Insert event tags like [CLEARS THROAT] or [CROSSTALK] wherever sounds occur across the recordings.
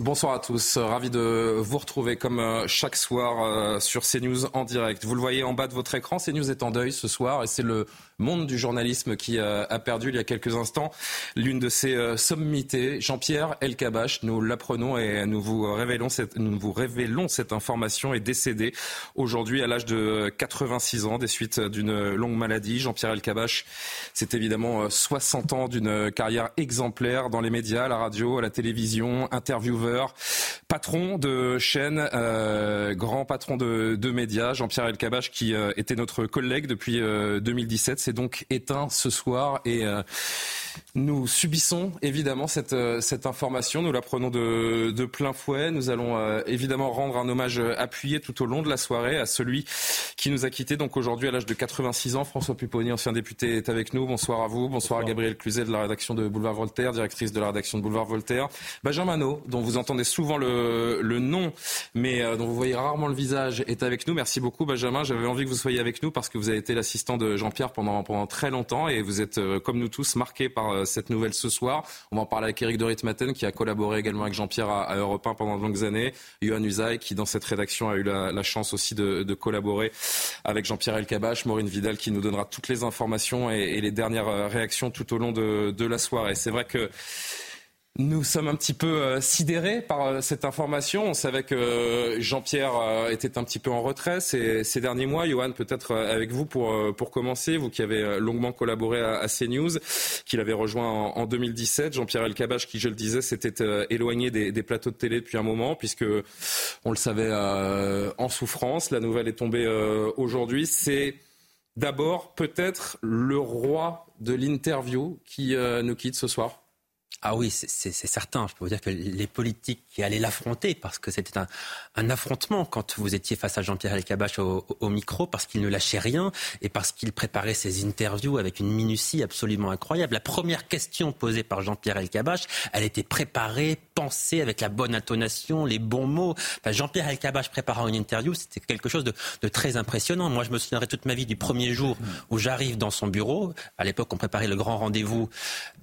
Bonsoir à tous, ravi de vous retrouver comme euh, chaque soir euh, sur CNews en direct. Vous le voyez en bas de votre écran, CNews est en deuil ce soir et c'est le monde du journalisme qui euh, a perdu il y a quelques instants l'une de ses euh, sommités. Jean-Pierre Elkabach, nous l'apprenons et nous vous révélons cette, nous vous révélons cette information est décédé aujourd'hui à l'âge de 86 ans des suites d'une longue maladie. Jean-Pierre Elkabach, c'est évidemment 60 ans d'une carrière exemplaire dans les médias, à la radio, à la télévision, intervieweur, patron de chaîne, euh, grand patron de, de médias. Jean-Pierre Elkabach qui euh, était notre collègue depuis euh, 2017 s'est donc éteint ce soir et euh, nous subissons évidemment cette, euh, cette information. Nous la prenons de, de plein fouet. Nous allons euh, évidemment rendre un hommage appuyé tout au long de la soirée à celui qui nous a quittés donc aujourd'hui à l'âge de 86 ans. François Pupponi, ancien député, est avec nous. Bonsoir à vous. Bonsoir, à Gabriel Cluzet de la rédaction de Boulevard Voltaire, directrice de la rédaction de Boulevard Voltaire. Benjamin Manot, dont vous entendez souvent le, le nom, mais euh, dont vous voyez rarement le visage, est avec nous. Merci beaucoup, Benjamin. J'avais envie que vous soyez avec nous parce que vous avez été l'assistant de Jean-Pierre pendant, pendant très longtemps et vous êtes, euh, comme nous tous, marqué par euh, cette nouvelle ce soir. On va en parler avec Eric de Ritmaten, qui a collaboré également avec Jean-Pierre à, à Europe 1 pendant de longues années. Johan Usaï, qui dans cette rédaction a eu la, la chance aussi de, de collaborer avec Jean-Pierre Elkabach, Maureen Vidal, qui nous donnera toutes les informations et, et les dernières euh, réactions tout au long de, de la soirée. C'est vrai que nous sommes un petit peu euh, sidérés par euh, cette information. On savait que euh, Jean-Pierre était un petit peu en retrait ces, derniers mois. Johan, peut-être avec vous pour, pour commencer, vous qui avez longuement collaboré à, à CNews, qu'il avait rejoint en, en 2017. Jean-Pierre Elkabach, qui, je le disais, s'était éloigné des, plateaux de télé depuis un moment, puisque on le savait en souffrance. La nouvelle est tombée aujourd'hui. C'est d'abord peut-être le roi de l'interview qui nous quitte ce soir. Ah oui, c'est certain. Je peux vous dire que les politiques qui allaient l'affronter, parce que c'était un, affrontement quand vous étiez face à Jean-Pierre Elkabach au, au, micro, parce qu'il ne lâchait rien et parce qu'il préparait ses interviews avec une minutie absolument incroyable. La première question posée par Jean-Pierre Elkabach, elle était préparée, pensée avec la bonne intonation, les bons mots. Jean-Pierre Elkabach préparant une interview, c'était quelque chose de, de, très impressionnant. Moi, je me souviendrai toute ma vie du premier jour où j'arrive dans son bureau. À l'époque, on préparait le grand rendez-vous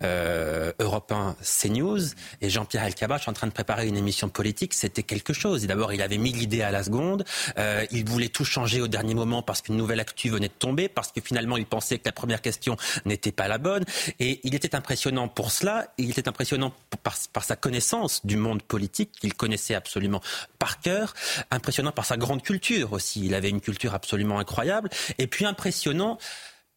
euh, européen CNews et Jean-Pierre Elkabbach en train de préparer une émission politique, c'était quelque chose. D'abord, il avait mis l'idée à la seconde, euh, il voulait tout changer au dernier moment parce qu'une nouvelle actu venait de tomber, parce que finalement, il pensait que la première question n'était pas la bonne. Et il était impressionnant pour cela, il était impressionnant par sa connaissance du monde politique, qu'il connaissait absolument par cœur, impressionnant par sa grande culture aussi. Il avait une culture absolument incroyable, et puis impressionnant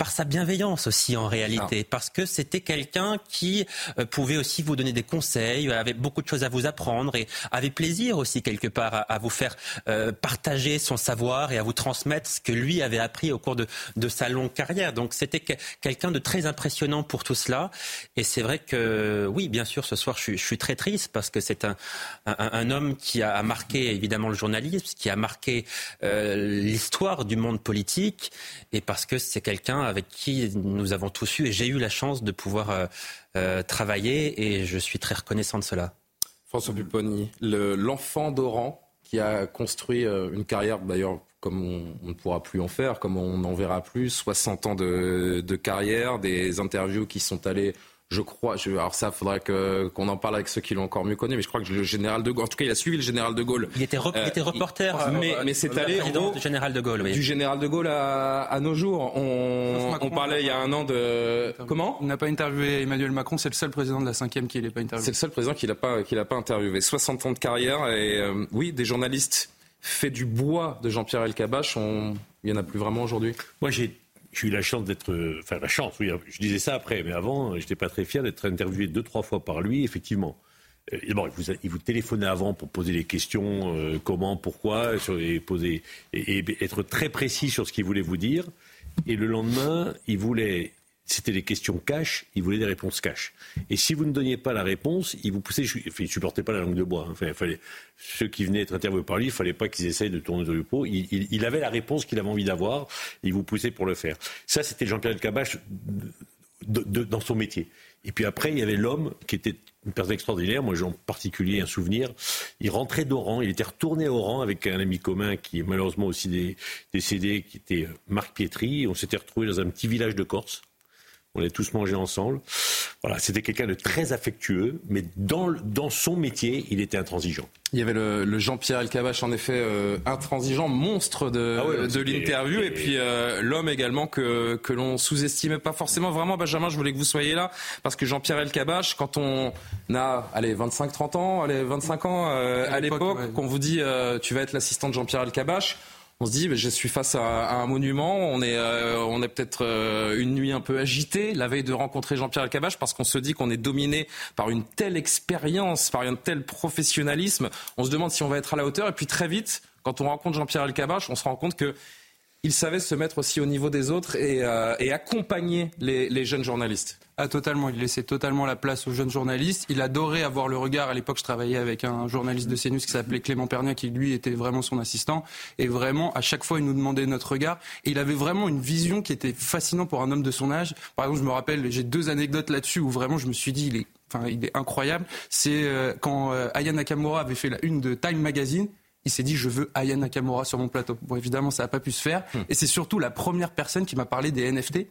par sa bienveillance aussi en réalité, ah. parce que c'était quelqu'un qui euh, pouvait aussi vous donner des conseils, avait beaucoup de choses à vous apprendre et avait plaisir aussi quelque part à, à vous faire euh, partager son savoir et à vous transmettre ce que lui avait appris au cours de, de sa longue carrière. Donc c'était que, quelqu'un de très impressionnant pour tout cela. Et c'est vrai que oui, bien sûr, ce soir je, je suis très triste parce que c'est un, un, un, homme qui a, marqué évidemment le journalisme, qui a marqué euh, l'histoire du monde politique et parce que c'est quelqu'un avec qui nous avons tous eu, et j'ai eu la chance de pouvoir euh, euh, travailler, et je suis très reconnaissant de cela. François Pupponi, l'enfant d'Oran qui a construit euh, une carrière, d'ailleurs, comme on, ne pourra plus en faire, comme on n'en verra plus, 60 ans de carrière, des interviews qui sont allées je crois, je, alors ça, faudrait que, qu'on en parle avec ceux qui l'ont encore mieux connu, mais je crois que le général de Gaulle, en tout cas, il a suivi le général de Gaulle. Il était, re, il était reporter, euh, mais, mais c'est allé du général de Gaulle, oui. Du général de Gaulle à, à nos jours. On, on parlait il y a un an de. Comment? Il n'a pas interviewé Emmanuel Macron, c'est le seul président de la cinquième qui l'a pas interviewé. C'est le seul président qui l'a pas, qui l'a pas interviewé. 60 ans de carrière et euh, oui, des journalistes fait du bois de Jean-Pierre Elkabbach, on... il y en a plus vraiment aujourd'hui? Moi, j'ai j'ai eu la chance d'être, enfin la chance, oui, je disais ça après, mais avant, j'étais pas très fier d'être interviewé deux, trois fois par lui, effectivement. Et bon, il vous, téléphonait avant pour poser des questions, euh, comment, pourquoi, et, poser, et, être très précis sur ce qu'il voulait vous dire. Et le lendemain, il voulait c'était des questions cash, il voulait des réponses cash. Et si vous ne donniez pas la réponse, il vous poussait, il supportait pas la langue de bois. Hein. Enfin, fallait, ceux qui venaient être interviewés par lui, il fallait pas qu'ils essayent de tourner dans le pot. Il, avait la réponse qu'il avait envie d'avoir, il vous poussait pour le faire. Ça, c'était Jean-Pierre Elkabach dans son métier. Et puis après, il y avait l'homme qui était une personne extraordinaire. Moi, j'ai en particulier un souvenir. Il rentrait d'Oran, il était retourné à Oran avec un ami commun qui est malheureusement aussi décédé, qui était Marc Pietri. On s'était retrouvé dans un petit village de Corse. On a tous mangé ensemble. Voilà, c'était quelqu'un de très affectueux, mais dans, dans son métier, il était intransigeant. Il y avait le, Jean-Pierre Elkabach, en effet, euh, intransigeant, monstre de, ah de l'interview, et puis euh, l'homme également que, que l'on sous-estimait pas forcément. Vraiment, Benjamin, je voulais que vous soyez là, parce que Jean-Pierre Elkabach, quand on a, allez, 25-30 ans, allez, 25 ans euh, à, l'époque, qu'on vous dit, tu vas être l'assistant de Jean-Pierre Elkabach, on se dit, je suis face à, un monument. On est, euh, on est peut-être euh, une nuit un peu agitée, la veille de rencontrer Jean-Pierre Alcabache, parce qu'on se dit qu'on est dominé par une telle expérience, par un tel professionnalisme. On se demande si on va être à la hauteur. Et puis très vite, quand on rencontre Jean-Pierre Alcabache, on se rend compte que il savait se mettre aussi au niveau des autres et, euh, accompagner les, jeunes journalistes. Ah, totalement. Il laissait totalement la place aux jeunes journalistes. Il adorait avoir le regard. À l'époque, je travaillais avec un journaliste de CNews qui s'appelait Clément Pernia, qui lui était vraiment son assistant. Et vraiment, à chaque fois, il nous demandait notre regard. Et il avait vraiment une vision qui était fascinante pour un homme de son âge. Par exemple, je me rappelle, j'ai deux anecdotes là-dessus où vraiment je me suis dit, il est, enfin, il est incroyable. C'est euh, quand euh, Aya Nakamura avait fait la une de Time Magazine il s'est dit je veux Aya Nakamura sur mon plateau. Bon évidemment ça n'a pas pu se faire hmm. et c'est surtout la première personne qui m'a parlé des NFT.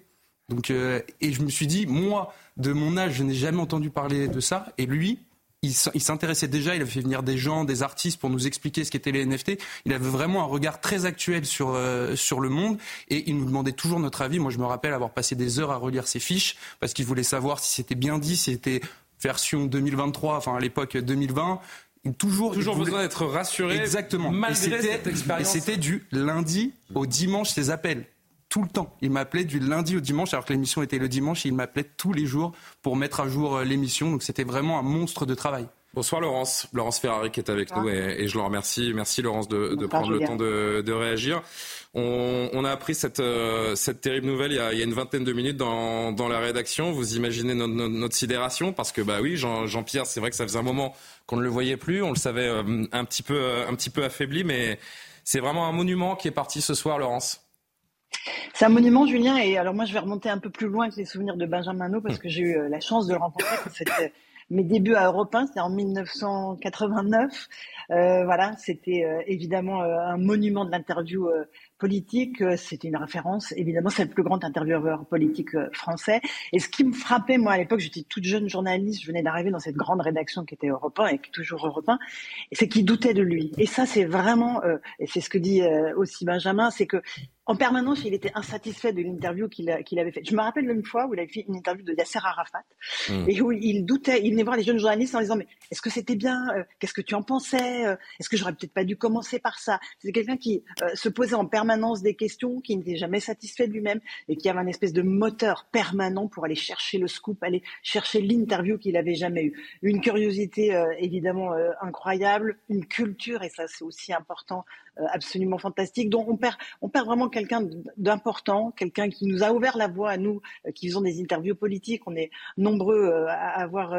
Donc euh, et je me suis dit moi de mon âge je n'ai jamais entendu parler de ça et lui il s'intéressait déjà, il avait fait venir des gens, des artistes pour nous expliquer ce qu'étaient les NFT. Il avait vraiment un regard très actuel sur, euh, sur le monde et il nous demandait toujours notre avis. Moi, je me rappelle avoir passé des heures à relire ses fiches parce qu'il voulait savoir si c'était bien dit, si c'était version 2023, enfin à l'époque 2020 toujours, toujours besoin d'être rassuré. Exactement. Malgré cette expérience. Et c'était du lundi au dimanche ses appels. Tout le temps. Il m'appelait du lundi au dimanche, alors que l'émission était le dimanche, et il m'appelait tous les jours pour mettre à jour euh, l'émission. Donc c'était vraiment un monstre de travail. Bonsoir Laurence, Laurence Ferrari qui est avec nous et, je le remercie. Merci Laurence de, prendre le temps de, réagir. On, a appris cette, euh, cette terrible nouvelle il y, a, une vingtaine de minutes dans, dans la rédaction. Vous imaginez notre, notre, sidération? Parce que bah oui, Jean, Jean-Pierre, c'est vrai que ça faisait un moment qu'on ne le voyait plus, on le savait euh, un petit peu, euh, un petit peu affaibli, mais c'est vraiment un monument qui est parti ce soir, Laurence. C'est un monument, Julien, et alors moi je vais remonter un peu plus loin que les souvenirs de Benjamin No parce que j'ai eu la chance de le rencontrer. C'était mes débuts à Europe 1, c'était en 1989. Euh, voilà, c'était euh, évidemment euh, un monument de l'interview euh, politique. C'était une référence. Évidemment, c'est le plus grand intervieweur politique français. Et ce qui me frappait, moi, à l'époque, j'étais toute jeune journaliste, je venais d'arriver dans cette grande rédaction qui était Europe 1 et qui est toujours Europe 1, c'est qu'il doutait de lui. Et ça, c'est vraiment, et c'est ce que dit aussi Benjamin, c'est que en permanence, il était insatisfait de l'interview qu'il avait faite. Je me rappelle une fois où il avait fait une interview de Yasser Arafat hmm. et où il doutait, il venait voir les jeunes journalistes en disant mais est-ce que c'était bien euh, Qu'est-ce que tu en pensais euh, Est-ce que j'aurais peut-être pas dû commencer par ça? C'est quelqu'un qui euh, se posait en permanence des questions, qui n'était jamais satisfait de lui-même et qui avait un espèce de moteur permanent pour aller chercher le scoop, aller chercher l'interview qu'il avait jamais eue. Une curiosité évidemment incroyable, une culture et ça c'est aussi important euh, absolument fantastique, dont on perd, on perd vraiment quelqu'un d'important, quelqu'un qui nous a ouvert la voie à nous, euh, qui faisons des interviews politiques. On est nombreux euh, à avoir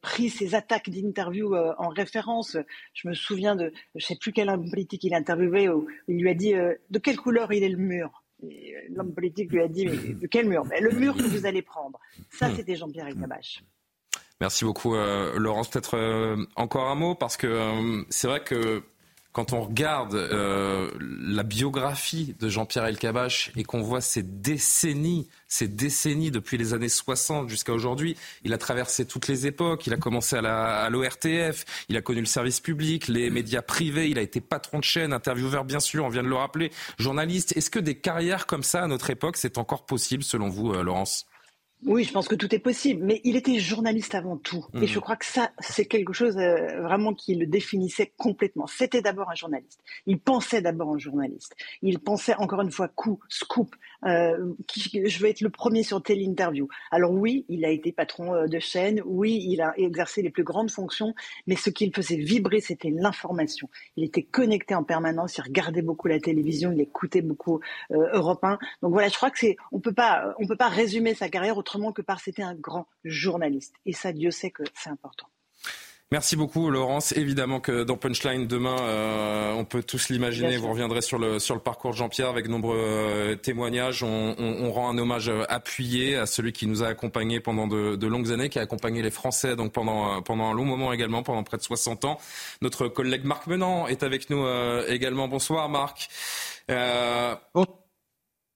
pris ces attaques d'interviews en référence. Je me souviens de, je sais plus quel homme politique il a interviewé, où il lui a dit de quelle couleur il est le mur? L'homme politique lui a dit mais de quel mur? Mais Le mur que vous allez prendre. Ça, hmm. c'était Jean-Pierre Elkabbach. Merci beaucoup, Laurence. Peut-être encore un mot, parce que c'est vrai que quand on regarde euh, la biographie de Jean-Pierre Elkabach et qu'on voit ces décennies, ces décennies depuis les années 60 jusqu'à aujourd'hui, il a traversé toutes les époques. Il a commencé à l'ORTF, il a connu le service public, les médias privés, il a été patron de chaîne, intervieweur bien sûr, on vient de le rappeler, journaliste. Est-ce que des carrières comme ça à notre époque, c'est encore possible selon vous, euh, Laurence? Oui, je pense que tout est possible, mais il était journaliste avant tout. Et mhm. je crois que ça, c'est quelque chose euh, vraiment qui le définissait complètement. C'était d'abord un journaliste. Il pensait d'abord un journaliste. Il pensait, encore une fois, coup, scoop, euh, qui, je vais être le premier sur telle interview. Alors oui, il a été patron euh, de chaîne, oui, il a exercé les plus grandes fonctions, mais ce qu'il faisait vibrer, c'était l'information. Il était connecté en permanence, il regardait beaucoup la télévision, il écoutait beaucoup euh, Europe 1. Donc voilà, je crois que c'est, on peut pas, on peut pas résumer sa carrière autrement que par c'était un grand journaliste. Et ça, Dieu sait que c'est important. Merci beaucoup Laurence. Évidemment que dans Punchline demain, euh, on peut tous l'imaginer. Vous reviendrez sur le sur le parcours de Jean-Pierre avec nombreux euh, témoignages. On, on, rend un hommage appuyé à celui qui nous a accompagnés pendant de, de, longues années, qui a accompagné les Français donc pendant pendant un long moment également, pendant près de 60 ans. Notre collègue Marc Menant est avec nous euh, également. Bonsoir Marc.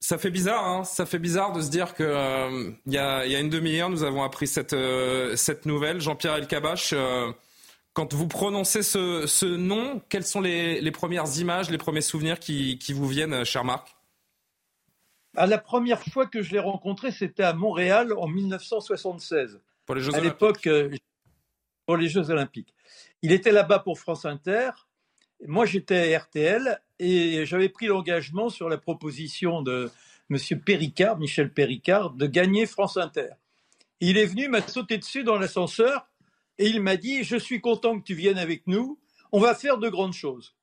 Ça fait bizarre, hein ça fait bizarre de se dire que euh, il y, a, y, a, une demi-heure, nous avons appris cette, euh, cette nouvelle. Jean-Pierre Elkabach, euh, quand vous prononcez ce, ce nom, quelles sont les, les, premières images, les premiers souvenirs qui, qui vous viennent, cher Marc? Ah, La première fois que je l'ai rencontré, c'était à Montréal en 1976. Pour les Jeux à l'époque, pour les Jeux Olympiques. Il était là-bas pour France Inter. Moi, j'étais à RTL et j'avais pris l'engagement sur la proposition de M. Péricard, Michel Péricard, de gagner France Inter. Il est venu, m'a sauté dessus dans l'ascenseur et il m'a dit Je suis content que tu viennes avec nous, on va faire de grandes choses.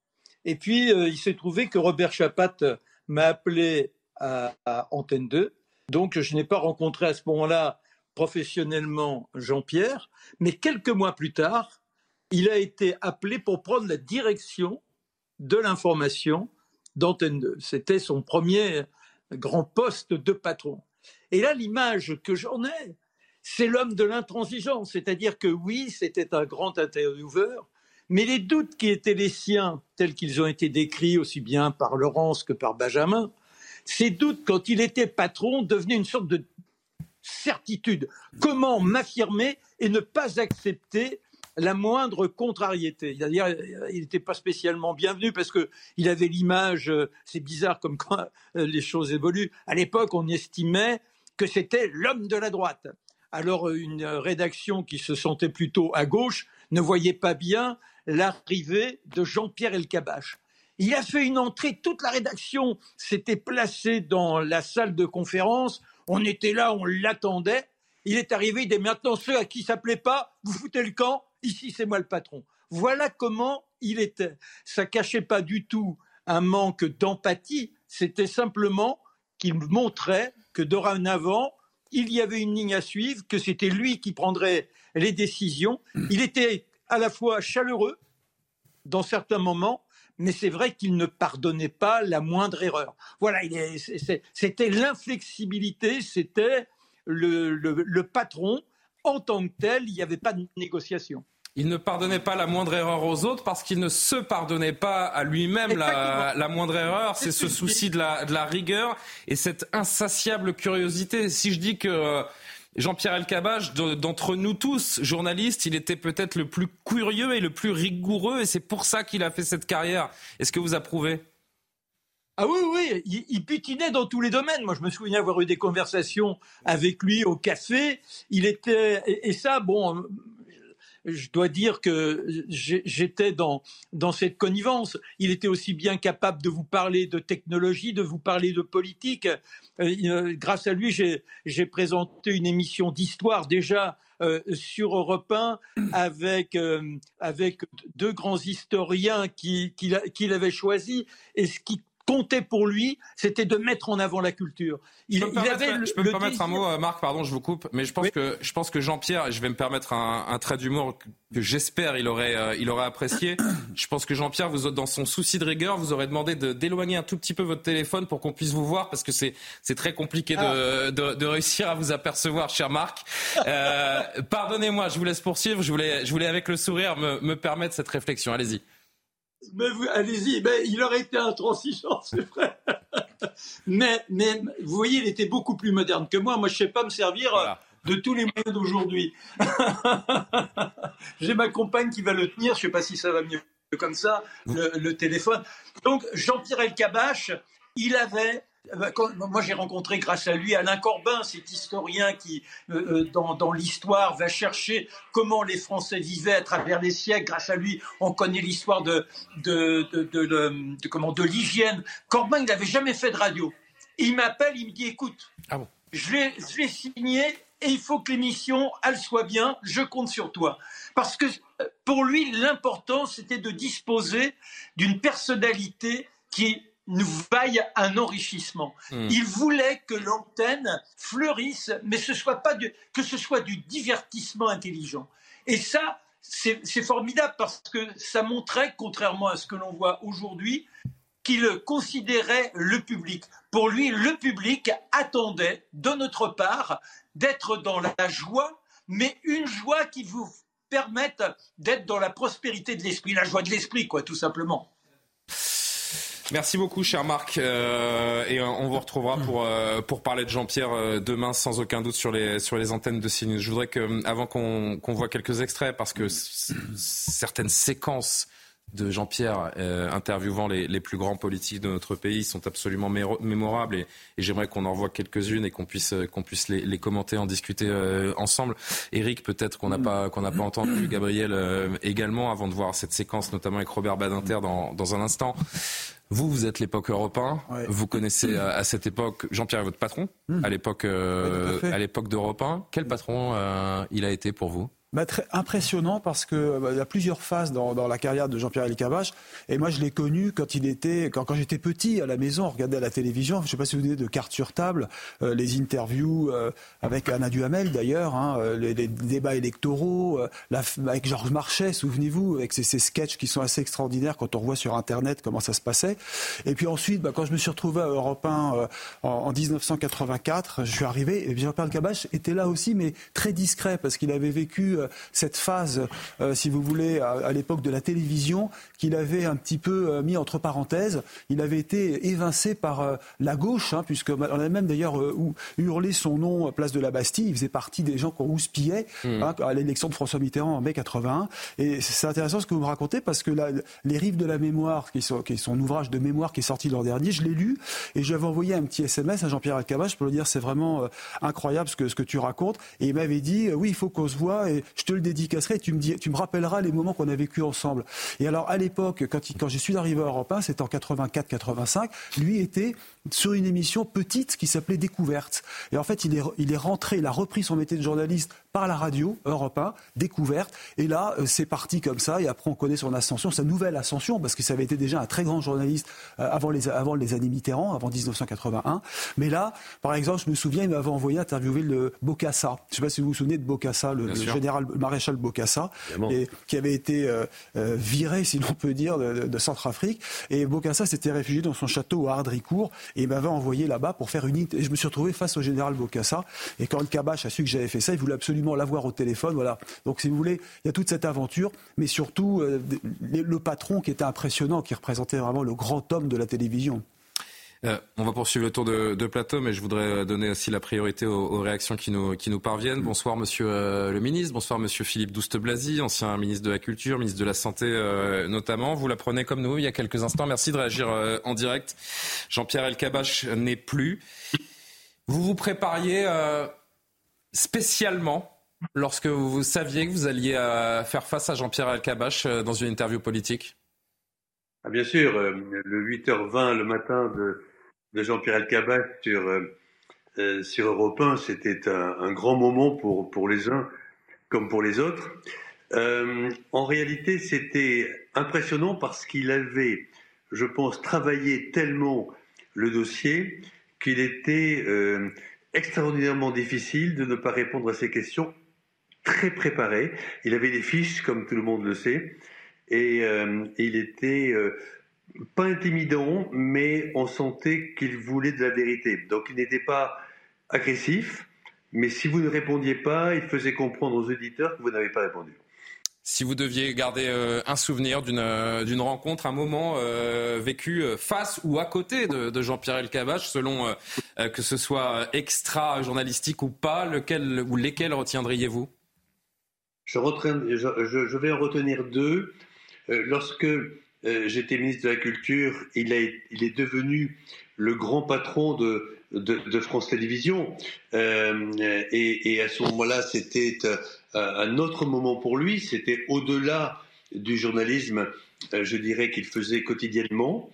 Et puis, euh, il s'est trouvé que Robert Chapat m'a appelé à, à, Antenne 2. Donc, je n'ai pas rencontré à ce moment-là professionnellement Jean-Pierre, mais quelques mois plus tard, il a été appelé pour prendre la direction de l'information d'Antenne 2. C'était son premier grand poste de patron. Et là, l'image que j'en ai, c'est l'homme de l'intransigeance, c'est-à-dire que oui, c'était un grand intervieweur, mais les doutes qui étaient les siens, tels qu'ils ont été décrits aussi bien par Laurence que par Benjamin, ces doutes, quand il était patron, devenaient une sorte de certitude. Comment m'affirmer et ne pas accepter la moindre contrariété. C'est-à-dire, il n'était pas spécialement bienvenu parce que il avait l'image, euh, c'est bizarre comme quand euh, les choses évoluent. À l'époque, on estimait que c'était l'homme de la droite. Alors, une rédaction qui se sentait plutôt à gauche ne voyait pas bien l'arrivée de Jean-Pierre Elkabach. Il a fait une entrée, toute la rédaction s'était placée dans la salle de conférence. On était là, on l'attendait. Il est arrivé, il dit maintenant ceux à qui ça plaît pas, vous foutez le camp, ici c'est moi le patron. Voilà comment il était. Ça cachait pas du tout un manque d'empathie, c'était simplement qu'il montrait que dorénavant, il y avait une ligne à suivre, que c'était lui qui prendrait les décisions. Il était à la fois chaleureux dans certains moments, mais c'est vrai qu'il ne pardonnait pas la moindre erreur. Voilà, c'était l'inflexibilité, c'était le patron en tant que tel, il n'y avait pas de négociation. Il ne pardonnait pas la moindre erreur aux autres parce qu'il ne se pardonnait pas à lui-même la, moindre erreur. C'est ce souci de la, de la, rigueur et cette insatiable curiosité. Si je dis que euh, Jean-Pierre Elkabbach, d'entre nous tous, journalistes, il était peut-être le plus curieux et le plus rigoureux et c'est pour ça qu'il a fait cette carrière. Est-ce que vous approuvez? Ah oui, oui, il, il, dans tous les domaines. Moi, je me souviens avoir eu des conversations avec lui au café. Il était, et, ça, bon, je dois dire que j'étais dans, dans cette connivence. Il était aussi bien capable de vous parler de technologie, de vous parler de politique. Euh, euh, grâce à lui, j'ai présenté une émission d'histoire déjà euh, sur Europe 1 avec, avec deux grands historiens qu'il qui, avait choisis. Et ce qui comptait pour lui, c'était de mettre en avant la culture. Il, je peux me permettre, un mot, euh, Marc, pardon, je vous coupe, mais je pense que je pense que Jean-Pierre, je vais me permettre un, trait d'humour que j'espère il aurait euh, il aurait apprécié. Je pense que Jean-Pierre, vous dans son souci de rigueur, vous aurez demandé d'éloigner un tout petit peu votre téléphone pour qu'on puisse vous voir, parce que c'est c'est très compliqué de, ah. de, de, réussir à vous apercevoir, cher Marc. Euh, Pardonnez-moi, je vous laisse poursuivre. Je voulais je voulais avec le sourire me, me permettre cette réflexion. Allez-y. Mais allez-y, mais il aurait été intransigeant, c'est vrai. mais, mais vous voyez, il était beaucoup plus moderne que moi. Moi, je sais pas me servir euh, de tous les moyens d'aujourd'hui. [LAUGHS] J'ai ma compagne qui va le tenir. Je sais pas si ça va mieux comme ça, le, téléphone. Donc, Jean-Pierre Elkabach, il avait moi, j'ai rencontré grâce à lui Alain Corbin, cet historien qui, euh, euh, dans, l'histoire, va chercher comment les Français vivaient à travers les siècles. Grâce à lui, on connaît l'histoire de, de, de, comment, de l'hygiène. Corbin, il n'avait jamais fait de radio. Il m'appelle, il me dit, écoute, ah je l'ai signé et il faut que l'émission, elle soit bien, je compte sur toi. Parce que euh, pour lui, l'important, c'était de disposer d'une personnalité qui nous vaille un enrichissement. Hmm. Il voulait que l'antenne fleurisse, mais ce soit pas que ce soit du divertissement intelligent. Et ça, c'est formidable parce que ça montrait, contrairement à ce que l'on voit aujourd'hui, qu'il considérait le public. Pour lui, le public attendait de notre part d'être dans la joie, mais une joie qui vous permette d'être dans la prospérité de l'esprit, la joie de l'esprit, quoi, tout simplement. Merci beaucoup, cher Marc. Euh, et on vous retrouvera pour, euh, pour parler de Jean-Pierre euh, demain, sans aucun doute, sur les, sur les antennes de CNews. Je voudrais que, avant qu'on voit quelques extraits, parce que certaines séquences de Jean-Pierre euh, interviewant les, les, plus grands politiques de notre pays sont absolument mémorables et, et j'aimerais qu'on en revoie quelques-unes et qu'on puisse, euh, qu'on puisse les, les, commenter, en discuter euh, ensemble. Eric, peut-être qu'on n'a pas, qu'on n'a pas entendu, Gabriel également, avant de voir cette séquence, notamment avec Robert Badinter dans, dans un instant. Vous, vous êtes l'époque européen. Vous connaissez à, cette époque Jean-Pierre, votre patron, hmm. à l'époque, à l'époque d'Europe 1. Quel patron il a été pour vous? Bah, très impressionnant parce que bah, il y a plusieurs phases dans, la carrière de Jean-Pierre Elkabbach. Et moi, je l'ai connu quand il était, quand, j'étais petit à la maison, on regardait à la télévision. Je ne sais pas si vous vous de cartes sur table, euh, les interviews euh, avec Anna Duhamel d'ailleurs, hein, euh, les, débats électoraux, la, avec Georges Marchais, souvenez-vous, avec ces, ces, sketchs qui sont assez extraordinaires quand on revoit sur Internet comment ça se passait. Et puis ensuite, bah, quand je me suis retrouvé à Europe 1 en, en, 1984, je suis arrivé et Jean-Pierre Elkabbach était là aussi, mais très discret parce qu'il avait vécu euh, cette phase, euh, si vous voulez, à, l'époque de la télévision, qu'il avait un petit peu euh, mis entre parenthèses. Il avait été évincé par la gauche, hein, puisque on a même d'ailleurs hurlé son nom place de la Bastille. Il faisait partie des gens qu'on houspillait mmh. hein, à l'élection de François Mitterrand en mai 81. Et c'est intéressant ce que vous me racontez parce que les rives de la mémoire, qui, sont, qui est son ouvrage de mémoire qui est sorti l'an dernier, je l'ai lu et je lui avais envoyé un petit SMS à Jean-Pierre Alcabache pour lui dire c'est vraiment incroyable ce que, ce que tu racontes. Et il m'avait dit oui, il faut qu'on se voit et je te le dédicacerai, tu me, dis, tu me rappelleras les moments qu'on a vécu ensemble. Et alors, à l'époque, quand, quand je suis arrivé à Europe 1, c'était en 84-85, lui était sur une émission petite qui s'appelait Découverte. Et en fait, il est, il est rentré, il a repris son métier de journaliste par la radio, Europe 1, Découverte. Et là, euh, c'est parti comme ça. Et après, on connaît son ascension, sa nouvelle ascension, parce que ça avait été déjà un très grand journaliste euh, avant, les, avant les années Mitterrand, avant 1981. Mais là, par exemple, je me souviens, il m'avait envoyé interviewer le Bocassa. Je ne sais pas si vous vous souvenez de Bocassa, le, général maréchal Bocassa, et, qui avait été euh, viré, si l'on peut dire, de, de Centrafrique. Et Bocassa s'était réfugié dans son château à Ardricourt et il m'avait envoyé là-bas pour faire une. Et je me suis retrouvé face au général Bokassa. Et quand le Kabash a su que j'avais fait ça, il voulait absolument l'avoir au téléphone. Voilà. Donc, si vous voulez, il y a toute cette aventure, mais surtout euh, le patron qui était impressionnant, qui représentait vraiment le grand homme de la télévision. Euh, on va poursuivre le tour de, plateau, mais je voudrais donner aussi la priorité aux, réactions qui nous, parviennent. Bonsoir, monsieur euh, le ministre. Bonsoir, monsieur Philippe Douste-Blazy, ancien ministre de la Culture, ministre de la Santé euh, notamment. Vous l'apprenez comme nous il y a quelques instants. Merci de réagir en direct. Jean-Pierre Elkabach n'est plus. Vous vous prépariez spécialement lorsque vous saviez que vous alliez faire face à Jean-Pierre Elkabach dans une interview politique? Ah, bien sûr, le 8h20 le matin de, Jean-Pierre Elkabbach sur, euh, euh, Europe 1, c'était un, grand moment pour, pour les uns comme pour les autres. Euh, en réalité, c'était impressionnant parce qu'il avait, je pense, travaillé tellement le dossier qu'il était extraordinairement difficile de ne pas répondre à ces questions très préparé. Il avait des fiches, comme tout le monde le sait, et il était pas intimidant, mais on sentait qu'il voulait de la vérité. Donc il n'était pas agressif, mais si vous ne répondiez pas, il faisait comprendre aux auditeurs que vous n'avez pas répondu. Si vous deviez garder euh, un souvenir euh, d'une rencontre, un moment euh, vécu face ou à côté de, Jean-Pierre Elkabbach, selon que ce soit extra journalistique ou pas, lequel ou lesquels retiendriez-vous? Je, je, je, vais en retenir deux. Lorsque j'étais ministre de la Culture, il, est devenu le grand patron de, France Télévisions. et, et, à ce moment-là, c'était un autre moment pour lui. C'était au-delà du journalisme, je dirais, qu'il faisait quotidiennement.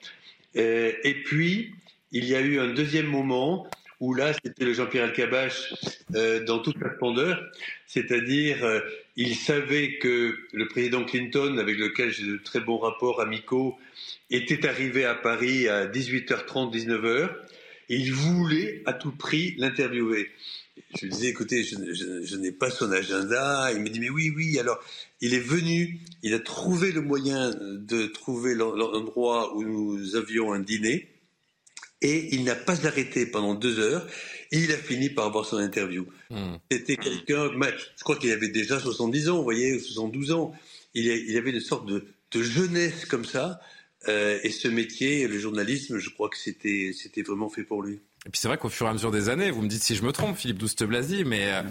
et puis, il y a eu un deuxième moment où là, c'était le Jean-Pierre Alcabache euh, dans toute sa splendeur, c'est-à-dire euh, il savait que le président Clinton, avec lequel j'ai de très bons rapports amicaux, était arrivé à Paris à 18h30, 19h, et il voulait à tout prix l'interviewer. Je lui disais, écoutez, je, n'ai pas son agenda. Il me dit, mais oui, oui. Alors, il est venu, il a trouvé le moyen de trouver l'endroit où nous avions un dîner et il n'a pas arrêté pendant deux heures il a fini par avoir son interview. Hmm. C'était quelqu'un, je crois qu'il avait déjà 70 ans, vous voyez, 72 ans. Il, il avait une sorte de, de jeunesse comme ça. Euh, et ce métier, le journalisme, je crois que c'était vraiment fait pour lui. Et puis c'est vrai qu'au fur et à mesure des années, vous me dites si je me trompe, Philippe Douste-Blazy, mais euh,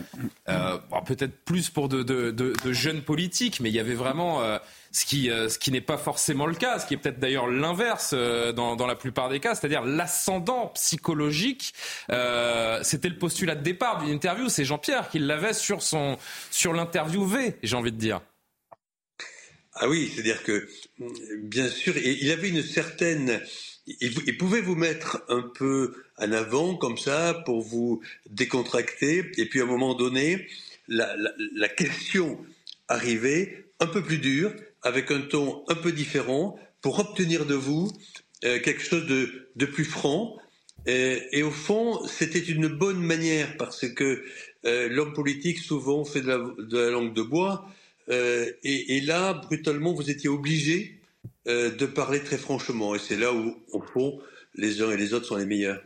euh peut-être plus pour de, de, de, jeunes politiques, mais il y avait vraiment euh, ce qui, euh, ce qui n'est pas forcément le cas, ce qui est peut-être d'ailleurs l'inverse dans, dans la plupart des cas, c'est-à-dire l'ascendant psychologique. C'était le postulat de départ d'une interview, c'est Jean-Pierre qui l'avait sur, son, sur l'interviewé, j'ai envie de dire. Ah oui, c'est-à-dire que, bien sûr, il avait une certaine il, pouvait vous mettre un peu en avant comme ça pour vous décontracter et puis à un moment donné la, question arrivait un peu plus dure avec un ton un peu différent pour obtenir de vous euh, quelque chose de, plus franc? Et, au fond c'était une bonne manière parce que euh, l'homme politique souvent fait de la, langue de bois euh, et, là brutalement vous étiez obligé de parler très franchement. Et c'est là où, au fond, les uns et les autres sont les meilleurs.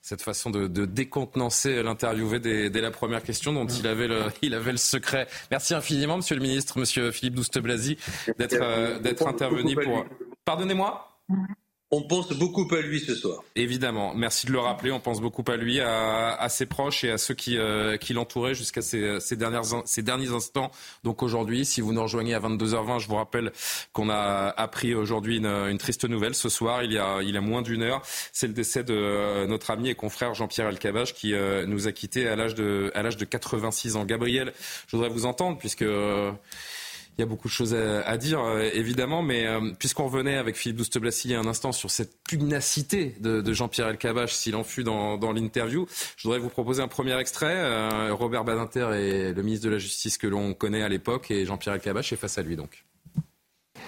Cette façon de, décontenancer l'interviewé dès, la première question dont il avait, le, il avait le secret. Merci infiniment, Monsieur le Ministre, Monsieur Philippe Douste-Blazy, d'être euh, intervenu pour... Pardonnez-moi on pense beaucoup à lui ce soir. Évidemment, merci de le rappeler. On pense beaucoup à lui, à, ses proches et à ceux qui, euh, qui l'entouraient jusqu'à ces, ces, dernières, ces derniers instants. Donc aujourd'hui, si vous nous rejoignez à 22h20, je vous rappelle qu'on a appris aujourd'hui une, triste nouvelle ce soir. Il y a, il y a moins d'une heure, c'est le décès de euh, notre ami et confrère Jean-Pierre Alcabache qui euh, nous a quittés à l'âge de, à de 86 ans. Gabriel, je voudrais vous entendre puisque il y a beaucoup de choses à, dire, euh, évidemment, mais euh, puisqu'on revenait avec Philippe Douste-Blassy il y a un instant sur cette pugnacité de, Jean-Pierre Elkabach, s'il en fut dans, l'interview, je voudrais vous proposer un premier extrait. Euh, Robert Badinter est le ministre de la Justice que l'on connaît à l'époque, et Jean-Pierre Elkabach est face à lui, donc.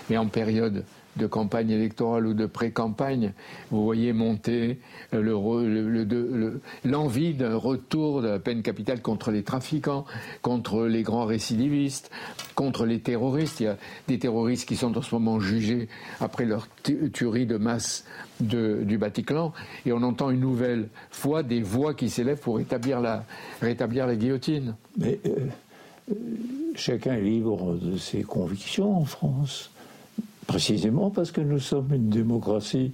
Mais en période de campagne électorale ou de pré-campagne, vous voyez monter l'envie d'un retour de la peine capitale contre les trafiquants, contre les grands récidivistes, contre les terroristes. Il y a des terroristes qui sont en ce moment jugés après leur tuerie de masse du Bataclan, et on entend une nouvelle fois des voix qui s'élèvent pour rétablir la, rétablir la guillotine. Mais euh, euh, chacun est libre de ses convictions en France. Précisément parce que nous sommes une démocratie.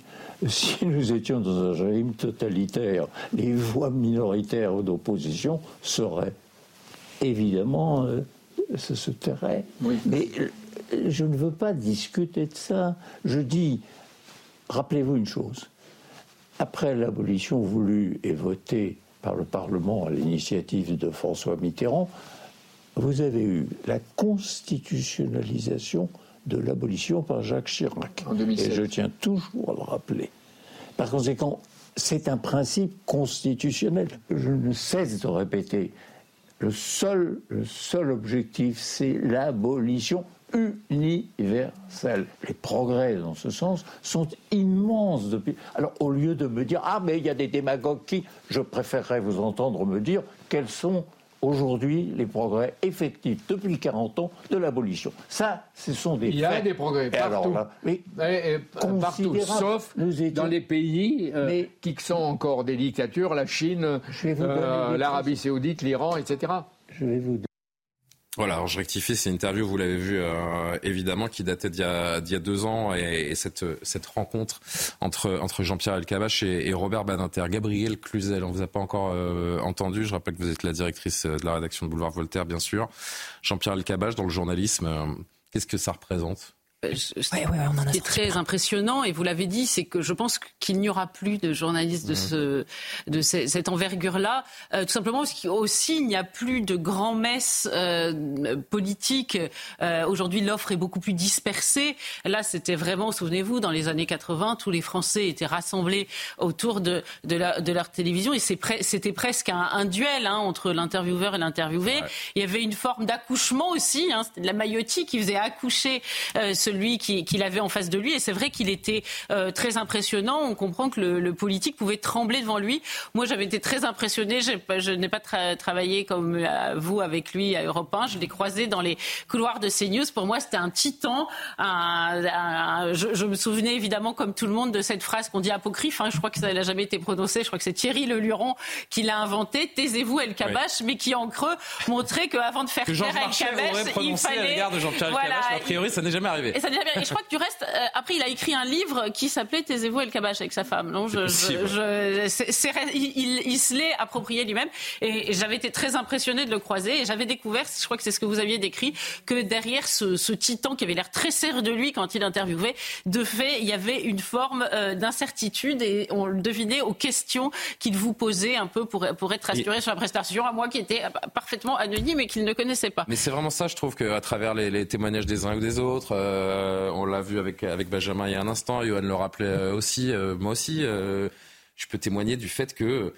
Si nous étions dans un régime totalitaire, les voix minoritaires d'opposition seraient évidemment, euh, se tairait. Mais euh, je ne veux pas discuter de ça. Je dis, rappelez-vous une chose. Après l'abolition voulue et votée par le Parlement à l'initiative de François Mitterrand, vous avez eu la constitutionnalisation de l'abolition par Jacques Chirac. Et je tiens toujours à le rappeler. Par conséquent, c'est un principe constitutionnel. Je ne cesse de répéter. Le seul, le seul objectif, c'est l'abolition universelle. Les progrès dans ce sens sont immenses depuis. Alors, au lieu de me dire ah mais il y a des démagogues qui, je préférerais vous entendre me dire quels sont aujourd'hui les progrès effectifs depuis 40 ans de l'abolition. Ça, ce sont des Il y a des progrès partout. mais partout, sauf dans les pays euh, qui sont encore des dictatures, la Chine, euh, l'Arabie saoudite, l'Iran, etc. Je vais vous voilà, alors je rectifie, c'est une interview, vous l'avez vu euh, évidemment, qui datait d'il y, a, deux ans, et, cette, rencontre entre, Jean-Pierre Elkabach et, et Robert Badinter. Gabriel Cluzel, on vous a pas encore euh, entendu, je rappelle que vous êtes la directrice de la rédaction de Boulevard Voltaire, bien sûr. Jean-Pierre Elkabach, dans le journalisme, euh, qu'est-ce que ça représente? Ce qui est très impressionnant, et vous l'avez dit, c'est que je pense qu'il n'y aura plus de journalistes de, mmh. ce, de cette envergure-là, euh, tout simplement parce qu'aussi il n'y a plus de grands-messes euh, politiques. Euh, aujourd'hui, l'offre est beaucoup plus dispersée. Là, c'était vraiment, souvenez-vous, dans les années 80, tous les Français étaient rassemblés autour de, de, la, de leur télévision, et c'était presque un, un duel hein, entre l'intervieweur et l'interviewé. Il y avait une forme d'accouchement aussi, hein, c'était de la maillotie qui faisait accoucher celui qu'il avait en face de lui. Et c'est vrai qu'il était euh, très impressionnant. On comprend que le, politique pouvait trembler devant lui. Moi, j'avais été très impressionnée. Je n'ai pas travaillé comme euh, vous avec lui à Europe 1. Je l'ai croisé dans les couloirs de CNews. Pour moi, c'était un titan. je, me souvenais évidemment, comme tout le monde, de cette phrase qu'on dit apocryphe. Hein. Je crois que ça n'a jamais été prononcé. Je crois que c'est Thierry Le Luron qui l'a inventé. Taisez-vous, El Kabash, mais qui en creux montrait qu'avant de faire taire El Kabash, il fallait. À de Jean-Pierre voilà, a priori, ça n'est jamais arrivé. Et ça arrivé. Et je crois que du reste, euh, après, il a écrit un livre qui s'appelait Taisez-vous El Kabash avec sa femme. Non, je, il, se l'est approprié lui-même. Et, j'avais été très impressionnée de le croiser. Et j'avais découvert, je crois que c'est ce que vous aviez décrit, que derrière ce, titan qui avait l'air très serré de lui quand il interviewait, de fait, il y avait une forme euh, d'incertitude et on le devinait aux questions qu'il vous posait un peu pour, pour être rassuré sur la prestation, à moi qui était parfaitement anonyme et qu'il ne connaissait pas. Mais c'est vraiment ça, je trouve, qu'à travers les, témoignages des uns ou des autres, euh, on l'a vu avec, avec Benjamin il y a un instant, Johan le rappelait euh, aussi, euh, moi aussi, je peux témoigner du fait que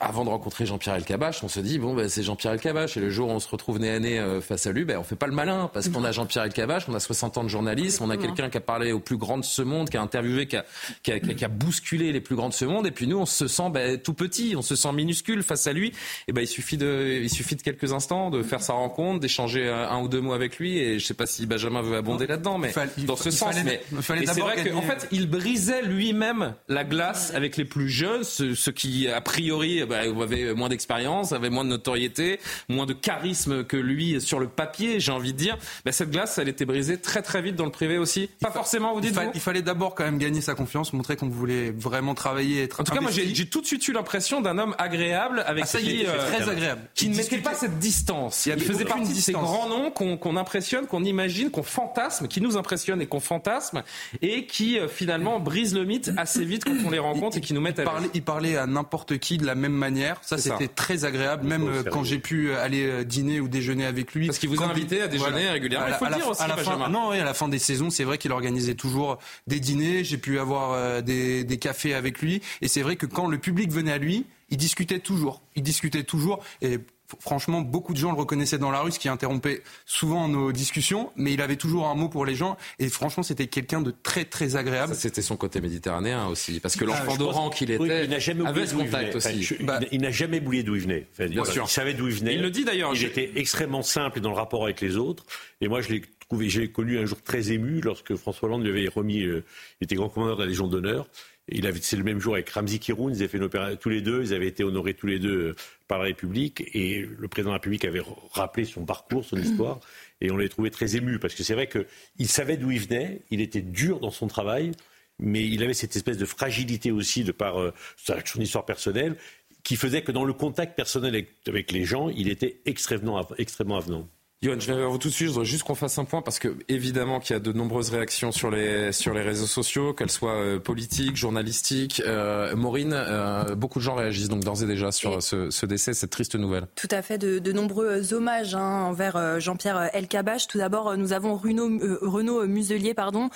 avant de rencontrer Jean-Pierre Elkabach, on se dit bon ben, c'est Jean-Pierre Elkabach. Et le jour où on se retrouve nez à nez euh, face à lui, ben on fait pas le malin parce qu'on a Jean-Pierre Elkabach, on a 60 ans de journalisme, on a quelqu'un qui a parlé aux plus grands de ce monde, qui a interviewé, qui a, qui a, qui a bousculé les plus grands de ce monde. Et puis nous on se sent ben, tout petit, on se sent minuscule face à lui. Et ben il suffit de il suffit de quelques instants de faire sa rencontre, d'échanger un ou deux mots avec lui. Et je sais pas si Benjamin veut abonder là-dedans mais dans ce sens mais, c'est vrai qu'en fait il brisait lui-même la glace avec les plus jeunes, ceux, ceux qui a priori bah, vous avez moins d'expérience, avait moins de notoriété, moins de charisme que lui sur le papier, j'ai envie de dire. Bah, cette glace, elle était brisée très très vite dans le privé aussi. Pas forcément, vous dites. Il, il fallait d'abord quand même gagner sa confiance, montrer qu'on voulait vraiment travailler, être. En tout cas, moi, j'ai tout de suite eu l'impression d'un homme agréable avec ah, qui, euh, très agréable, qui ne mettait pas cette distance. Il, faisait partie de ces grands noms qu'on impressionne, qu'on imagine, qu'on fantasme, qui nous impressionne et qu'on fantasme, et qui euh, finalement brise le mythe assez vite quand on les rencontre et qui nous mettent à. Il parlait à n'importe qui de la même manière. Ça, c'était très agréable, même euh, quand j'ai pu euh, aller euh, dîner ou déjeuner avec lui. Parce qu'il vous a invité à déjeuner régulièrement. Il faut le dire aussi, la fin, non, à la fin des saisons, c'est vrai qu'il organisait toujours des dîners. J'ai pu avoir des, des cafés avec lui. Et c'est vrai que quand le public venait à lui, il discutait toujours. Il discutait toujours. Et franchement, beaucoup de gens le reconnaissaient dans la rue, ce qui interrompait souvent nos discussions, mais il avait toujours un mot pour les gens, et franchement, c'était quelqu'un de très, très agréable. C'était son côté méditerranéen aussi, parce que l'enfant d'Oran qu'il était il n'a jamais avait ce contact aussi. il n'a jamais oublié d'où il venait. Bien sûr. Il savait d'où il venait. Il le dit d'ailleurs. Il était extrêmement simple dans le rapport avec les autres, et moi, je l'ai trouvé, j'ai connu un jour très ému lorsque François Hollande lui avait remis, euh, il était grand commandeur de la Légion d'honneur, il avait, c'est le même jour avec Ramzi Kiroun, ils avaient fait une opération tous les deux, ils avaient été honorés tous les deux par la République, et le président de la République avait rappelé son parcours, son histoire, et on l'a trouvé très ému, parce que c'est vrai qu'il savait d'où il venait, il était dur dans son travail, mais il avait cette espèce de fragilité aussi de par euh, son histoire personnelle, qui faisait que dans le contact personnel avec, les gens, il était extrêmement, extrêmement avenant. Yoann, je vais vers vous tout de suite. Je voudrais juste qu'on fasse un point parce que évidemment qu'il y a de nombreuses réactions sur les sur les réseaux sociaux, qu'elles soient euh, politiques, journalistiques. Euh, Maureen, euh, beaucoup de gens réagissent donc d'ores et déjà sur ce, ce, décès, cette triste nouvelle. Tout à fait, de, de nombreux hommages hein, envers Jean-Pierre Elkabach. Tout d'abord, nous avons Renaud, Renaud Muselier, pardon,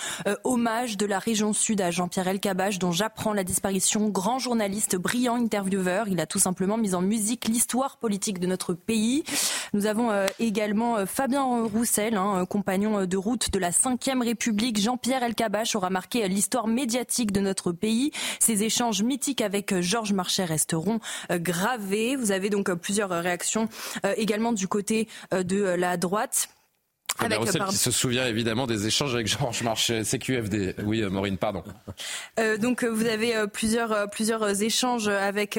hommage de la région sud à Jean-Pierre Elkabach, dont j'apprends la disparition. Grand journaliste, brillant intervieweur, il a tout simplement mis en musique l'histoire politique de notre pays. Nous avons également euh, Fabien Roussel, hein, compagnon de route de la Ve République. Jean-Pierre Elkabach aura marqué l'histoire médiatique de notre pays. Ces échanges mythiques avec Georges Marchais resteront euh, gravés. Vous avez donc plusieurs réactions euh, également du côté de la droite. Avec, qui se souvient évidemment des échanges avec Georges Marchais, CQFD. Oui, euh, Maureen, pardon. Euh, donc euh, vous avez plusieurs plusieurs échanges avec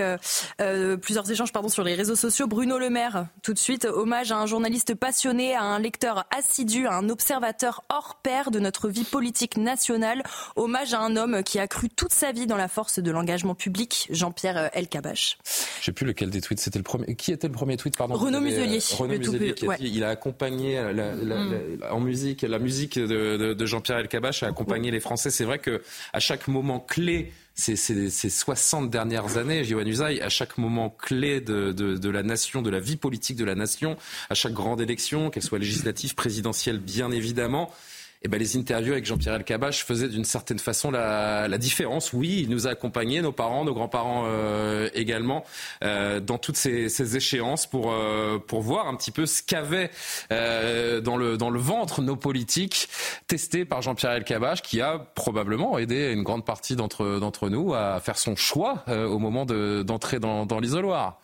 plusieurs échanges pardon sur les réseaux sociaux. Bruno Le Maire, tout de suite, hommage à un journaliste passionné, à un lecteur assidu, à un observateur hors pair de notre vie politique nationale. Hommage à un homme qui a cru toute sa vie dans la force de l'engagement public, Jean-Pierre Elkabach. Je sais plus lequel des tweets c'était le premier. Qui était le premier tweet, pardon? Renaud Muselier. Renaud Muselier, il a accompagné la, la, mm. en musique, la musique de, Jean-Pierre Elkabach a accompagné les Français. C'est vrai que à chaque moment clé ces, ces, ces 60 dernières années, Johan Usaï, à chaque moment clé de, de, de, la nation, de la vie politique de la nation, à chaque grande élection, qu'elle soit législative, présidentielle, bien évidemment, eh ben, les interviews avec Jean-Pierre Elkabbach faisaient d'une certaine façon la, différence. Oui, il nous a accompagnés, nos parents, nos grands-parents euh, également, euh, dans toutes ces, ces échéances pour, euh, pour voir un petit peu ce qu'avaient dans, le, dans le ventre nos politiques, testés par Jean-Pierre Elkabbach, qui a probablement aidé une grande partie d'entre nous à faire son choix au moment d'entrer dans, dans l'isoloir.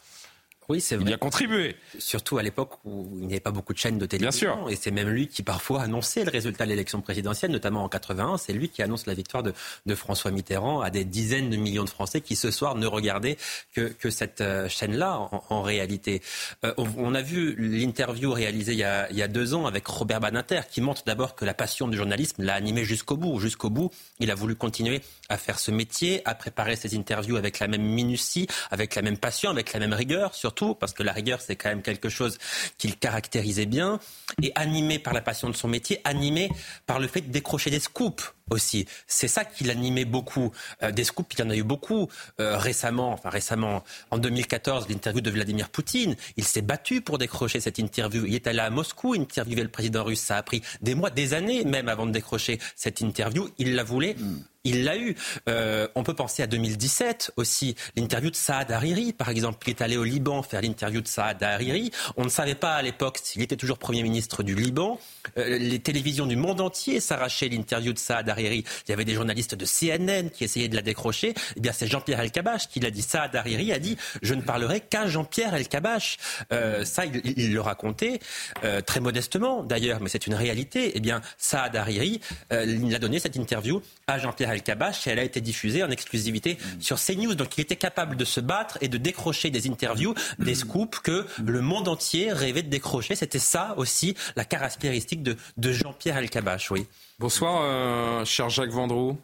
Oui, c'est vrai. Il y a contribué. Surtout à l'époque où il n'y avait pas beaucoup de chaînes de télévision. Bien sûr. Et c'est même lui qui parfois annonçait le résultat de l'élection présidentielle, notamment en 81. C'est lui qui annonce la victoire de, de, François Mitterrand à des dizaines de millions de Français qui ce soir ne regardaient que, que cette euh, chaîne-là en, en, réalité. Euh, on, on, a vu l'interview réalisée il y, a, il y, a, deux ans avec Robert Banater qui montre d'abord que la passion du journalisme l'a animé jusqu'au bout. Jusqu'au bout, il a voulu continuer à faire ce métier, à préparer ses interviews avec la même minutie, avec la même passion, avec la même rigueur surtout parce que la rigueur, c'est quand même quelque chose qu'il caractérisait bien, et animé par la passion de son métier, animé par le fait de décrocher des scoops aussi. C'est ça qui l'animait beaucoup. Euh, des scoops, il y en a eu beaucoup euh, récemment. Enfin récemment, en 2014, l'interview de Vladimir Poutine. Il s'est battu pour décrocher cette interview. Il est allé à Moscou interviewer le président russe. Ça a pris des mois, des années même avant de décrocher cette interview. Il la voulait. Il l'a eu. Euh, on peut penser à 2017 aussi, l'interview de Saad Hariri, par exemple. Il est allé au Liban faire l'interview de Saad Hariri. On ne savait pas à l'époque s'il était toujours Premier ministre du Liban. Euh, les télévisions du monde entier s'arrachaient l'interview de Saad Il y avait des journalistes de CNN qui essayaient de la décrocher. Eh bien, c'est Jean-Pierre Elkabach qui l'a dit. Saad Hariri a dit Je ne parlerai qu'à Jean-Pierre Elkabach. Euh, ça, il, il, le racontait euh, très modestement d'ailleurs, mais c'est une réalité. Eh bien, Saad Hariri, euh, a donné cette interview à Jean-Pierre El-Kabash et elle a été diffusée en exclusivité sur CNews. Donc il était capable de se battre et de décrocher des interviews, des scoops que le monde entier rêvait de décrocher. C'était ça aussi la caractéristique de, Jean-Pierre El-Kabash, oui. Bonsoir, euh, cher Jacques Vendroux.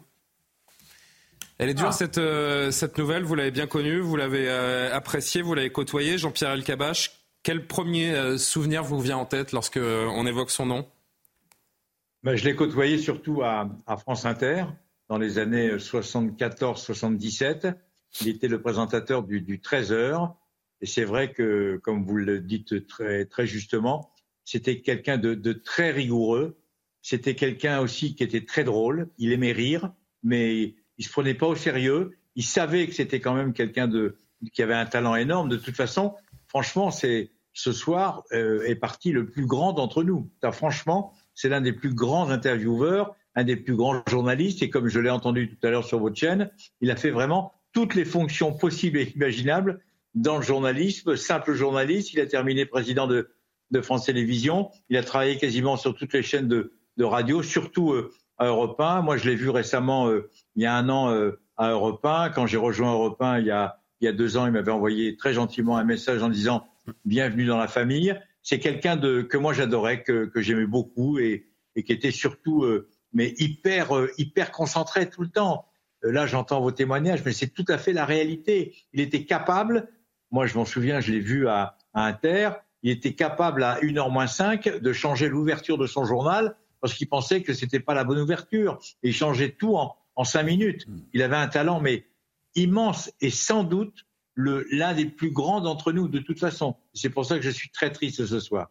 Elle est dure ah. cette, euh, cette nouvelle, vous l'avez bien connue, vous l'avez euh, appréciée, vous l'avez côtoyée, Jean-Pierre Elkabach. Quel premier souvenir vous vient en tête lorsque on évoque son nom? Ben, Je l'ai côtoyé surtout à, à, France Inter dans les années 74-77. Il était le présentateur du, du 13 heures. Et c'est vrai que, comme vous le dites très, très justement, c'était quelqu'un de, de, très rigoureux. C'était quelqu'un aussi qui était très drôle. Il aimait rire, mais il se prenait pas au sérieux. Il savait que c'était quand même quelqu'un de qui avait un talent énorme. De toute façon, franchement, c'est ce soir euh, est parti le plus grand d'entre nous. Ça, franchement, c'est l'un des plus grands intervieweurs un des plus grands journalistes, et comme je l'ai entendu tout à l'heure sur votre chaîne, il a fait vraiment toutes les fonctions possibles et imaginables dans le journalisme, simple journaliste, il a terminé président de, de France Télévisions, il a travaillé quasiment sur toutes les chaînes de, de radio, surtout euh, à Europe 1. Moi, je l'ai vu récemment, euh, il y a un an, euh, à Europe 1. Quand j'ai rejoint Europe 1 il y a, il y a deux ans, il m'avait envoyé très gentiment un message en disant Bienvenue dans la famille. C'est quelqu'un que moi j'adorais, que, que j'aimais beaucoup et, et qui était surtout mais hyper, hyper concentré tout le temps. Là, j'entends vos témoignages, mais c'est tout à fait la réalité. Il était capable, moi je m'en souviens, je l'ai vu à, à, Inter, il était capable à 1h moins 5 de changer l'ouverture de son journal parce qu'il pensait que c'était pas la bonne ouverture. Et il changeait tout en, en 5 minutes. Hmm. Il avait un talent, mais immense et sans doute l'un des plus grands d'entre nous, de toute façon. C'est pour ça que je suis très triste ce soir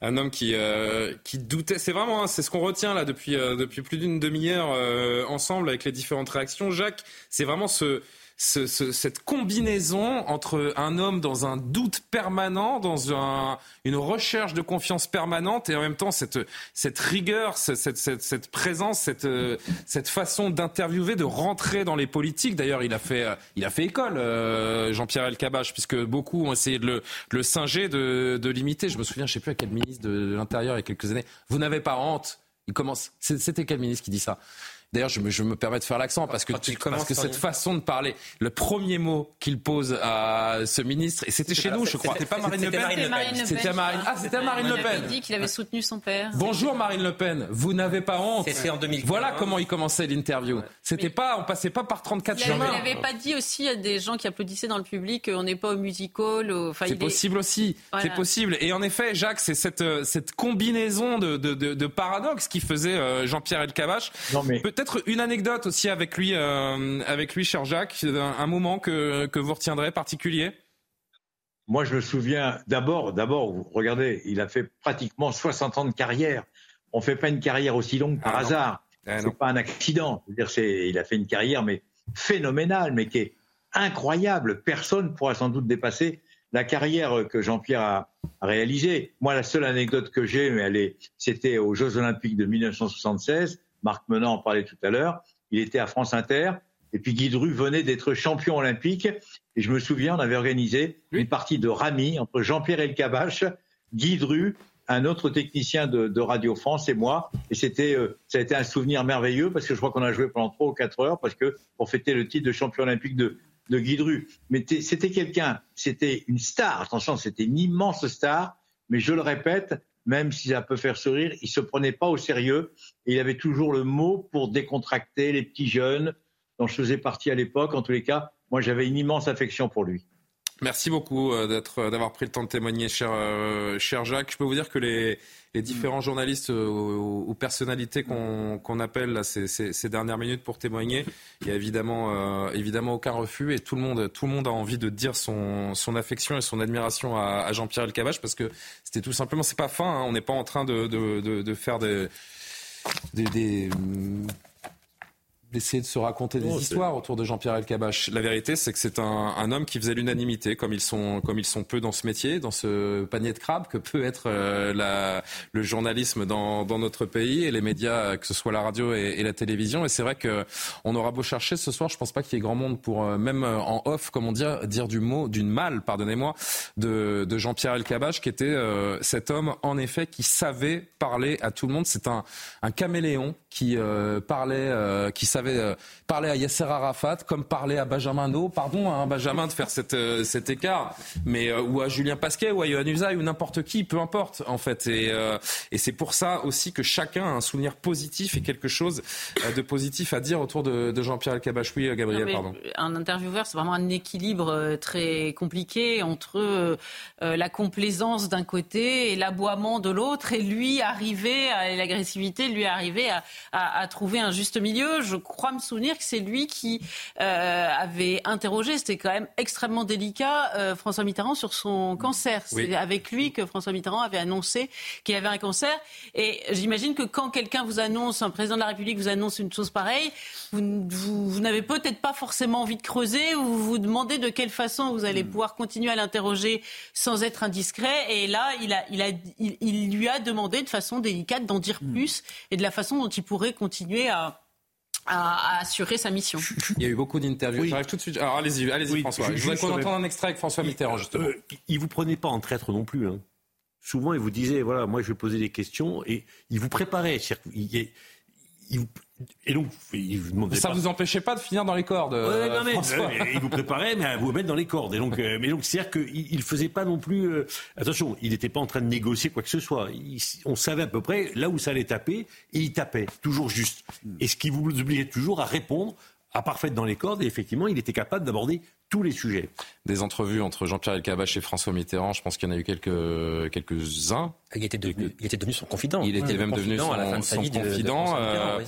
un homme qui euh, qui doutait. C'est vraiment, hein, c'est ce qu'on retient là depuis euh, depuis plus d'une demi-heure euh, ensemble avec les différentes réactions. Jacques, c'est vraiment ce ce, ce, cette combinaison entre un homme dans un doute permanent, dans un, une recherche de confiance permanente et en même temps cette, cette rigueur, cette, cette, cette présence, cette, cette façon d'interviewer, de rentrer dans les politiques. D'ailleurs, il a fait, il a fait école, euh, Jean-Pierre Elkabach, puisque beaucoup ont essayé de le, de le singer, de, de l'imiter. Je me souviens, je sais plus à quel ministre de l'Intérieur il y a quelques années. Vous n'avez pas honte. Il commence. C'était quel ministre qui dit ça? D'ailleurs, je me, je me permets de faire l'accent parce que, tu, parce que cette façon de parler, le premier mot qu'il pose à ce ministre, et c'était chez nous, je crois. C'était pas Marine Le Pen. C'était Marine. Ah, c'était Marine Le Pen. Il avait dit qu'il avait soutenu son père. Bonjour Marine Le Pen. Vous n'avez pas honte. C'était en 2015. Voilà comment il commençait l'interview. C'était pas, on passait pas par 34 Il chemins. n'avait pas dit aussi à des gens qui applaudissaient dans le public on n'est pas au music hall. au- Enfin, C'est il est- possible aussi, Voilà. c'est possible. Et en effet, Jacques, c'est cette, euh, cette combinaison de, de, de, de paradoxes qui faisait euh, Jean-Pierre Elkabbach. Peut-être une anecdote aussi avec lui, euh, avec lui, cher Jacques, un, un moment que, que vous retiendrez particulier? Moi, je me souviens d'abord, d'abord, regardez, il a fait pratiquement 60 ans de carrière. On fait pas une carrière aussi longue par Ah hasard. Ah c'est pas un accident. Dire, il a fait une carrière, mais phénoménale, mais qui est incroyable. Personne pourra sans doute dépasser la carrière que Jean-Pierre a, a réalisée. Moi, la seule anecdote que j'ai, mais elle est, c'était aux Jeux Olympiques de 1976. Marc Menant en parlait tout à l'heure. Il était à France Inter. Et puis Guy Dru venait d'être champion olympique. Et je me souviens, on avait organisé une partie de rami entre Jean-Pierre Elkabbach, Guy Dru, un autre technicien de, de Radio France et moi. Et c'était, euh, ça a été un souvenir merveilleux parce que je crois qu'on a joué pendant trois ou quatre heures parce que pour fêter le titre de champion olympique de, de Guy Dru. Mais c'était quelqu'un, c'était une star. Attention, c'était une immense star. Mais je le répète, même si ça peut faire sourire, il se prenait pas au sérieux. Et il avait toujours le mot pour décontracter les petits jeunes dont je faisais partie à l'époque. En tous les cas, moi, j'avais une immense affection pour lui. Merci beaucoup euh, euh, d'avoir pris le temps de témoigner, cher, euh, cher Jacques. Je peux vous dire que les, les différents journalistes ou, ou personnalités qu'on qu'on appelle là, ces, ces- dernières minutes pour témoigner, il y a évidemment, évidemment aucun refus et tout le monde, tout le monde a envie de dire son, son affection et son admiration à, à Jean-Pierre Elkabbach parce que c'était tout simplement, c'est pas fin, hein, on n'est pas en train de, de, de, de faire des, des, des, d'essayer de se raconter des Non, histoires autour de Jean-Pierre Elkabbach. La vérité, c'est que c'est un, un homme qui faisait l'unanimité, comme ils sont, comme ils sont peu dans ce métier, dans ce panier de crabes que peut être euh, la, le journalisme dans, dans notre pays et les médias, que ce soit la radio et, et la télévision. Et c'est vrai que on aura beau chercher ce soir, je pense pas qu'il y ait grand monde pour euh, même euh, en off, comme on dit, dire du mot, d'une mal, pardonnez-moi, de, de Jean-Pierre Elkabbach, qui était euh, cet homme en effet qui savait parler à tout le monde. C'est un, un caméléon qui parlait, qui savait euh, parler à Yasser Arafat comme parler à Benjamin Do. Pardon, hein, Benjamin, de faire cette, euh, cet écart, mais euh, ou à Julien Pasquet ou à Yohann Usaï ou n'importe qui, peu importe en fait. Et, euh, et c'est pour ça aussi que chacun a un souvenir positif et quelque chose de positif à dire autour de, de Jean-Pierre Elkabbach. Oui, euh, Gabriel, Non, pardon. Un intervieweur, c'est vraiment un équilibre très compliqué entre la complaisance d'un côté et l'aboiement de l'autre, et lui arriver, à, l'agressivité, lui arriver à, à- à trouver un juste milieu. Je crois me souvenir que c'est lui qui euh, avait interrogé, c'était quand même extrêmement délicat, euh, François Mitterrand sur son cancer. Oui. C'est avec lui que François Mitterrand avait annoncé qu'il avait un cancer. Et j'imagine que quand quelqu'un vous annonce, un président de la République vous annonce une chose pareille, vous, n- vous- vous n'avez peut-être pas forcément envie de creuser ou vous vous demandez de quelle façon vous allez pouvoir continuer à l'interroger sans être indiscret. Et là, il, a, il, a, il, il lui a demandé de façon délicate d'en dire plus et de la façon dont il pourrait continuer à, à- à assurer sa mission. Il y a eu beaucoup d'interviews. J'arrive tout de suite. Alors allez-y, allez-y Oui, François. je- Je voudrais qu'on entende un extrait avec François Mitterrand justement. Euh, il vous prenait pas en traître non plus. hein. Souvent, il vous disait, voilà, moi, je vais poser des questions et il vous préparait. il vous- et donc, il vous demandait Ça pas- vous empêchait pas de finir dans les cordes, Ouais, euh, non, mais, il vous préparait, mais à vous mettre dans les cordes. Et donc, euh, mais donc, c'est-à-dire qu'il il faisait pas non plus. euh, attention, il n'était pas en train de négocier quoi que ce soit. Il- on savait à peu près là où ça allait taper, et il tapait toujours juste. Et ce qui vous obligeait toujours à répondre, à parfaite dans les cordes. Et effectivement, il était capable d'aborder tous les sujets. Des entrevues entre Jean-Pierre Elkabbach et François Mitterrand, je pense qu'il y en a eu quelques, quelques-uns. Il était, devenu, il était devenu son confident. Il était même devenu son, à la fin de sa son vie de- de confident. Euh, oui.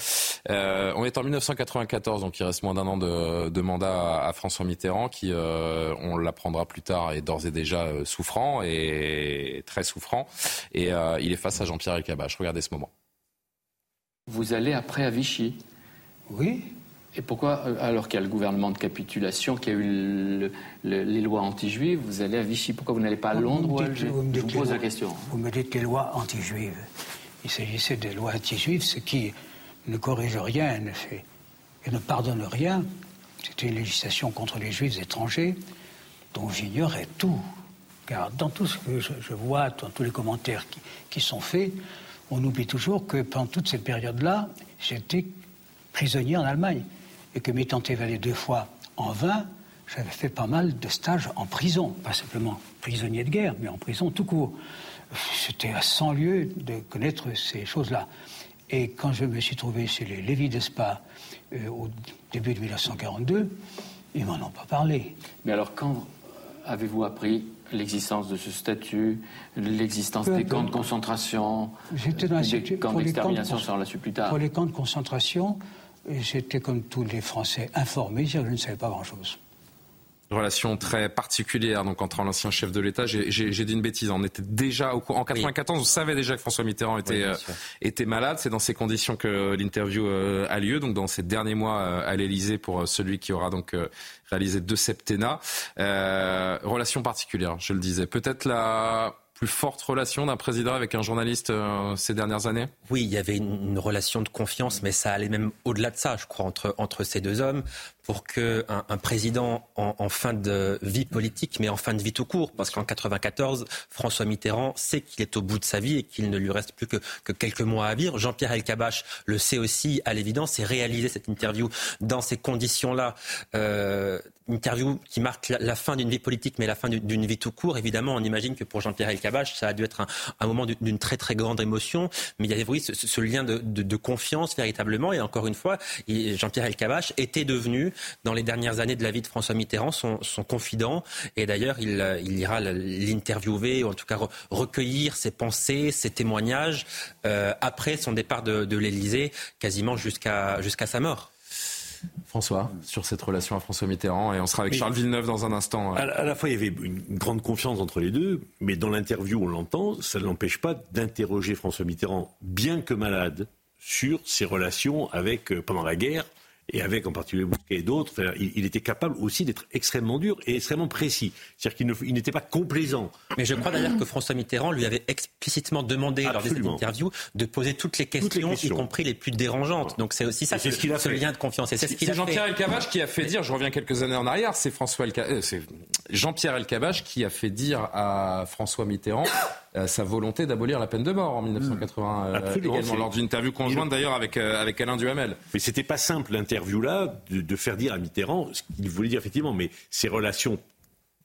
euh, on est en 1994, donc il reste moins d'un an de, de mandat à, à François Mitterrand, qui, euh, on l'apprendra plus tard, est d'ores et déjà souffrant et très souffrant. Et euh, il est face à Jean-Pierre Elkabbach. Regardez ce moment. Vous allez après à Vichy Oui. Et pourquoi, euh, alors qu'il y a le gouvernement de capitulation, qu'il y a eu le- le- les lois anti-juives, vous allez à Vichy Pourquoi vous n'allez pas à Londres ou à vous me Je dites vous les pose la question. Vous me dites les lois anti-juives. Il s'agissait des lois anti-juives, ce qui ne corrige rien et ne, fait, et ne pardonne rien. C'était une législation contre les juifs étrangers dont j'ignorais tout. Car dans tout ce que je, je vois, dans tous les commentaires qui, qui sont faits, on oublie toujours que pendant toute cette période-là, j'étais prisonnier en Allemagne. Et que m'étant évadé deux fois en vain, j'avais fait pas mal de stages en prison, pas simplement prisonnier de guerre, mais en prison tout court. C'était à 100 lieues de connaître ces choses-là. Et quand je me suis trouvé chez les Lévis de Spa euh, au début de 1942, ils m'en ont pas parlé. Mais alors quand avez-vous appris l'existence de ce statut, l'existence des camps de concentration, J'étais dans des la- camps d'extermination, ça on l'a su plus tard. Pour les camps de concentration, et j'étais comme tous les Français informés, je ne savais pas grand-chose. Relation très particulière donc entre l'ancien chef de l'État. J'ai dit une bêtise. On était déjà au. En 94, on savait déjà que François Mitterrand était, Oui, euh, était malade. C'est dans ces conditions que l'interview euh, a lieu. Donc dans ces derniers mois euh, à l'Élysée pour euh, celui qui aura donc euh, réalisé deux septennats. Euh, relation particulière, je le disais. Peut-être la plus forte relation d'un président avec un journaliste euh, ces dernières années? Oui, il y avait une, relation de confiance, mais ça allait même au-delà de ça, je crois, entre, entre ces deux hommes, pour qu'un un président en, en fin de vie politique, mais en fin de vie tout court, parce qu'en 94, François Mitterrand sait qu'il est au bout de sa vie et qu'il ne lui reste plus que, que quelques mois à vivre. Jean-Pierre Elkabbach le sait aussi, à l'évidence, et réaliser cette interview dans ces conditions-là, euh, interview qui marque la, fin d'une vie politique, mais la fin d'une- vie tout court. Évidemment, on imagine que pour Jean-Pierre Elkabbach, ça a dû être un, moment d'une- très très grande émotion, mais il y avait oui, ce, lien de, confiance véritablement. Et encore une fois, Jean-Pierre Elkabbach était devenu, dans les dernières années de la vie de François Mitterrand, son, confident. Et d'ailleurs, il, ira l'interviewer, ou en tout cas re- recueillir ses pensées, ses témoignages, euh, après son départ de, l'Élysée, quasiment jusqu'à sa mort. François, sur cette relation à François Mitterrand, et on sera avec Mais- Charles Villeneuve dans un instant. À, à la fois, il y avait une grande confiance entre les deux, mais dans l'interview, on l'entend, ça ne l'empêche pas d'interroger François Mitterrand, bien que malade, sur ses relations avec, euh, pendant la guerre, et avec en particulier Bousquet et d'autres. Enfin, il, il était capable aussi d'être extrêmement dur et extrêmement précis. C'est-à-dire qu'il n'était pas complaisant. Mais je crois d'ailleurs que François Mitterrand lui avait explicitement demandé lors de cette Absolument. interview de poser toutes les questions, Toutes les questions. y compris les plus dérangeantes. Donc c'est aussi ça, ce, ce qu'il a ce fait. lien de confiance. Et c'est ce Jean-Pierre. Elkabbach qui a fait dire, je reviens quelques années en arrière, c'est François Elka- euh, c'est Jean-Pierre Elkabbach qui a fait dire à François Mitterrand sa volonté d'abolir la peine de mort en 1980 euh, Absolument, également lors d'une interview conjointe d'ailleurs avec euh, avec Alain Duhamel. Mais c'était pas simple l'interview là de, de faire dire à Mitterrand ce qu'il voulait dire effectivement, mais ces relations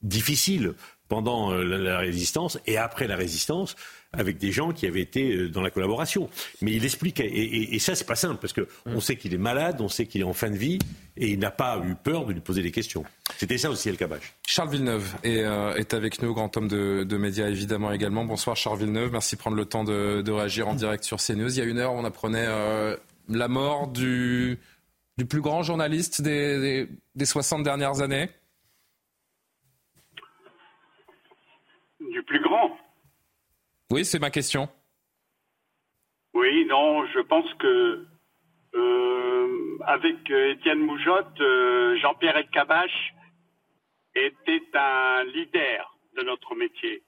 difficiles pendant euh, la, la résistance et après la résistance avec des gens qui avaient été euh, dans la collaboration. Mais il expliquait et, et, et ça c'est pas simple parce que on sait qu'il est malade, on sait qu'il est en fin de vie et il n'a pas eu peur de lui poser des questions. C'était ça aussi El Kabach. Charles Villeneuve est, euh, est avec nous, grand homme de, de médias évidemment également. Bonsoir Charles Villeneuve, merci de prendre le temps de, de réagir en direct sur CNews. Il y a une heure, on apprenait euh, la mort du, du plus grand journaliste des, des, des 60 dernières années. Du plus grand? Oui, c'est ma question. Oui, non, je pense que euh, avec euh, Étienne Moujotte, euh, Jean-Pierre Elkabbach était un leader de notre métier.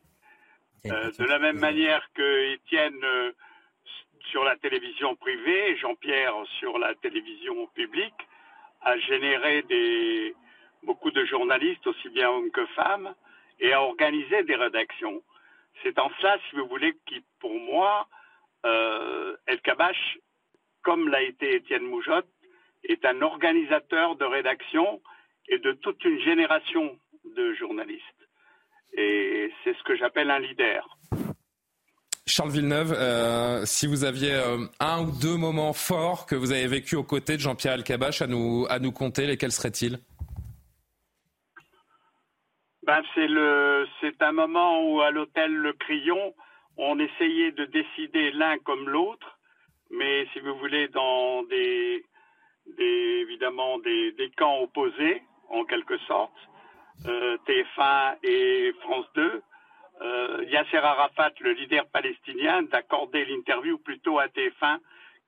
Euh, de la même manière que Étienne euh, sur la télévision privée, Jean-Pierre sur la télévision publique, a généré des, beaucoup de journalistes, aussi bien hommes que femmes, et a organisé des rédactions. C'est en cela, si vous voulez, qui, pour moi, euh, El Kabach, comme l'a été Étienne Moujotte, est un organisateur de rédaction et de toute une génération de journalistes. Et c'est ce que j'appelle un leader. Charles Villeneuve, euh, si vous aviez euh, un ou deux moments forts que vous avez vécu aux côtés de Jean-Pierre Elkabbach à nous, à nous compter, lesquels seraient-ils? Ben, c'est le, c'est un moment où à l'hôtel Le Crillon, on essayait de décider l'un comme l'autre, mais si vous voulez, dans des, des évidemment des, des camps opposés, en quelque sorte, euh, TF1 et France 2. Euh, Yasser Arafat, le leader palestinien, d'accorder l'interview plutôt à TF1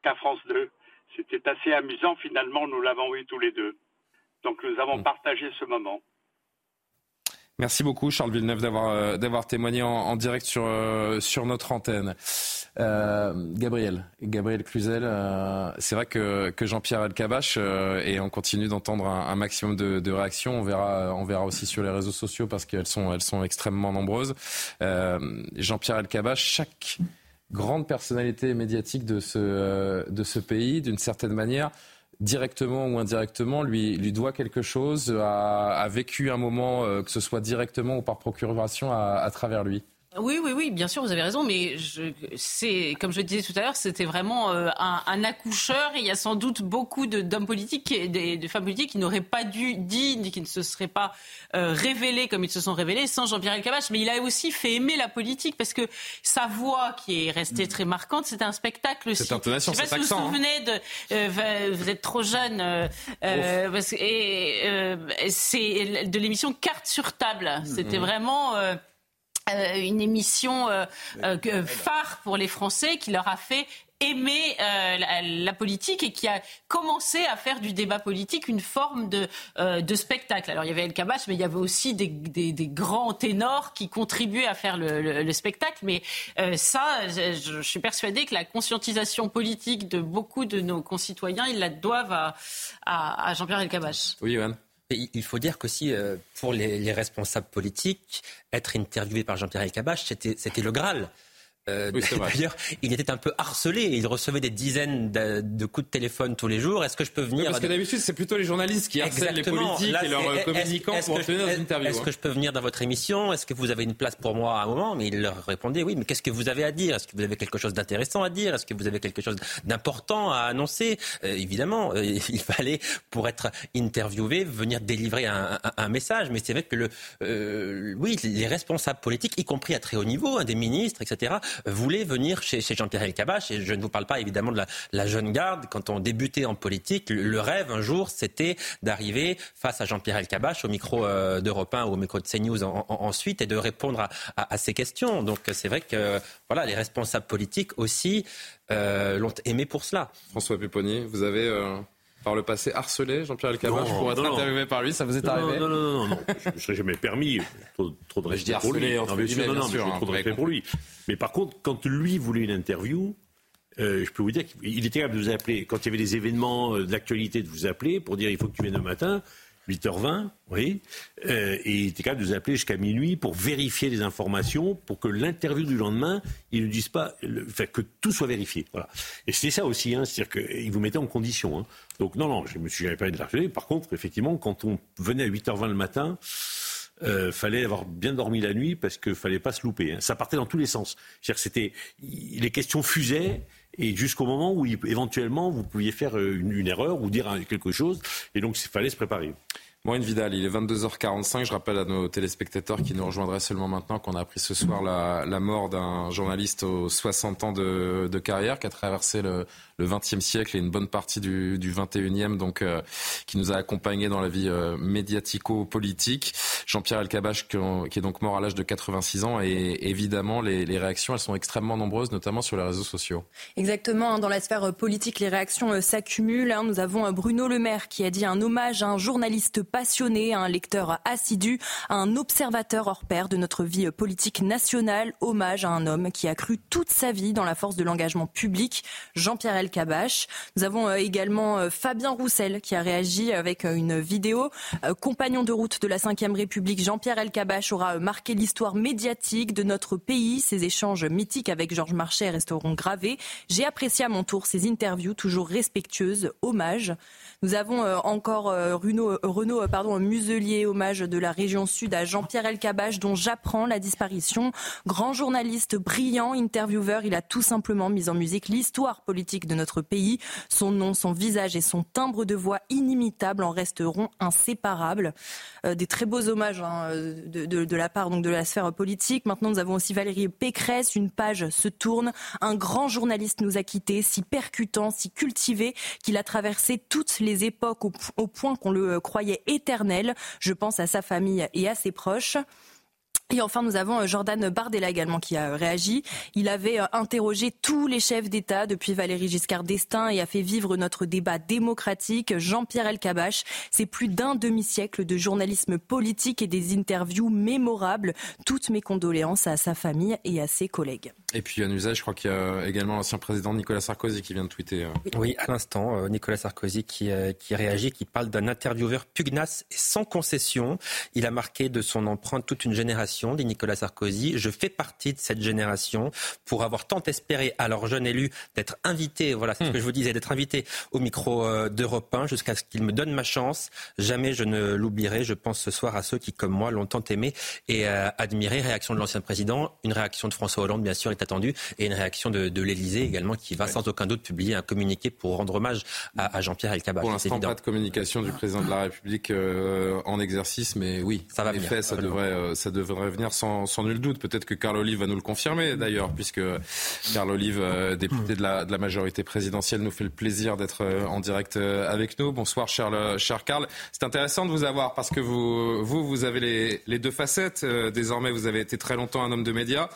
qu'à France 2. C'était assez amusant, finalement, nous l'avons eu tous les deux. Donc nous avons partagé ce moment. Merci beaucoup Charles Villeneuve d'avoir euh, d'avoir témoigné en, direct sur euh, sur notre antenne. Euh, Gabriel, Gabriel Cluzel, c'est vrai que, que Jean-Pierre Elkabbach euh, et on continue d'entendre un, maximum de, réactions. On verra on verra aussi sur les réseaux sociaux parce qu'elles sont elles sont extrêmement nombreuses. Jean-Pierre Elkabbach, chaque grande personnalité médiatique de ce de ce pays, d'une certaine manière directement ou indirectement, lui, lui doit quelque chose, a, vécu un moment, que ce soit directement ou par procuration, à travers lui oui, oui, oui, bien sûr, vous avez raison, mais c'est comme je disais tout à l'heure, c'était vraiment euh, un, accoucheur. il y a sans doute beaucoup d'hommes politiques, et de, femmes politiques qui n'auraient pas dû dire, qui ne se seraient pas euh, révélés comme ils se sont révélés sans Jean-Pierre Elkabbach. Mais il a aussi fait aimer la politique parce que sa voix, qui est restée très marquante, c'était un spectacle. Cette intonation, pas si vous vous hein. souvenez de, euh, vous êtes trop jeune, parce, et c'est de l'émission Carte sur table. C'était mmh. vraiment euh, une émission euh, euh, phare pour les Français qui leur a fait aimer la, politique et qui a commencé à faire du débat politique une forme de, de spectacle. Alors il y avait El Kabash, mais il y avait aussi des, des, grands ténors qui contribuaient à faire le, spectacle. Mais ça, je, suis persuadée que la conscientisation politique de beaucoup de nos concitoyens, ils la doivent à, à, Jean-Pierre El Kabash. Oui, Yohann. Il faut dire qu'aussi, pour les, responsables politiques, être interviewé par Jean-Pierre Elkabbach, c'était le Graal. Euh, [LAUGHS] d'ailleurs, il était un peu harcelé. Il recevait des dizaines de, coups de téléphone tous les jours. Est-ce que je peux venir Parce que d'habitude, c'est plutôt les journalistes qui harcèlent les politiques et leurs communicants pour obtenir des interviews. Est-ce que je peux venir dans votre émission? Est-ce que vous avez une place pour moi? À un moment Mais il leur répondait oui. Mais qu'est-ce que vous avez à dire? Est-ce que vous avez quelque chose d'intéressant à dire? Est-ce que vous avez quelque chose d'important à annoncer? Euh, Évidemment, euh, [LAUGHS] il fallait pour être interviewé venir délivrer un, message. Mais c'est vrai que le, oui, les responsables politiques, y compris à très haut niveau, hein, des ministres, etc voulait venir chez, Jean-Pierre Elkabbach. Et je ne vous parle pas évidemment de la, jeune garde. Quand on débutait en politique, le, rêve un jour, c'était d'arriver face à Jean-Pierre Elkabbach au micro euh, d'Europe 1 ou au micro de CNews ensuite et de répondre à, ces questions. Donc c'est vrai que voilà, les responsables politiques aussi euh, l'ont aimé pour cela. François Pupponi, vous avez... Euh, par le passé harcelé Jean-Pierre Elkabbach pour être interviewé par lui Ça vous est arrivé Non, non, non, non, je ne serais jamais permis. Trop, trop de respect pour lui. Non, bien sûr, non, non, mais trop de respect pour lui. Mais par contre, quand lui voulait une interview, euh, je peux vous dire qu'il était capable de vous appeler, quand il y avait des événements euh, d'actualité, de vous appeler pour dire il faut que tu viennes le matin. 8h20, oui, euh, et il était capable de vous appeler jusqu'à minuit pour vérifier les informations, pour que l'interview du lendemain, il ne dise pas, que tout soit vérifié. Voilà. Et c'était ça aussi, hein, c'est-à-dire qu'il vous mettait en condition. Hein. Donc non, non, je me suis jamais parlé de l'argent. Par contre, effectivement, quand on venait à 8h20 le matin, euh, fallait avoir bien dormi la nuit parce qu'il fallait pas se louper. Hein. Ça partait dans tous les sens. C'est-à-dire que c'était les questions fusaient et jusqu'au moment où éventuellement vous pouviez faire euh, une, erreur ou dire quelque chose et donc il fallait se préparer. Moine Vidal, il est 22h45. Je rappelle à nos téléspectateurs qui nous rejoindraient seulement maintenant qu'on a appris ce soir la, mort d'un journaliste aux 60 ans de, de carrière qui a traversé le, le XXe siècle et une bonne partie du, du XXIe, donc euh, qui nous a accompagnés dans la vie euh, médiatico-politique. Jean-Pierre Elkabach, qui, qui, est donc mort à l'âge de 86 ans, et évidemment, les, les, réactions, elles sont extrêmement nombreuses, notamment sur les réseaux sociaux. Exactement, hein, dans la sphère politique, les réactions euh, s'accumulent. Hein. Nous avons Bruno Le Maire qui a dit un hommage à un journaliste passionné, à un lecteur assidu, à un observateur hors pair de notre vie politique nationale. Hommage à un homme qui a cru toute sa vie dans la force de l'engagement public. Jean-Pierre Nous avons euh, également euh, Fabien Roussel qui a réagi avec euh, une vidéo. Compagnon de route de la Ve République, Jean-Pierre Elkabach aura marqué l'histoire médiatique de notre pays. Ses échanges mythiques avec Georges Marchais resteront gravés. J'ai apprécié à mon tour ses interviews toujours respectueuses. Hommage. Nous avons encore Renaud, Renaud pardon, Muselier, hommage de la région sud à Jean-Pierre Elkabach, dont j'apprends la disparition. Grand journaliste, brillant, intervieweur, il a tout simplement mis en musique l'histoire politique de notre pays. Son nom, son visage et son timbre de voix inimitable en resteront inséparables. Euh, des très beaux hommages hein, de, de, la part donc, de la sphère politique. Maintenant, nous avons aussi Valérie Pécresse. Une page se tourne. Un grand journaliste nous a quittés, si percutant, si cultivé, qu'il a traversé toutes les époques au, au point qu'on le croyait éternel. Je pense à sa famille et à ses proches. Et enfin, nous avons euh, Jordan Bardella également qui a réagi. Il avait euh, interrogé tous les chefs d'État depuis Valéry Giscard d'Estaing et a fait vivre notre débat démocratique. Jean-Pierre Elkabbach, c'est plus d'un demi-siècle de journalisme politique et des interviews mémorables. Toutes mes condoléances à sa famille et à ses collègues. Et puis un usage, je crois qu'il y a également l'ancien président Nicolas Sarkozy qui vient de tweeter. Euh. Oui, à l'instant, Nicolas Sarkozy qui, qui réagit, qui parle d'un intervieweur pugnace et sans concession. Il a marqué de son empreinte toute une génération génération, dit Nicolas Sarkozy. Je fais partie de cette génération pour avoir tant espéré à leurs jeunes élus d'être invité, voilà, c'est ce hmm. que je vous disais, d'être invité au micro euh, d'Europe 1 jusqu'à ce qu'il me donne ma chance. Jamais je ne l'oublierai. Je pense ce soir à ceux qui, comme moi, l'ont tant aimé et euh, admiré. Réaction de l'ancien président, une réaction de François Hollande, bien sûr, est attendue, et une réaction de, de l'Élysée également, qui va sans aucun doute publier un communiqué pour rendre hommage à, Jean-Pierre Elkabbach. Pour l'instant, pas de communication du président de la République euh, en exercice, mais oui, ça va venir. ça devrait, ça devrait venir sans, sans nul doute. Peut-être que Carl Olive va nous le confirmer, d'ailleurs, puisque Carl Olive, député de la, de la majorité présidentielle, nous fait le plaisir d'être euh, en direct euh, avec nous. Bonsoir, cher, cher Karl. C'est intéressant de vous avoir parce que vous, vous, vous avez les, les deux facettes. Euh, désormais, vous avez été très longtemps un homme de médias.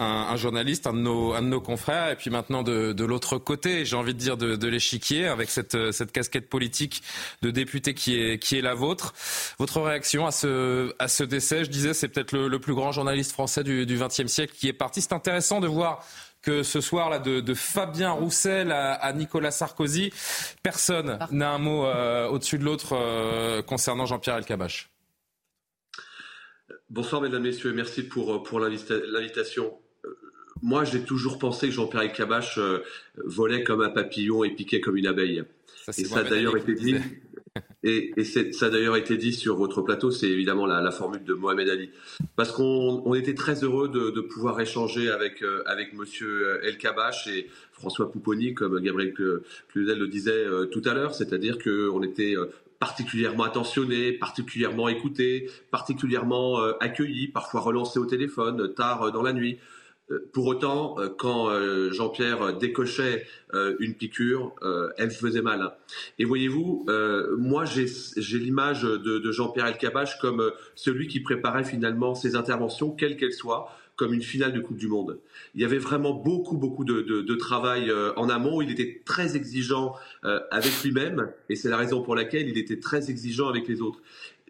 Un, un, journaliste, un de, nos, un de nos confrères, et puis maintenant de, de l'autre côté, j'ai envie de dire de, de l'échiquier, avec cette, cette casquette politique de député qui est, qui est la vôtre. Votre réaction à ce, à ce décès, je disais, c'est peut-être le, le, plus grand journaliste français du XXe siècle qui est parti. C'est intéressant de voir que ce soir-là, de, Fabien Roussel à, Nicolas Sarkozy, personne n'a un mot euh, au-dessus de l'autre euh, concernant Jean-Pierre Elkabach. Bonsoir mesdames, messieurs, merci pour, euh, pour l'invitation. Moi, j'ai toujours pensé que Jean-Pierre Elkabach volait comme un papillon et piquait comme une abeille. et ça a d'ailleurs été dit. [LAUGHS] Et, ça a d'ailleurs été dit sur votre plateau, c'est évidemment la, formule de Mohamed Ali. Parce qu'on était très heureux de, pouvoir échanger avec, euh, avec Monsieur El Kabash et François Pouponi, comme Gabriel Cluzel le disait euh, tout à l'heure, c'est-à-dire qu'on était euh, particulièrement attentionné, particulièrement écouté, particulièrement accueilli, parfois relancé au téléphone tard dans la nuit. Euh, pour autant, euh, quand euh, Jean-Pierre décochait une piqûre, elle faisait mal. Et voyez-vous, moi j'ai l'image de, Jean-Pierre Elkabach comme celui qui préparait finalement ses interventions, quelles qu'elles soient, comme une finale de Coupe du Monde. Il y avait vraiment beaucoup, beaucoup de, travail en amont. Il était très exigeant avec lui-même, et c'est la raison pour laquelle il était très exigeant avec les autres.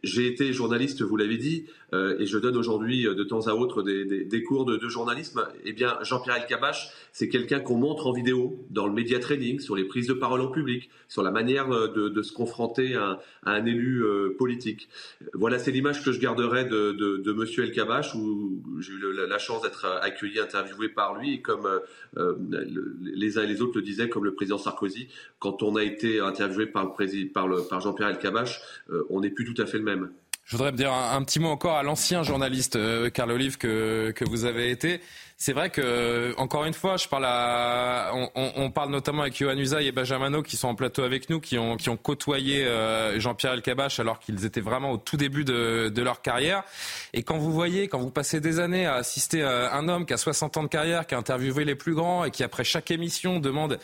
J'ai été journaliste, vous l'avez dit, et je donne aujourd'hui euh, de temps à autre des, cours de, journalisme. Eh bien, Jean-Pierre Elkabach, c'est quelqu'un qu'on montre en vidéo dans le média training, sur les prises de parole en public, sur la manière euh, de, se confronter à, un élu politique. Voilà, c'est l'image que je garderai de, de, Monsieur Elkabach, où j'ai eu la, chance d'être accueilli, interviewé par lui, et comme les uns et les autres le disaient, comme le président Sarkozy, quand on a été interviewé par, par, Jean-Pierre Elkabach, on n'est plus tout à fait le même. Je voudrais dire un, petit mot encore à l'ancien journaliste euh, Carl Olive que, que vous avez été c'est vrai que encore une fois, je parle à, on, parle notamment avec Johan Usaï et Benjamin qui sont en plateau avec nous, qui ont, qui ont côtoyé euh, Jean-Pierre Elkabach alors qu'ils étaient vraiment au tout début de, de, leur carrière. Et quand vous voyez, quand vous passez des années à assister à un homme qui a 60 ans de carrière, qui a interviewé les plus grands et qui après chaque émission demande,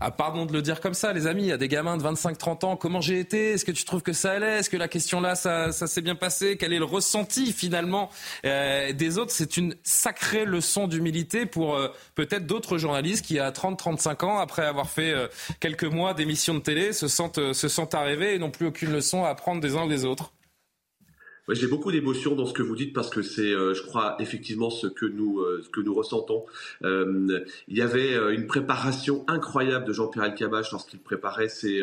ah, pardon de le dire comme ça, les amis, a des gamins de 25-30 ans, comment j'ai été? Est-ce que tu trouves que ça allait? Est-ce que la question là, ça, ça s'est bien passé? Quel est le ressenti finalement euh, des autres? C'est une sacrée leçon du d'humilité pour euh, peut-être d'autres journalistes qui, à 30-35 ans, après avoir fait euh, quelques mois d'émissions de télé, se sentent, euh, se sentent arrivés et n'ont plus aucune leçon à apprendre des uns ou des autres j'ai beaucoup d'émotions dans ce que vous dites parce que c'est, euh, je crois, effectivement ce que nous, euh, ce que nous ressentons. Euh, il y avait une préparation incroyable de Jean-Pierre Elkabbach lorsqu'il préparait ses,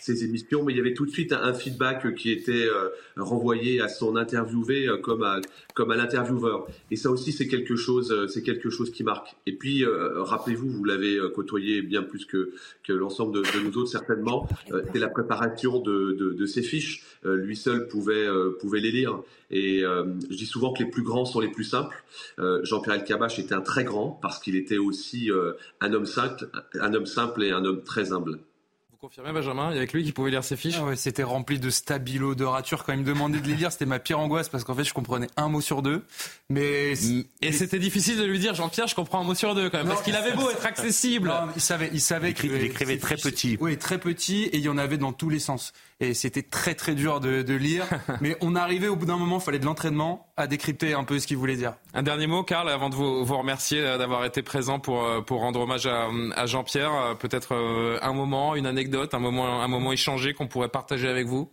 ses, émissions, mais il y avait tout de suite un, feedback qui était renvoyé à son interviewé comme à, comme à l'intervieweur. Et ça aussi, c'est quelque chose, c'est quelque chose qui marque. Et puis, rappelez-vous, vous l'avez côtoyé bien plus que, que l'ensemble de, de, nous autres certainement. c'est la préparation de, de, de ses fiches. lui seul pouvait, pouvait les lire et euh, je dis souvent que les plus grands sont les plus simples. Euh, Jean-Pierre Elkabbach était un très grand parce qu'il était aussi euh, un homme simple, un homme simple et un homme très humble. Vous confirmez, Benjamin? Il y avait que lui qui pouvait lire ses fiches? Ah C'était rempli de stabilo, de ratures. Quand il me demandait de les lire, c'était ma pire angoisse parce qu'en fait, je comprenais un mot sur deux. Mais Et c'était difficile de lui dire, Jean-Pierre, je comprends un mot sur deux quand même. parce qu'il avait beau [LAUGHS] être accessible. il savait, il savait qu'il écrivait très petit. Oui, très petit. Et il y en avait dans tous les sens et c'était très très dur de, de lire. [LAUGHS] mais on arrivait au bout d'un moment, il fallait de l'entraînement à décrypter un peu ce qu'il voulait dire. Un dernier mot, Karl, avant de vous, vous remercier euh, d'avoir été présent pour, euh, pour rendre hommage à, à Jean-Pierre. Euh, peut-être un moment, une anecdote, un moment, un moment échangé qu'on pourrait partager avec vous?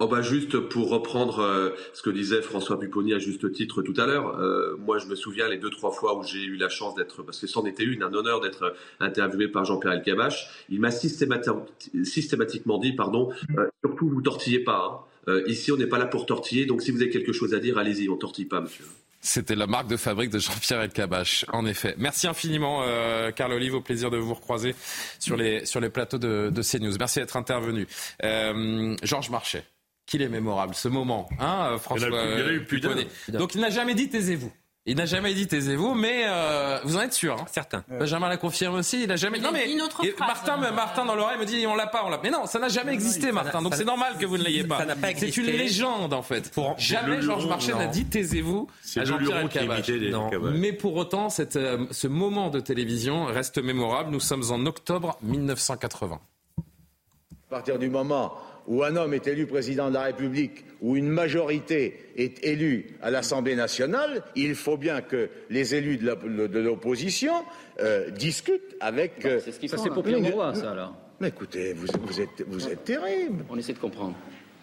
Oh bah juste pour reprendre euh, ce que disait François Pupponi à juste titre tout à l'heure, euh, moi je me souviens les deux trois fois où j'ai eu la chance d'être, parce que c'en était une, un honneur d'être interviewé par Jean-Pierre Elkabach, il m'a systématiquement dit, pardon, euh, surtout vous tortillez pas. Hein. ici on n'est pas là pour tortiller, donc si vous avez quelque chose à dire, allez-y, on tortille pas, monsieur. C'était la marque de fabrique de Jean-Pierre Elkabach, en effet. Merci infiniment, euh, Carl Olive. Au plaisir de vous recroiser sur les, sur les plateaux de, de CNews. Merci d'être intervenu. Euh, Georges Marchais, qu'il est mémorable, ce moment, hein, François Il a eu- il y en a eu plus. Donc il n'a jamais dit taisez-vous. Il n'a jamais dit taisez-vous, mais euh, vous en êtes sûr. Hein Certain. Benjamin la confirme aussi. Il a jamais. Il non mais une autre phrase, Martin, hein. Martin dans l'oreille me dit on l'a pas, on l'a. Mais non, ça n'a jamais existé, Martin. Donc c'est n'a- normal que vous ne l'ayez pas. ça n'a pas C'est une légende en fait. jamais Georges Marchais n'a dit taisez-vous C'est à le Jean-Pierre les. Mais pour autant, cette, euh, ce moment de télévision reste mémorable. Nous sommes en octobre 1980. À partir du moment où un homme est élu président de la République, où une majorité est élue à l'Assemblée nationale, il faut bien que les élus de l'opposition euh, discutent avec. euh, C'est ce qu'ils ça, font. c'est pour Pierre Mauroy, ça, alors. Mais écoutez, vous, vous êtes, vous êtes terrible. On essaie de comprendre.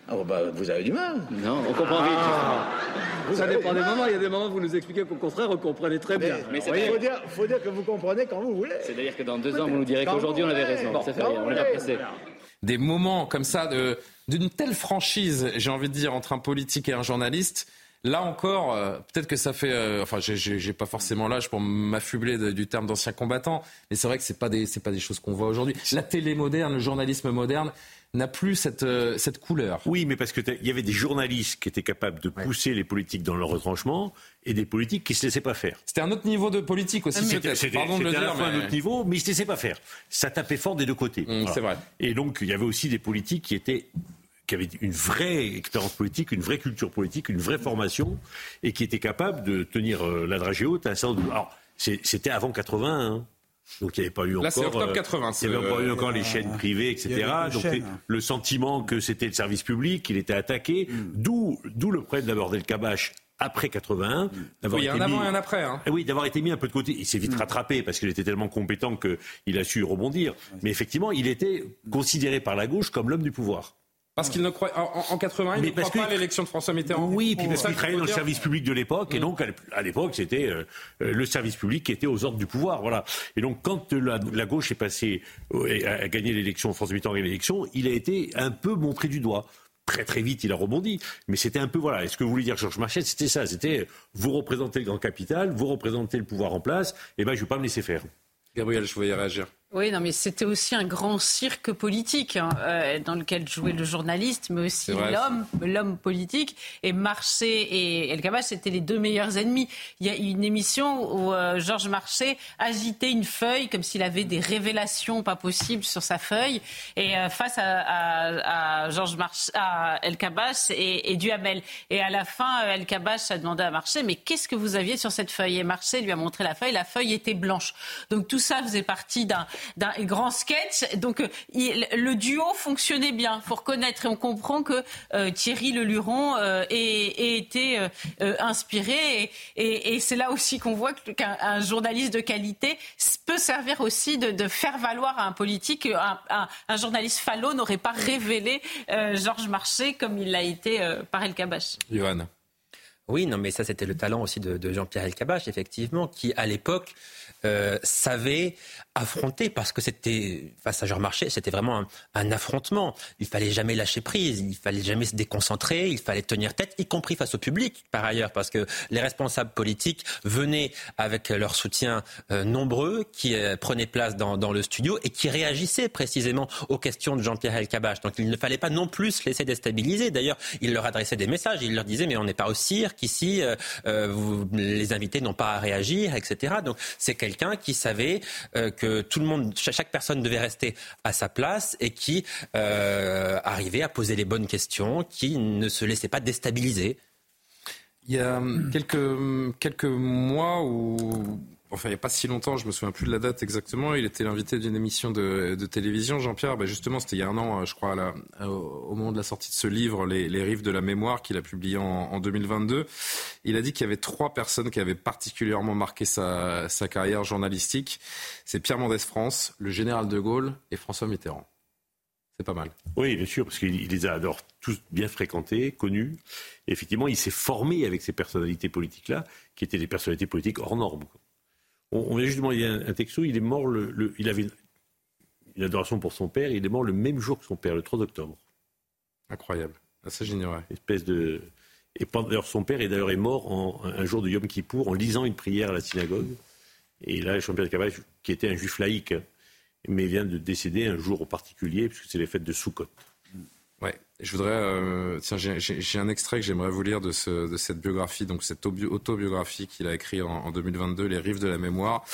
Ah, bah, vous avez du mal. Non, on comprend vite. Ah. Vous ça dépend des moments. Il y a des moments où vous nous expliquez qu'au contraire, vous comprenez très bien. Mais, il faut dire, faut dire que vous comprenez quand vous voulez. C'est-à-dire que dans deux ans, vous nous direz qu'aujourd'hui, on avait raison. Bon, ça fait rien, on n'est pas pressé. Des moments comme ça de- d'une telle franchise, j'ai envie de dire, entre un politique et un journaliste. Là encore, euh, peut-être que ça fait. euh, enfin, j'ai- j'ai j'ai pas forcément l'âge pour m'affubler du terme d'ancien combattant, mais c'est vrai que c'est pas des c'est pas des choses qu'on voit aujourd'hui. La télé moderne, le journalisme moderne n'a plus cette euh, cette couleur. Oui, mais parce qu'il y avait des journalistes qui étaient capables de pousser les politiques dans leur retranchement et des politiques qui se laissaient pas faire. C'était un autre niveau de politique aussi. C'était peut-être. c'était- Pardon de le c'était à la dire, fois mais- un autre niveau, mais ils se laissaient pas faire. Ça tapait fort des deux côtés. Mm, c'est vrai. Et donc, il y avait aussi des politiques qui étaient qui avaient une vraie expérience politique, une vraie culture politique, une vraie formation, et qui étaient capables de tenir euh, la dragée haute à un certain nombre Alors, c'était avant 80, hein. Donc il n'y avait pas eu Là, c'est encore. octobre euh, 80, Il n'y avait ce- pas eu encore les euh, chaînes privées, il y etc. Donc chaînes. le sentiment que c'était le service public, qu'il était attaqué, d'où d'où le problème d'aborder le cabache après 81, d'avoir Oui, il y a été un avant mis- et un après. hein. ah Oui, d'avoir été mis un peu de côté. Il s'est vite rattrapé parce qu'il était tellement compétent qu'il a su rebondir. Mais effectivement, il était considéré par la gauche comme l'homme du pouvoir. Parce qu'il ne croit en, en 80, il ne croit pas à l'élection de François Mitterrand. Oui, puis parce qu'il travaillait dans le service public de l'époque, et donc à l'ép- à l'époque, c'était euh, euh, le service public qui était aux ordres du pouvoir. Voilà. Et donc, quand la, la gauche est passée euh, et a, gagné l'élection, François Mitterrand a gagné l'élection, il a été un peu montré du doigt. Très très vite, il a rebondi. Mais c'était un peu, voilà, et ce que voulait dire Georges Marchais, c'était ça. C'était, vous représentez le grand capital, vous représentez le pouvoir en place, et ben je ne vais pas me laisser faire. Gabriel, je voulais réagir. Oui, non, mais c'était aussi un grand cirque politique hein, euh, dans lequel jouait le journaliste, mais aussi l'homme, l'homme politique. Et Marché et El Kabach, c'était les deux meilleurs ennemis. Il y a une émission où euh, Georges Marché agitait une feuille comme s'il avait des révélations pas possibles sur sa feuille. Et euh, face à, à, à Georges Marché, à El Kabach et, et Duhamel. Et à la fin, El Kabach a demandé à Marché, mais qu'est-ce que vous aviez sur cette feuille? Et Marché lui a montré la feuille. La feuille était blanche. Donc tout ça faisait partie d'un d'un grand sketch. Donc euh, il- le duo fonctionnait bien. Faut reconnaître et on comprend que euh, Thierry Leluron euh, ait, ait été inspiré et, et- et c'est là aussi qu'on voit qu'un un journaliste de qualité peut servir aussi de, de faire valoir à un politique. Un, un- un journaliste falot n'aurait pas révélé euh, Georges Marchais comme il l'a été euh, par El Kabach. Johan. Oui, non, mais ça, c'était le talent aussi de, de Jean-Pierre Elkabbach, effectivement, qui, à l'époque, euh, savait affronter, parce que c'était, face à Jean Marché, c'était vraiment un, affrontement. Il fallait jamais lâcher prise, il fallait jamais se déconcentrer, il fallait tenir tête, y compris face au public, par ailleurs, parce que les responsables politiques venaient avec leur soutien euh, nombreux, qui euh, prenaient place dans, le studio et qui réagissaient précisément aux questions de Jean-Pierre Elkabbach. Donc il ne fallait pas non plus se laisser déstabiliser. D'ailleurs, il leur adressait des messages, il leur disait mais on n'est pas au cirque ici, euh, les invités n'ont pas à réagir, etc. Donc c'est quelqu'un qui savait euh, que tout le monde, cha- chaque personne devait rester à sa place et qui euh, arrivait à poser les bonnes questions, qui ne se laissait pas déstabiliser. Il y a hum, quelques, quelques mois où, enfin il n'y a pas si longtemps, je me souviens plus de la date exactement, il était l'invité d'une émission de, télévision, Jean-Pierre, ben justement c'était il y a un an, euh, je crois, la- au moment de la sortie de ce livre, Les, rives de la mémoire, qu'il a publié en, en 2022. Il a dit qu'il y avait trois personnes qui avaient particulièrement marqué sa, carrière journalistique. C'est Pierre Mendès France, le général de Gaulle et François Mitterrand. C'est pas mal. Oui, bien sûr, parce qu'il il les a tous bien fréquentés, connus. Effectivement, il s'est formé avec ces personnalités politiques-là, qui étaient des personnalités politiques hors normes. On, on vient justement, il y a un, un texto, il est mort, le, le- il avait une, adoration pour son père, il est mort le même jour que son père, le 3 octobre. Incroyable. Ah, ça, j'ignorais. Espèce de. Et d'ailleurs, son père est d'ailleurs est mort en, un jour de Yom Kippour en lisant une prière à la synagogue. Et là, Jean-Pierre Cabage, qui était un juif laïque, mais vient de décéder un jour en particulier, puisque c'est les fêtes de Sukkot. Je voudrais. Euh, tiens, j'ai un extrait que j'aimerais vous lire de cette biographie, donc cette autobiographie qu'il a écrite en, en, 2022, Les Rives de la mémoire.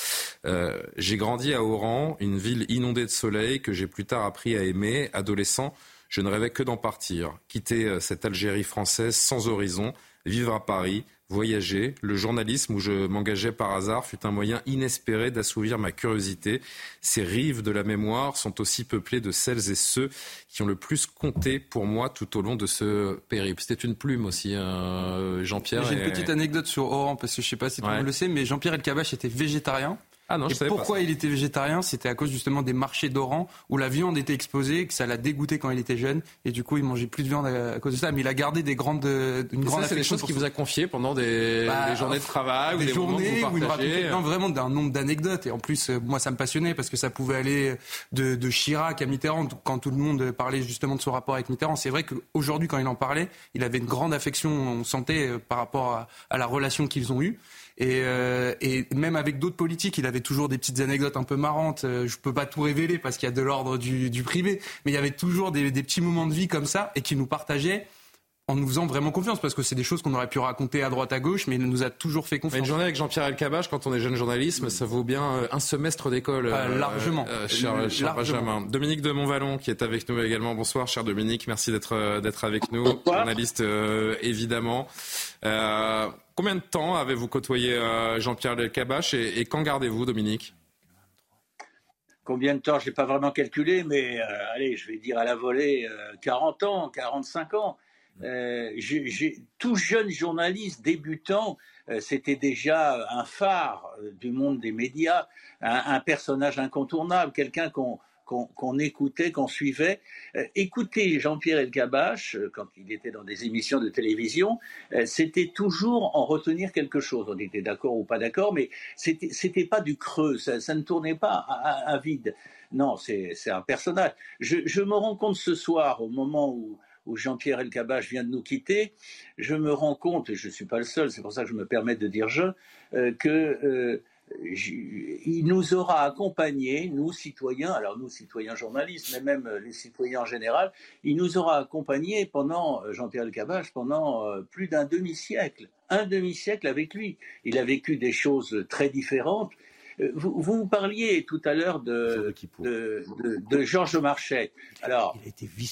Euh, j'ai grandi à Oran, une ville inondée de soleil que j'ai plus tard appris à aimer. Adolescent, je ne rêvais que d'en partir, quitter euh, cette Algérie française sans horizon, vivre à Paris, voyager. Le journalisme où je m'engageais par hasard fut un moyen inespéré d'assouvir ma curiosité. Ces rives de la mémoire sont aussi peuplées de celles et ceux qui ont le plus compté pour moi tout au long de ce périple. C'était une plume aussi, hein, Jean-Pierre. J'ai une petite anecdote sur Oran, parce que je ne sais pas si tout le monde le sait, mais Jean-Pierre Elkabach était végétarien. Ah non, et pourquoi il était végétarien? C'était à cause justement des marchés d'Oran où la viande était exposée, que ça l'a dégoûté quand il était jeune, et du coup il mangeait plus de viande à, cause de ça. Mais il a gardé des grandes, une grande. Ça, c'est des choses qu'il vous a confiées pendant des, bah, journées de travail, des, ou des journées où, il racontait non, vraiment d'un nombre d'anecdotes. Et en plus, euh, moi, ça me passionnait parce que ça pouvait aller de, de Chirac à Mitterrand quand tout le monde parlait justement de son rapport avec Mitterrand. C'est vrai qu'aujourd'hui, quand il en parlait, il avait une grande affection, on sentait euh, par rapport à, à la relation qu'ils ont eue. Et, euh, et même avec d'autres politiques, il avait toujours des petites anecdotes un peu marrantes. Euh, je peux pas tout révéler parce qu'il y a de l'ordre du, privé, mais il y avait toujours des, des petits moments de vie comme ça et qui nous partageait en nous faisant vraiment confiance, parce que c'est des choses qu'on aurait pu raconter à droite à gauche, mais il nous a toujours fait confiance. une journée avec Jean-Pierre Elkabbach, quand on est jeune journaliste, ça vaut bien euh, un semestre d'école. Euh, largement. Euh, cher, cher Benjamin. Dominique de Montvalon, qui est avec nous également. Bonsoir, cher Dominique. Merci d'être d'être avec nous. Journaliste, évidemment. combien de temps avez-vous côtoyé Jean-Pierre Elkabbach et, et quand gardez-vous, Dominique? Combien de temps? Je n'ai pas vraiment calculé, mais allez, je vais dire à la volée 40 ans, 45 ans. Euh, tout jeune journaliste débutant, euh, c'était déjà un phare euh, du monde des médias, un, personnage incontournable, quelqu'un qu'on écoutait, qu'on suivait. écouter Jean-Pierre Elkabach, quand il était dans des émissions de télévision, c'était toujours en retenir quelque chose. On était d'accord ou pas d'accord, mais c'était pas du creux, ça, ne tournait pas à, vide. Non, c'est un personnage. Je, je, me rends compte ce soir, au moment où où Jean-Pierre Elkabach vient de nous quitter, je me rends compte, et je ne suis pas le seul, c'est pour ça que je me permets de dire je, euh, que euh, il nous aura accompagnés, nous citoyens, alors nous citoyens journalistes, mais même les citoyens en général, il nous aura accompagnés pendant, Jean-Pierre Elkabach, pendant euh, plus d'un demi-siècle. Un demi-siècle avec lui. Il a vécu des choses très différentes euh, vous, vous, parliez tout à l'heure de, de, de, Georges Marchais. Alors,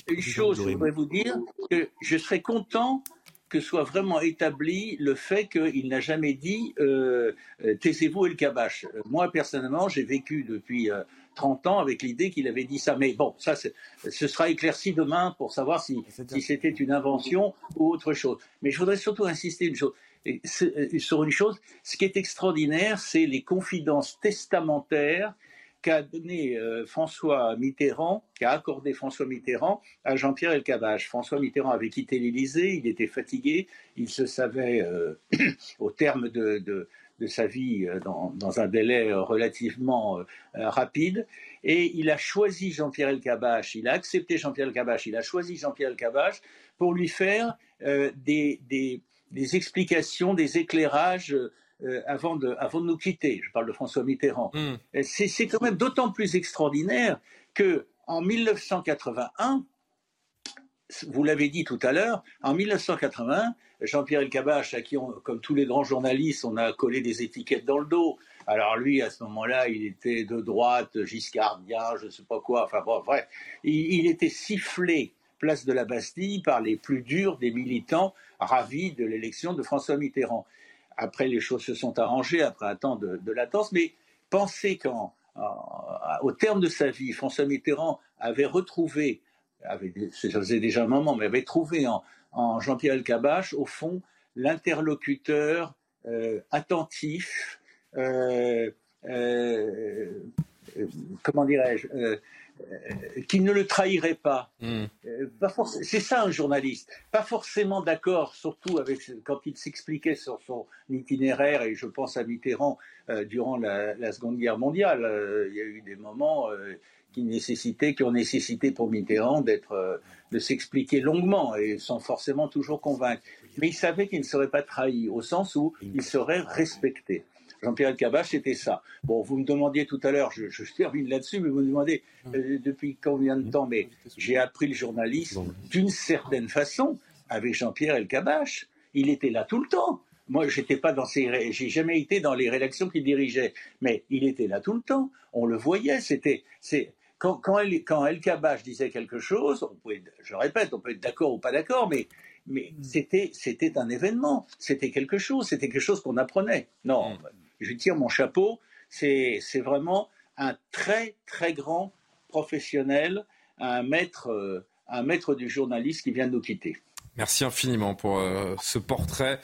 une chose, je voudrais vous dire que je serais content que soit vraiment établi le fait qu'il n'a jamais dit euh, euh taisez-vous et le cabache. Euh, moi, personnellement, j'ai vécu depuis 30 ans avec l'idée qu'il avait dit ça. Mais bon, ça, ce sera éclairci demain pour savoir si, si c'était une invention ou autre chose. Mais je voudrais surtout insister une chose. Euh, sur une chose, ce qui est extraordinaire, c'est les confidences testamentaires qu'a donné euh, François Mitterrand, qu'a accordé François Mitterrand à Jean-Pierre Elkabbach. François Mitterrand avait quitté l'Élysée, il était fatigué, il se savait euh, [CLEARS THROAT] au terme de, sa vie dans, un délai relativement rapide, et il a choisi Jean-Pierre Elkabbach, il a accepté Jean-Pierre Elkabbach, il a choisi Jean-Pierre Elkabbach pour lui faire des des explications, des éclairages euh, avant, de, avant de nous quitter. Je parle de François Mitterrand. Mm. C'est quand même d'autant plus extraordinaire que en 1981, vous l'avez dit tout à l'heure, en 1981, Jean-Pierre Elkabbach, à qui, on, comme tous les grands journalistes, on a collé des étiquettes dans le dos. Alors lui, à ce moment-là, il était de droite, giscardien, je ne sais pas quoi. Enfin bon, bref, il était sifflé place de la Bastille par les plus durs des militants ravis de l'élection de François Mitterrand. Après, les choses se sont arrangées après un temps de, latence, mais pensez qu'au terme de sa vie, François Mitterrand avait retrouvé, avait, ça faisait déjà un moment, mais avait trouvé en, Jean-Pierre Elkabbach, au fond, l'interlocuteur euh, attentif, euh, euh, comment dirais-je, qu'il ne le trahirait pas. Hmm. Euh, c'est ça un journaliste. Pas forcément d'accord, surtout avec quand il s'expliquait sur son itinéraire, et je pense à Mitterrand euh, durant la, Seconde Guerre mondiale. il y a eu des moments, qui nécessitaient, qui ont nécessité pour Mitterrand d'être, euh, de s'expliquer longuement et sans forcément toujours convaincre. Mais il savait qu'il ne serait pas trahi, au sens où il serait respecté. Jean-Pierre Elkabbach, c'était ça. Bon, vous me demandiez tout à l'heure, je, je termine là-dessus, mais vous me demandez euh, depuis combien de temps. Mais j'ai appris le journalisme d'une certaine façon avec Jean-Pierre Elkabbach. Il était là tout le temps. Moi, j'étais pas dans ces, ré- j'ai jamais été dans les rédactions qu'il dirigeait, mais il était là tout le temps. On le voyait. C'était, c'est quand quand El, quand El disait quelque chose, on pouvait, je répète, on peut être d'accord ou pas d'accord, mais mais c'était c'était un événement, c'était quelque chose, c'était quelque chose qu'on apprenait. Non, je tire mon chapeau. C'est vraiment un très très grand professionnel, un maître euh, un maître du journaliste qui vient de nous quitter. Merci infiniment pour euh, ce portrait,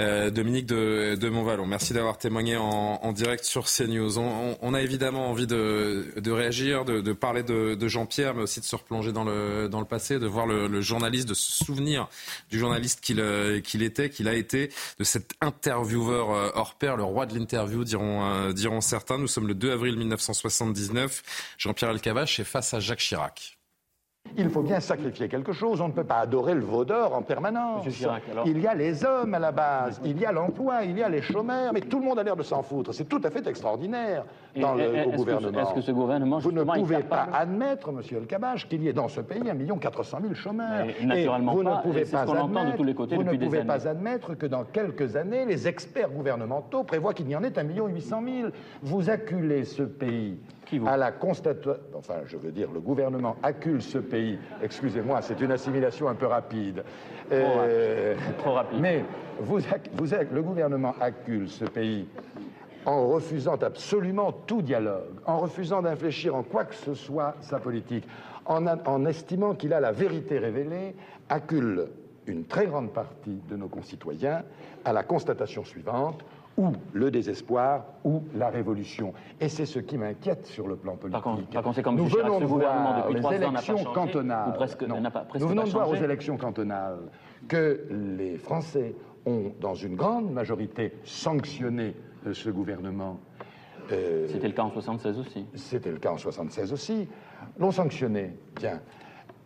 euh, Dominique de, de. Merci d'avoir témoigné en, direct sur CNews. On, on, a évidemment envie de, réagir, de, parler de, Jean-Pierre, mais aussi de se replonger dans le, passé, de voir le, journaliste, de se souvenir du journaliste qu'il euh, était, qu'il a été, de cet intervieweur hors pair, le roi de l'interview, diront, certains. Nous sommes le 2 avril 1979. Jean-Pierre Elkabbach est face à Jacques Chirac. Il faut bien sacrifier quelque chose. On ne peut pas adorer le veau d'or en permanence. Chirac, alors Il y a les hommes à la base, il y a l'emploi, il y a les chômeurs, mais tout le monde a l'air de s'en foutre. C'est tout à fait extraordinaire dans Et- le, au gouvernement. est-ce que ce gouvernement, Vous ne pouvez pas admettre, monsieur El Kabach, qu'il y ait dans ce pays 1 400 000 chômeurs. Mais naturellement Et vous pas, ne pouvez pas entend de admettre, tous les côtés vous ne pouvez années. pas admettre que dans quelques années, les experts gouvernementaux prévoient qu'il y en ait 1 800 000. Vous acculez ce pays à la constatation. Enfin, je veux dire, le gouvernement accule ce pays. Excusez-moi, c'est une assimilation un peu rapide. Euh, Mais vous, vous le gouvernement accule ce pays en refusant absolument tout dialogue, en refusant d'infléchir en quoi que ce soit sa politique, en, a- en estimant qu'il a la vérité révélée, accule une très grande partie de nos concitoyens à la constatation suivante ou le désespoir ou la révolution. Et c'est ce qui m'inquiète sur le plan politique. par conséquent, Nous Chirac, venons ce de gouvernement, voir depuis les trois ans, n'a pas élections changé, cantonales. ou presque- pas- Nous venons pas de voir aux élections cantonales que les Français ont, dans une grande majorité, sanctionné euh, ce gouvernement. Euh, C'était le cas en 76 aussi. C'était le cas en 76 aussi. L'ont sanctionné, tiens.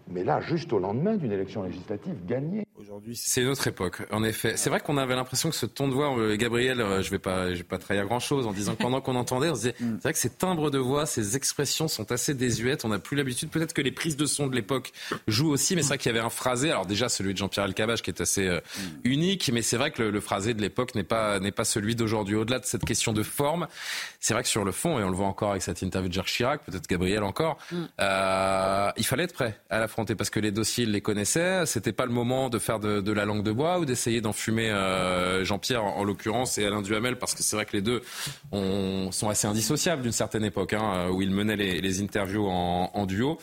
Mais là, juste au lendemain d'une élection législative gagnée. C'est une autre époque, en effet. C'est vrai qu'on avait l'impression que ce ton de voix, euh, Gabriel, euh, je vais pas, je vais pas trahir grand chose en disant que pendant qu'on entendait, on se disait, [LAUGHS] c'est vrai que ces timbres de voix, ces expressions sont assez désuètes. On n'a plus l'habitude. Peut-être que les prises de son de l'époque jouent aussi, mais c'est vrai qu'il y avait un phrasé. Alors déjà, celui de Jean-Pierre Elkabbach qui est assez euh, unique, mais c'est vrai que le, le phrasé de l'époque n'est pas, n'est pas celui d'aujourd'hui. Au-delà de cette question de forme, c'est vrai que sur le fond, et on le voit encore avec cette interview de Jacques Chirac, peut-être Gabriel encore, euh, il fallait être prêt à l'affronter parce que les dossiers, il les connaissait. C'était pas le moment de faire de, de la langue de bois ou d'essayer d'enfumer euh, Jean-Pierre en, en l'occurrence et Alain Duhamel parce que c'est vrai que les deux ont- sont assez indissociables d'une certaine époque hein, où il menait les, les interviews en, en duo.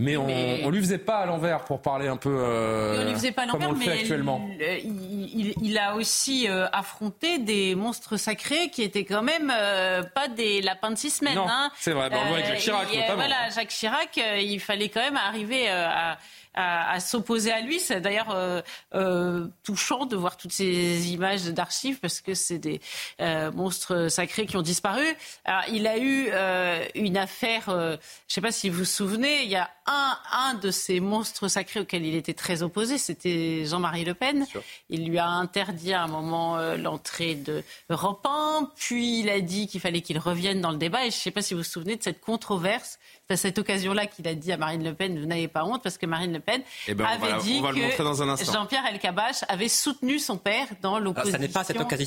Mais on, Mais- on lui faisait pas à l'envers pour parler un peu euh, Et on lui faisait pas à l'envers, mais actuellement. il, il- il- il a aussi euh, affronté des monstres sacrés qui étaient quand même euh, pas des lapins de six semaines. Non, hein. c'est vrai. On le voit avec Jacques Chirac, il- notamment. Voilà, Jacques Chirac, euh, il fallait quand même arriver euh, à, à- à s'opposer à lui. C'est d'ailleurs euh, euh, touchant de voir toutes ces images d'archives parce que c'est des euh, monstres sacrés qui ont disparu. Alors, il a eu une affaire, je ne sais pas si vous vous souvenez, il y a un, un de ces monstres sacrés auxquels il était très opposé, c'était Jean-Marie Le Pen. Il lui a interdit à un moment l'entrée de Europe 1, puis il a dit qu'il fallait qu'il revienne dans le débat. Et je ne sais pas si vous vous souvenez de cette controverse. C'est à cette occasion-là qu'il a dit à Marine Le Pen, vous n'avez pas honte, parce que Marine Le Pen Eh ben, on avait va dit que. Jean-Pierre Elkabbach avait soutenu son père dans Alors, l'opposition. ça n'est pas à cette occasion-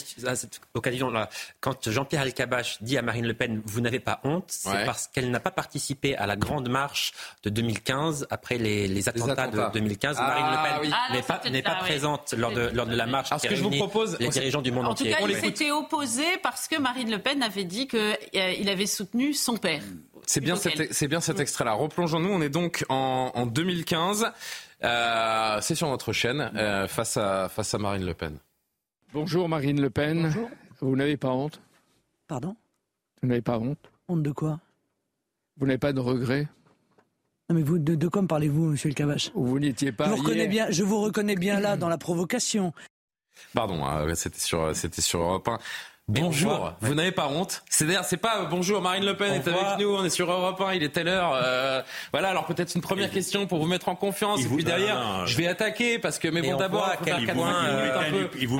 occasion-là. Quand Jean-Pierre Elkabbach dit à Marine Le Pen, vous n'avez pas honte, c'est Ouais. parce qu'elle n'a pas participé à la grande marche de 2015 après les, les attentats, attentats. de 2015. Ah, Marine Le Pen oui. Ah, n'est pas, c'était n'est pas ça, oui. présente lors de, lors de la marche Alors, ce que je vous propose, les dirigeants du monde En tout entier. cas, il s'était opposé parce que Marine Le Pen avait dit qu'il avait soutenu son père. C'est bien, cet, bien cet extrait-là. Replongeons-nous. On est donc en, en 2015. Euh, c'est sur notre chaîne euh, face, à, face à Marine Le Pen. Bonjour Marine Le Pen. Vous n'avez pas honte? Pardon? Vous n'avez pas honte? Honte de quoi? Vous n'avez pas de regrets? Non mais vous, de, de quoi me parlez-vous, monsieur le Cavache? Vous n'étiez pas je vous, reconnais hier bien, je vous reconnais bien là dans la provocation. Pardon, euh, c'était sur, c'était sur Europe 1. Bonjour, vous n'avez pas honte. C'est d'ailleurs, c'est pas bonjour, Marine Le Pen est avec nous, on est sur Europe 1, il est telle heure. Euh, voilà, alors peut-être une première question pour vous mettre en confiance. Et puis derrière, je vais attaquer parce que, mais bon, d'abord, à quel point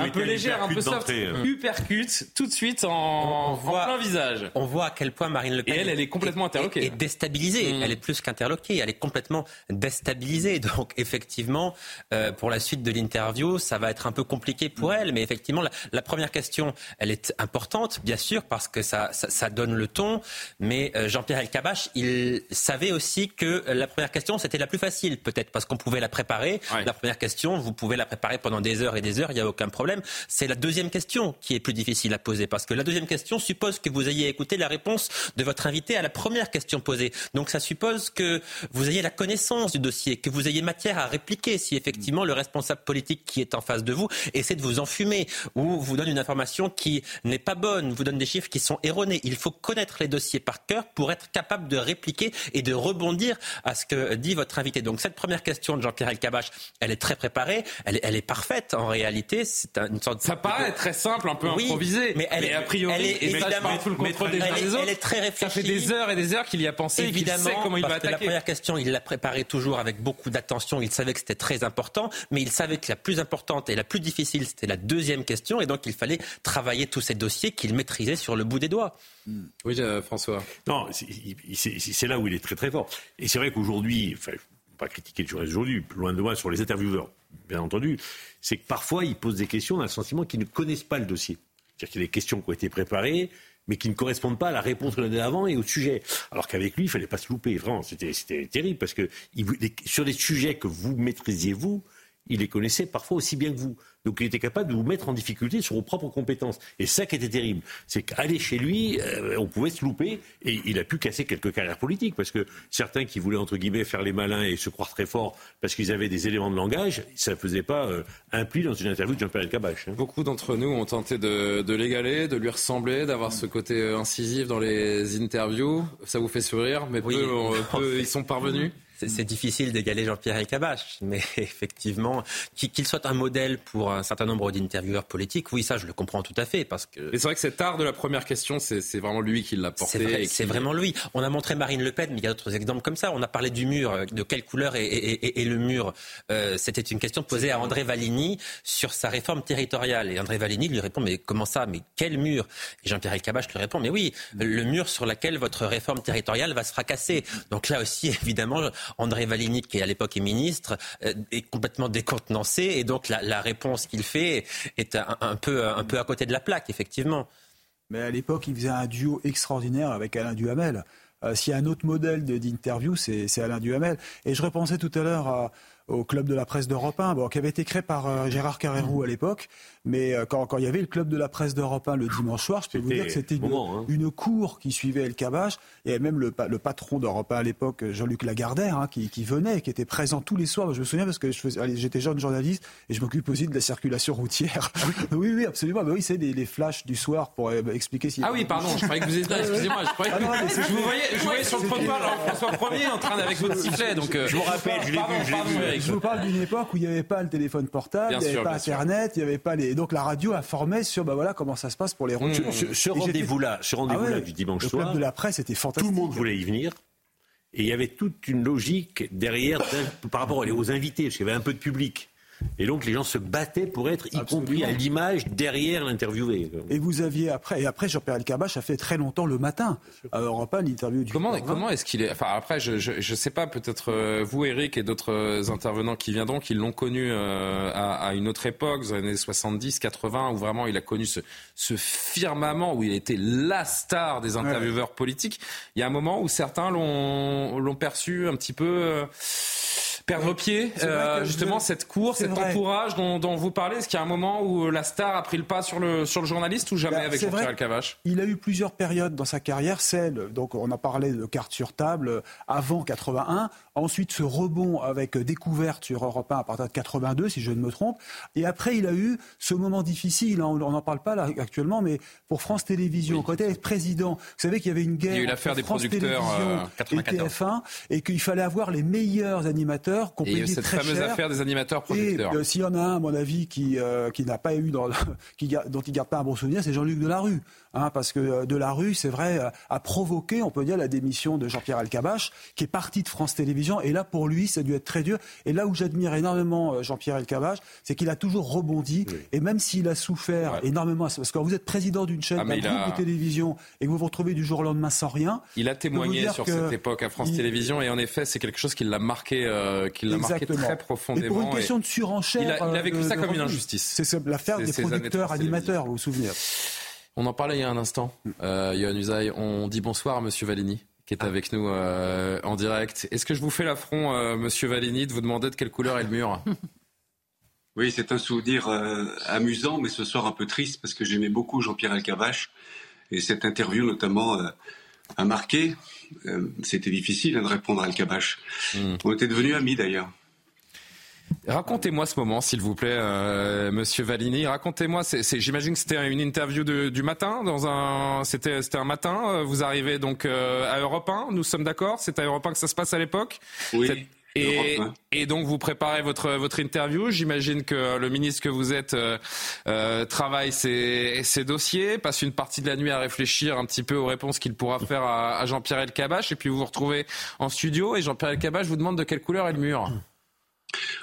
un peu légère, un peu soft, hypercute, tout de suite en, plein visage. On voit à quel point Marine Le Pen. Et elle, elle est complètement interloquée. Est, déstabilisée. Mm. Elle est plus qu'interloquée, elle est complètement déstabilisée. [LAUGHS] Donc effectivement, euh, pour la suite de l'interview, ça va être un peu compliqué pour elle. Mais effectivement, la, la première question, elle est importante, bien sûr, parce que ça, ça, donne le ton. Mais euh, Jean-Pierre Elkabach, il savait aussi que la première question, c'était la plus facile, peut-être, parce qu'on pouvait la préparer. La première question, vous pouvez la préparer pendant des heures et des heures, il n'y a aucun problème. C'est la deuxième question qui est plus difficile à poser, parce que la deuxième question suppose que vous ayez écouté la réponse de votre invité à la première question posée. Donc ça suppose que vous ayez la connaissance du dossier, que vous ayez matière à répliquer si effectivement le responsable politique qui est en face de vous essaie de vous enfumer ou vous donne une information qui n'est pas bonne, vous donne des chiffres qui sont erronés. Il faut connaître les dossiers par cœur pour être capable de répliquer et de rebondir à ce que dit votre invité. Donc cette première question de Jean-Pierre Elkabach, elle est très préparée, elle, elle, est parfaite en réalité. C'est une sorte. Ça paraît très simple, un peu improvisé, mais elle est a priori, elle est évidemment tout le contrôle des elle, des autres. Elle est très réfléchie. Ça fait des heures et des heures qu'il y a pensé, évidemment, sait comment il parce va attaquer. Que la première question, il l'a préparée toujours avec beaucoup d'attention. Il savait que c'était très important, mais il savait que la plus importante et la plus difficile, c'était la deuxième question, et donc il fallait travailler tous ces dossiers qu'il maîtrisait sur le bout des doigts. Hmm. Oui, euh, François. Non, c'est là où il est très très fort. Et c'est vrai qu'aujourd'hui, enfin, pas critiquer le journaliste aujourd'hui, loin de moi sur les intervieweurs, bien entendu, c'est que parfois ils posent des questions dans le sentiment qu'ils ne connaissent pas le dossier. C'est-à-dire qu'il y a des questions qui ont été préparées, mais qui ne correspondent pas à la réponse qu'on a avant et au sujet. Alors qu'avec lui, il fallait pas se louper. Vraiment, c'était terrible parce que sur des sujets que vous maîtrisiez vous, il les connaissait parfois aussi bien que vous. Donc il était capable de vous mettre en difficulté sur vos propres compétences. Et ça qui était terrible, c'est qu'aller chez lui, euh, on pouvait se louper et il a pu casser quelques carrières politiques parce que certains qui voulaient entre guillemets faire les malins et se croire très forts parce qu'ils avaient des éléments de langage, ça ne faisait pas euh, un pli dans une interview de Jean-Pierre Elkabbach. Hein. Beaucoup d'entre nous ont tenté de, de l'égaler, de lui ressembler, d'avoir ce côté euh, incisif dans les interviews. Ça vous fait sourire, mais peu, peu [LAUGHS] ils sont parvenus c'est difficile d'égaler Jean-Pierre Elkabbach, mais [LAUGHS] effectivement, qu'il soit un modèle pour un certain nombre d'intervieweurs politiques, oui, ça, je le comprends tout à fait, parce que. c'est vrai que cet art de la première question, c'est vraiment lui qui l'a porté. C'est vraiment lui. On a montré Marine Le Pen, mais il y a d'autres exemples comme ça. On a parlé du mur, de quelle couleur est, le mur. Euh, c'était une question posée à André Valigny sur sa réforme territoriale, et André Valigny lui répond, mais comment ça, mais quel mur? Et Jean-Pierre Elkabbach lui répond, mais oui, le mur sur lequel votre réforme territoriale va se fracasser. Donc là aussi, [LAUGHS] évidemment, André Valigny, qui à l'époque est ministre, euh, est complètement décontenancé et donc la, réponse qu'il fait est un, peu, un peu à côté de la plaque, effectivement. Mais à l'époque, il faisait un duo extraordinaire avec Alain Duhamel. Euh, s'il y a un autre modèle d'interview, c'est Alain Duhamel. Et je repensais tout à l'heure au club de la presse d'Europe 1, bon, qui avait été créé par euh, Gérard Carrérou à l'époque. Mais euh, quand, quand, il y avait le club de la presse d'Europe 1 le dimanche soir, je peux vous dire que c'était une, hein. une, cour qui suivait El Kabach. Et même le, le patron d'Europe 1 à l'époque, Jean-Luc Lagardère, hein, qui, qui, venait, qui était présent tous les soirs. Je me souviens parce que j'étais jeune journaliste et je m'occupe aussi de la circulation routière. Ah oui, [LAUGHS] oui, absolument. Mais oui, c'est les, les, flashs du soir pour euh, expliquer si. Ah oui, pardon, je croyais que vous étiez Excusez-moi, je croyais que ah je vous voyais, je voyais sur le trottoir François Premier en train avec votre sifflet. Donc, je vous rappelle, je l'ai vu, je vous parle d'une époque où il n'y avait pas le téléphone portable, il n'y avait pas Internet, il n'y avait pas les. Donc la radio informait sur bah voilà comment ça se passe pour les routes. Ce, rendez-vous-là, ce rendez-vous-là du dimanche soir. Le club de la presse était fantastique. Tout le monde voulait y venir. Et il y avait toute une logique derrière par rapport aux invités, parce qu'il y avait un peu de public. Et donc les gens se battaient pour être, y compris à l'image, derrière l'interviewé. Et vous aviez après, et après Jean-Pierre Elkabbach a fait très longtemps le matin à Europe 1 l'interview du. Comment, comment est-ce qu'il est Enfin après, je, je, sais pas, peut-être euh, vous, Eric, et d'autres euh, intervenants qui viendront, qui l'ont connu euh, à, une autre époque, dans les années 70, 80, où vraiment il a connu ce, ce firmament où il était la star des intervieweurs politiques. Il y a un moment où certains l'ont perçu un petit peu perdre pied, euh, justement, cette course, cet entourage dont, dont, vous parlez Est-ce qu'il y a un moment où la star a pris le pas sur le, sur le journaliste ou jamais bah, avec Jean-Pierre Alcavache? Il a eu plusieurs périodes dans sa carrière. Celle, donc on a parlé de carte sur table avant 81. Ensuite, ce rebond avec découverte sur Europe 1 à partir de 82, si je ne me trompe. Et après, il a eu ce moment difficile, on n'en parle pas là actuellement, mais pour France Télévisions, quand il était président, vous savez qu'il y avait une guerre il y a eu l'affaire des France producteurs euh, et TF1 et qu'il fallait avoir les meilleurs animateurs qu'on Et il y a eu payait cette très fameuse cher. affaire des animateurs projecteurs. Et euh, s'il y en a un, à mon avis, qui, euh, qui n'a pas eu dans [LAUGHS] qui, dont il garde pas un bon souvenir, c'est Jean-Luc Delarue. Hein, parce que Delarue, c'est vrai, a provoqué, on peut dire, la démission de Jean-Pierre Elkabach, qui est parti de France Télévisions. Et là, pour lui, ça a dû être très dur. Et là où j'admire énormément euh, Jean-Pierre Elkabach, c'est qu'il a toujours rebondi. Et même s'il a souffert énormément, parce que quand vous êtes président d'une chaîne, Ah, d'un groupe a- de télévision, et que vous vous retrouvez du jour au lendemain sans rien, Il a témoigné sur cette époque à France il- Télévisions et en effet, c'est quelque chose qui l'a marqué, euh, qui l'a marqué très Et profondément. pour une question et de surenchère. Il a, il a euh, vécu de- ça de comme une injustice. C'est l'affaire des producteurs animateurs, vous vous souvenez. On en parlait il y a un instant, euh, Johan Usaï. On dit bonsoir à Monsieur Valigny, qui est avec nous euh, en direct. Est-ce que je vous fais l'affront, euh, Monsieur Valigny, de vous demander de quelle couleur est le mur? [LAUGHS] Oui, c'est un souvenir euh, amusant, mais ce soir un peu triste parce que j'aimais beaucoup Jean-Pierre Elkabbach et cette interview notamment euh, a marqué. Euh, C'était difficile hein, de répondre à Elkabbach. On était devenus amis d'ailleurs. Racontez-moi ce moment, s'il vous plaît, euh, Monsieur Valigny. Racontez-moi. c'est- J'imagine que c'était une interview de- du matin. Dans un, c'était, c'était un matin. euh, Vous arrivez donc euh, à Europe 1. Nous sommes d'accord. C'est à Europe 1 que ça se passe à l'époque. Oui. Et, Europe 1. et donc vous préparez votre votre interview. J'imagine que le ministre que vous êtes euh, euh, travaille ses, ses dossiers, passe une partie de la nuit à réfléchir un petit peu aux réponses qu'il pourra faire à, à Jean-Pierre Elkabbach, et puis vous vous retrouvez en studio et Jean-Pierre Elkabbach vous demande de quelle couleur est le mur.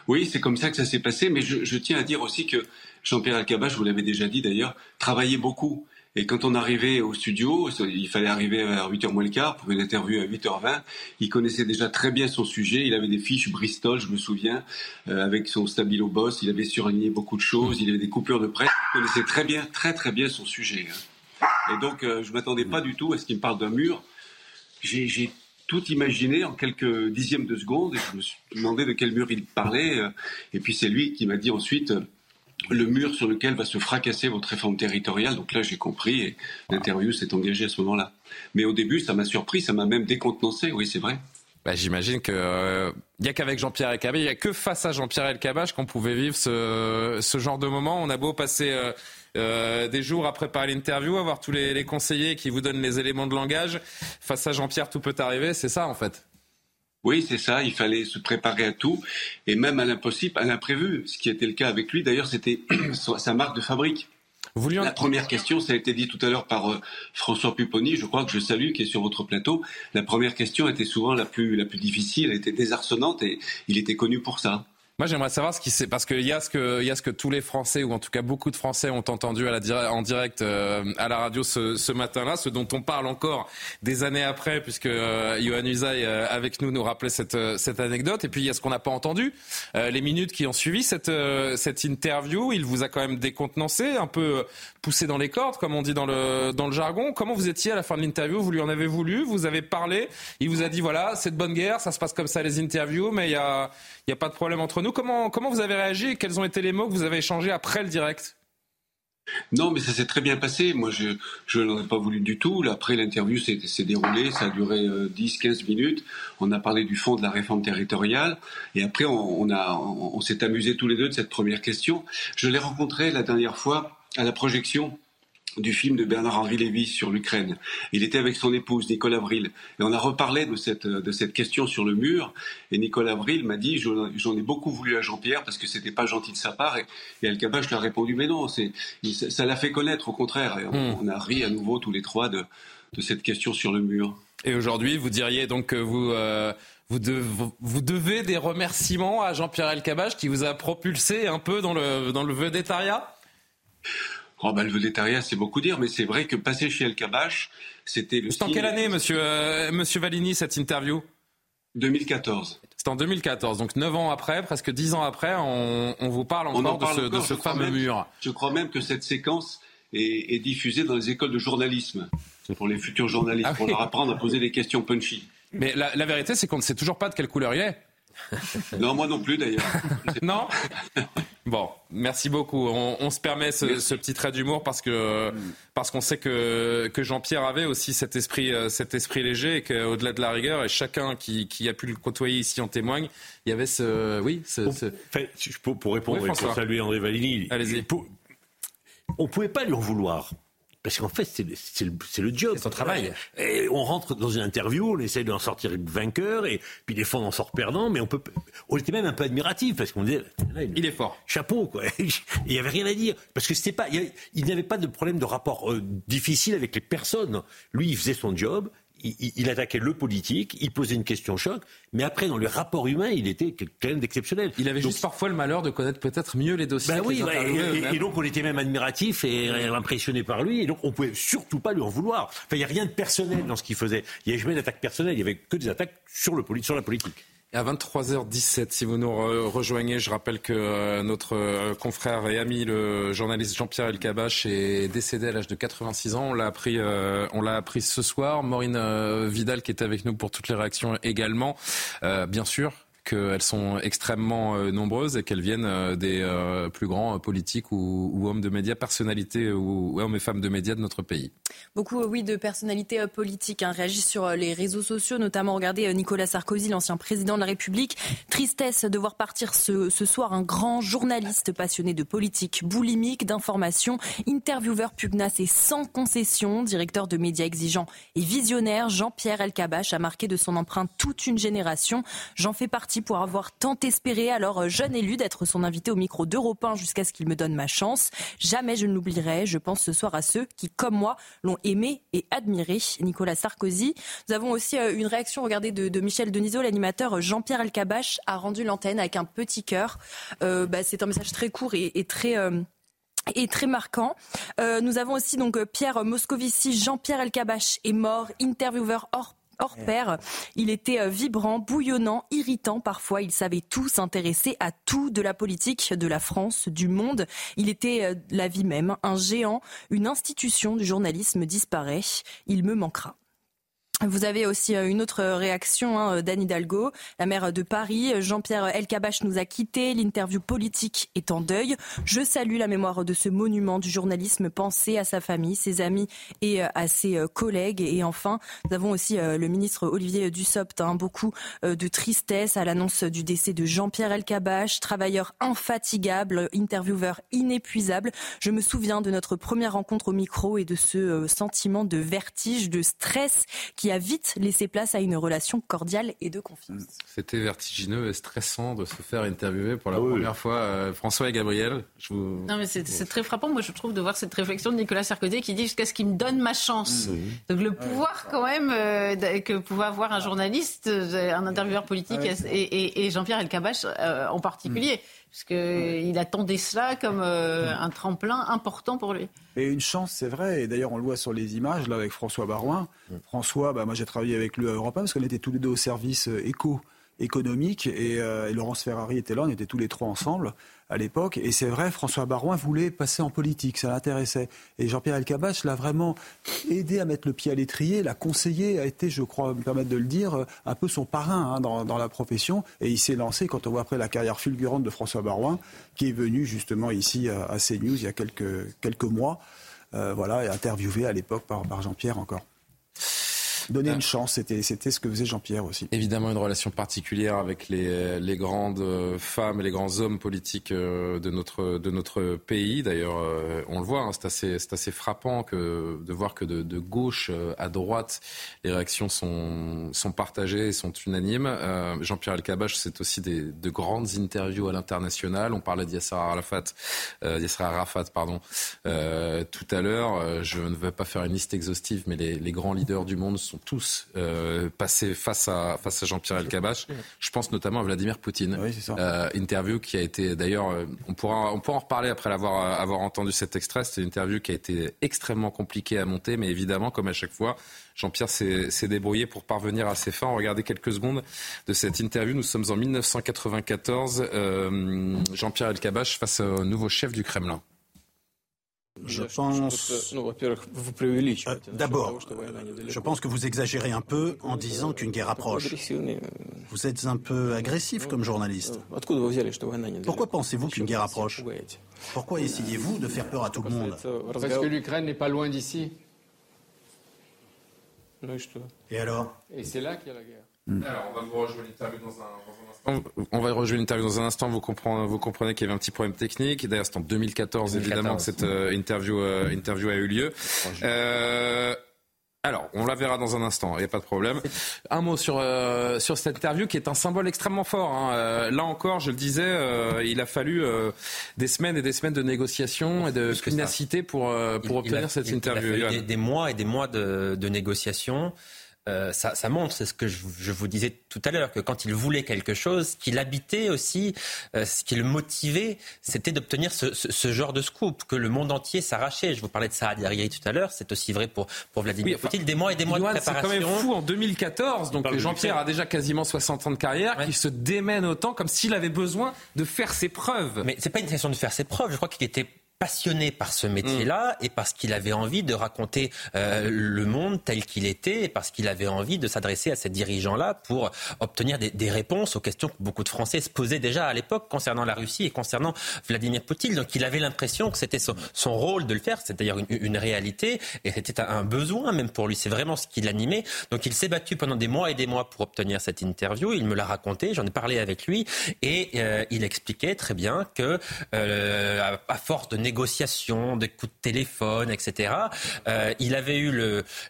Oui, c'est comme ça que ça s'est passé, mais je, tiens à dire aussi que Jean-Pierre Elkabbach, je vous l'avais déjà dit d'ailleurs, travaillait beaucoup. Et quand on arrivait au studio, il fallait arriver à 8h moins le quart pour une interview à 8h20. Il connaissait déjà très bien son sujet. Il avait des fiches Bristol, je me souviens, euh, avec son stabilo boss. Il avait surligné beaucoup de choses. Il avait des coupures de presse. Il connaissait très bien, très très bien son sujet. hein. Et donc, euh, je m'attendais pas du tout à ce qu'il me parle d'un mur. J'ai tout imaginé en quelques dixièmes de seconde et je me suis demandé de quel mur il parlait. euh, Et puis c'est lui qui m'a dit ensuite euh, le mur sur lequel va se fracasser votre réforme territoriale. Donc là, j'ai compris et l'interview s'est engagée à ce moment-là. Mais au début, ça m'a surpris, ça m'a même décontenancé. Oui, c'est vrai. Bah, J'imagine que euh, il y a qu'avec Jean-Pierre Elkabbach, il y a que face à Jean-Pierre Elkabbach qu'on pouvait vivre ce, ce genre de moment. On a beau passer euh, euh, des jours à préparer l'interview, avoir tous les, les conseillers qui vous donnent les éléments de langage. Face à Jean-Pierre, tout peut arriver. C'est ça en fait. Oui, c'est ça. Il fallait se préparer à tout et même à l'impossible, à l'imprévu. Ce qui était le cas avec lui. D'ailleurs, c'était [CLEARS THROAT] sa marque de fabrique. La première question, ça a été dit tout à l'heure par euh, François Pupponi, je crois que je salue, qui est sur votre plateau. La première question était souvent la plus, la plus difficile, elle était désarçonnante et il était connu pour ça. Moi, j'aimerais savoir ce qui s'est parce qu'il y a ce que y a ce que tous les Français ou en tout cas beaucoup de Français ont entendu en direct euh, à la radio ce, matin-là, ce dont on parle encore des années après, puisque euh, Johan Usaï euh, avec nous nous rappelait cette euh, cette anecdote. Et puis il y a ce qu'on n'a pas entendu, les minutes qui ont suivi cette interview. Il vous a quand même décontenancé, un peu poussé dans les cordes, comme on dit dans le jargon. Comment vous étiez à la fin de l'interview? Vous lui en avez voulu? Vous avez parlé? Il vous a dit voilà, c'est de bonne guerre, ça se passe comme ça les interviews, mais il y a il y a pas de problème entre nous. Comment vous avez réagi Quels ont été les mots que vous avez échangés après le direct? Non, mais ça s'est très bien passé. Moi, je, je n'en ai pas voulu du tout. Après, l'interview s'est déroulée. Ça a duré euh, 10-15 minutes. On a parlé du fond de la réforme territoriale. Et après, on, on, s'est amusé tous les deux de cette première question. Je l'ai rencontré la dernière fois à la projection du film de Bernard-Henri Lévy sur l'Ukraine. Il était avec son épouse, Nicole Avril. Et on a reparlé de cette, de cette question sur le mur. Et Nicole Avril m'a dit, j'en ai beaucoup voulu à Jean-Pierre parce que c'était pas gentil de sa part. Et, et Alcabach lui a répondu, mais non, c'est, ça l'a fait connaître, au contraire. Et on, on a ri à nouveau tous les trois de, de cette question sur le mur. Et aujourd'hui, vous diriez donc que vous euh, vous, vous devez des remerciements à Jean-Pierre Elkabbach qui vous a propulsé un peu dans le dans le vedettariat? Oh, bah, le vedettariat, c'est beaucoup dire, mais c'est vrai que passer chez Alcabach, c'était le C'est en quelle année, monsieur, euh, monsieur Valigny, cette interview? 2014. C'est en 2014, donc 9 ans après, presque 10 ans après, on, on vous parle encore en parle de ce, encore, de ce je crois fameux même- mur. Je crois même que cette séquence est, est diffusée dans les écoles de journalisme pour les futurs journalistes, Ah pour leur apprendre à poser des questions punchy. Mais la, la vérité, c'est qu'on ne sait toujours pas de quelle couleur il est. [LAUGHS] Non, moi non plus d'ailleurs. non [LAUGHS] Bon, merci beaucoup. On, on se permet ce, ce petit trait d'humour parce que parce qu'on sait que que Jean-Pierre avait aussi cet esprit euh, cet esprit léger et qu'au-delà de la rigueur et chacun qui, qui a pu le côtoyer ici en témoigne, il y avait ce oui ce, pour, pour répondre Oui, et pour saluer André Valigny, Allez-y. on ne pouvait pas lui en vouloir. Parce qu'en fait, c'est le, job. C'est son travail. Et on rentre dans une interview, on essaie d'en sortir vainqueur, et puis des fois on en sort perdant, mais on peut, on était même un peu admiratif parce qu'on disait, là, Il est fort. chapeau quoi. [LAUGHS] Il y avait rien à dire parce que c'était pas, il y avait- pas de problème de rapport euh, difficile avec les personnes. Lui, il faisait son job. Il, attaquait le politique, il posait une question choc, mais après, dans le rapport humain, il était quelqu'un d'exceptionnel. Il avait Donc, juste parfois le malheur de connaître peut-être mieux les dossiers. bah oui, ouais, interviewés et- donc on était même admiratif et impressionné par lui, et donc on pouvait surtout pas lui en vouloir. Enfin, il n'y a rien de personnel dans ce qu'il faisait. Il n'y avait jamais d'attaque personnelle, il y avait que des attaques sur, le poli- sur la politique. À 23h17, si vous nous re- rejoignez, je rappelle que euh, notre euh, confrère et ami, le journaliste Jean-Pierre Elkabach, est décédé à l'âge de 86 ans. On l'a appris, euh, on l'a appris ce soir. Maureen Vidal, qui est avec nous pour toutes les réactions également. Bien sûr qu'elles sont extrêmement euh, nombreuses et qu'elles viennent euh, des euh, plus grands politiques ou, hommes de médias, personnalités ou, hommes et femmes de médias de notre pays. Beaucoup, oui, de personnalités politiques hein, réagissent sur les réseaux sociaux, notamment regardez Nicolas Sarkozy, l'ancien président de la République. Tristesse de voir partir ce, ce soir un grand journaliste passionné de politique, boulimique, d'information, intervieweur pugnace et sans concession, directeur de médias exigeants et visionnaire. Jean-Pierre Elkabach a marqué de son empreinte toute une génération. J'en fais partie pour avoir tant espéré, alors euh, jeune élu, d'être son invité au micro d'Europe 1 jusqu'à ce qu'il me donne ma chance. Jamais je ne l'oublierai. Je pense ce soir à ceux qui, comme moi, l'ont aimé et admiré. Nicolas Sarkozy. Nous avons aussi euh, une réaction, regardez, de, Michel Denisot, l'animateur euh, Jean-Pierre Elkabach a rendu l'antenne avec un petit cœur. Bah, C'est un message très court et, très... et très marquant. Nous avons aussi donc Pierre Moscovici, Jean-Pierre Elkabach est mort, intervieweur hors hors pair. Il était euh, vibrant, bouillonnant, irritant parfois. Il savait tout, s'intéresser à tout de la politique, de la France, du monde. Il était euh, la vie même, un géant, une institution du journalisme disparaît. Il me manquera. Vous avez aussi euh, une autre réaction hein, d'Anne Hidalgo, la maire de Paris. Jean-Pierre Elkabach nous a quittés. L'interview politique est en deuil. Je salue la mémoire de ce monument du journalisme. Pensez à sa famille, ses amis et euh, à ses euh, collègues. Et enfin, nous avons aussi euh, le ministre Olivier Dussopt. hein, beaucoup euh, de tristesse à l'annonce du décès de Jean-Pierre Elkabach, travailleur infatigable, intervieweur inépuisable. Je me souviens de notre première rencontre au micro et de ce euh, sentiment de vertige, de stress qui a vite laissé place à une relation cordiale et de confiance. C'était vertigineux et stressant de se faire interviewer pour la première fois. Euh, François et Gabriel, je vous... Non, mais c'est c'est très frappant, moi, je trouve, de voir cette réflexion de Nicolas Sarkozy qui dit jusqu'à ce qu'il me donne ma chance. Donc, le pouvoir, quand même, euh, que pouvait avoir un journaliste, euh, un intervieweur politique Ouais. et, et- et Jean-Pierre Elkabach euh, en particulier. Parce qu'il attendait cela comme euh, un tremplin important pour lui. Et une chance, c'est vrai. Et d'ailleurs, on le voit sur les images, là, avec François Barouin. François, bah, moi, j'ai travaillé avec lui à Europe 1 parce qu'on était tous les deux au service euh, éco économique et, euh, Laurence Ferrari était là, on était tous les trois ensemble à l'époque. Et c'est vrai, François Barouin voulait passer en politique, ça l'intéressait. Et Jean-Pierre Elkabach l'a vraiment aidé à mettre le pied à l'étrier, l'a conseillé, a été, je crois me permettre de le dire, un peu son parrain hein, dans, dans la profession. Et il s'est lancé, quand on voit après la carrière fulgurante de François Barouin, qui est venu justement ici à, à CNews il y a quelques, quelques mois, euh, voilà, et interviewé à l'époque par, par Jean-Pierre encore. Donner une chance, c'était c'était ce que faisait Jean-Pierre aussi. Évidemment, une relation particulière avec les, les grandes euh, femmes et les grands hommes politiques euh, de notre, de notre pays. D'ailleurs, euh, on le voit, hein, c'est assez, c'est assez frappant que, de voir que de, de gauche à droite, les réactions sont, sont partagées et sont unanimes. Euh, Jean-Pierre Elkabach, c'est aussi des, de grandes interviews à l'international. On parlait d'Yasser Arafat, euh, Yasser Arafat pardon, euh, tout à l'heure. Je ne vais pas faire une liste exhaustive, mais les, les grands leaders du monde sont tous euh, passés face à, face à Jean-Pierre Elkabach. Je pense notamment à Vladimir Poutine. Euh, interview qui a été d'ailleurs, euh, on pourra, on pourra en reparler après l'avoir euh, avoir entendu cet extrait. C'était une interview qui a été extrêmement compliquée à monter, mais évidemment, comme à chaque fois, Jean-Pierre s'est s'est débrouillé pour parvenir à ses fins. Regardez quelques secondes de cette interview. Nous sommes en 1994. euh, Jean-Pierre Elkabach face au nouveau chef du Kremlin. Je pense. Euh, D'abord, je pense que vous exagérez un peu en disant qu'une guerre approche. Vous êtes un peu agressif comme journaliste. Pourquoi pensez-vous qu'une guerre approche? Pourquoi essayez-vous de faire peur à tout le monde? Parce que l'Ukraine n'est pas loin d'ici. Et alors? Et c'est là qu'il y a la guerre. Alors, on va vous l'interview dans un, instant. On va rejouer l'interview dans un instant. Vous comprenez, vous comprenez qu'il y avait un petit problème technique. D'ailleurs, c'est en 2014, évidemment que cette euh, interview, euh, interview a eu lieu. Euh, alors, on la verra dans un instant, il n'y a pas de problème. [LAUGHS] Un mot sur, euh, sur cette interview qui est un symbole extrêmement fort. Hein. Euh, là encore, je le disais, euh, il a fallu des semaines et des semaines de négociations et de pugnacité pour, pour obtenir cette interview. Il a fallu des, mois et des mois de, de négociations. Euh, ça, ça, montre, c'est ce que je, je, vous disais tout à l'heure, que quand il voulait quelque chose, qu'il habitait aussi, euh, ce qui le motivait, c'était d'obtenir ce, ce, ce, genre de scoop, que le monde entier s'arrachait. Je vous parlais de ça à tout à l'heure, c'est aussi vrai pour, pour Vladimir oui, Poutine. Des mois et des mois de préparation. C'est quand même fou en 2014, donc Jean-Pierre a déjà quasiment 60 ans de carrière, ouais. qu'il se démène autant comme s'il avait besoin de faire ses preuves. Mais c'est pas une question de faire ses preuves, je crois qu'il était passionné par ce métier-là mm. et parce qu'il avait envie de raconter euh, le monde tel qu'il était et parce qu'il avait envie de s'adresser à ces dirigeants-là pour obtenir des, des, réponses aux questions que beaucoup de Français se posaient déjà à l'époque concernant la Russie et concernant Vladimir Poutine. Donc il avait l'impression que c'était son, son, rôle de le faire. C'est d'ailleurs une, une, réalité et c'était un besoin même pour lui. C'est vraiment ce qui l'animait. Donc il s'est battu pendant des mois et des mois pour obtenir cette interview. Il me l'a raconté, j'en ai parlé avec lui et euh, il expliquait très bien que euh, à, à force de négociations, de coups de téléphone, etc. Euh, il avait eu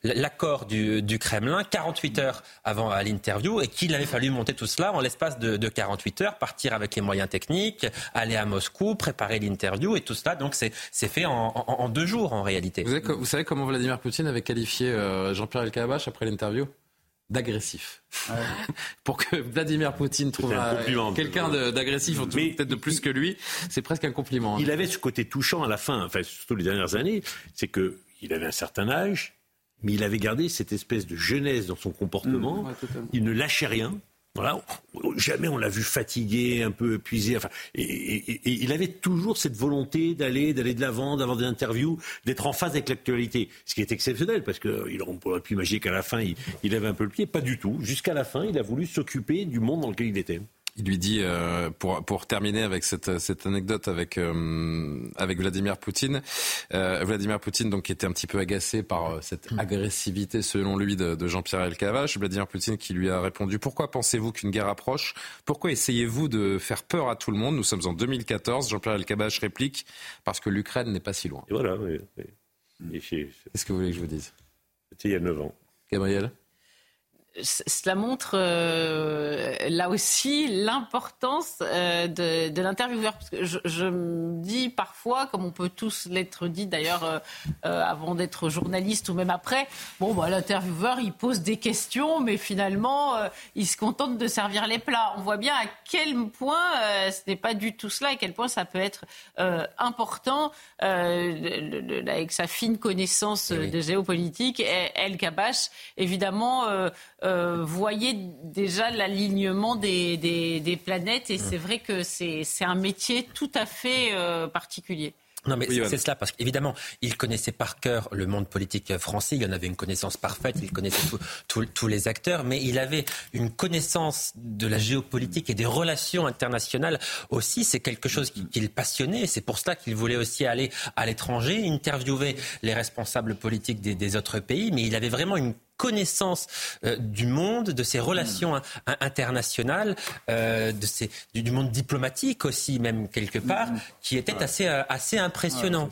l'accord du, du, Kremlin 48 heures avant l'interview et qu'il avait fallu monter tout cela en l'espace de, de, 48 heures, partir avec les moyens techniques, aller à Moscou, préparer l'interview et tout cela. Donc c'est fait en, deux jours en réalité. Vous savez comment Vladimir Poutine avait qualifié euh, Jean-Pierre Elkabbach après l'interview? D'agressif. Ouais. [LAUGHS] Pour que Vladimir Poutine trouve quelqu'un d'agressif, peut-être de plus que lui, c'est presque un compliment. Hein. Il avait ce côté touchant à la fin, enfin surtout les dernières années, c'est que il avait un certain âge, mais il avait gardé cette espèce de jeunesse dans son comportement. Mmh, ouais, il ne lâchait rien. Jamais on l'a vu fatigué, un peu épuisé. Enfin, et, il avait toujours cette volonté d'aller, d'aller de l'avant, d'avoir des interviews, d'être en phase avec l'actualité. Ce qui est exceptionnel, parce qu'on aurait pu imaginer qu'à la fin, il, il avait un peu le pied. Pas du tout. Jusqu'à la fin, il a voulu s'occuper du monde dans lequel il était. Il lui dit, euh, pour, pour terminer avec cette, cette anecdote avec, euh, avec Vladimir Poutine, euh, Vladimir Poutine donc était un petit peu agacé par euh, cette agressivité selon lui de, de Jean-Pierre Elkabbach. Vladimir Poutine qui lui a répondu, pourquoi pensez-vous qu'une guerre approche? Pourquoi essayez-vous de faire peur à tout le monde? Nous sommes en 2014. Jean-Pierre Elkabbach réplique, parce que l'Ukraine n'est pas si loin. Et voilà, oui. oui. Qu'est-ce que vous voulez que je vous dise? C'était il y a 9 ans. Gabriel? Cela montre euh, là aussi l'importance euh, de, de l'intervieweur. Parce que je, je, me dis parfois, comme on peut tous l'être dit d'ailleurs euh, euh avant d'être journaliste ou même après, bon, bah, l'intervieweur il pose des questions, mais finalement euh, il se contente de servir les plats. On voit bien à quel point euh, ce n'est pas du tout cela, à quel point ça peut être important le, le, avec sa fine connaissance oui. de géopolitique. El Kabash, évidemment euh, voyez déjà l'alignement des, des, des, planètes et c'est vrai que c'est un métier tout à fait euh, particulier. Non, mais oui, c'est cela, parce qu'évidemment, il connaissait par cœur le monde politique français, il en avait une connaissance parfaite, il connaissait tous les acteurs, mais il avait une connaissance de la géopolitique et des relations internationales aussi. C'est quelque chose qui, qui le passionnait, c'est pour cela qu'il voulait aussi aller à l'étranger, interviewer les responsables politiques des, des autres pays, mais il avait vraiment une connaissance euh, du monde, de ses relations internationales, euh, de ses, du, du, monde diplomatique aussi, même quelque part, mmh. qui était assez, euh, assez impressionnant.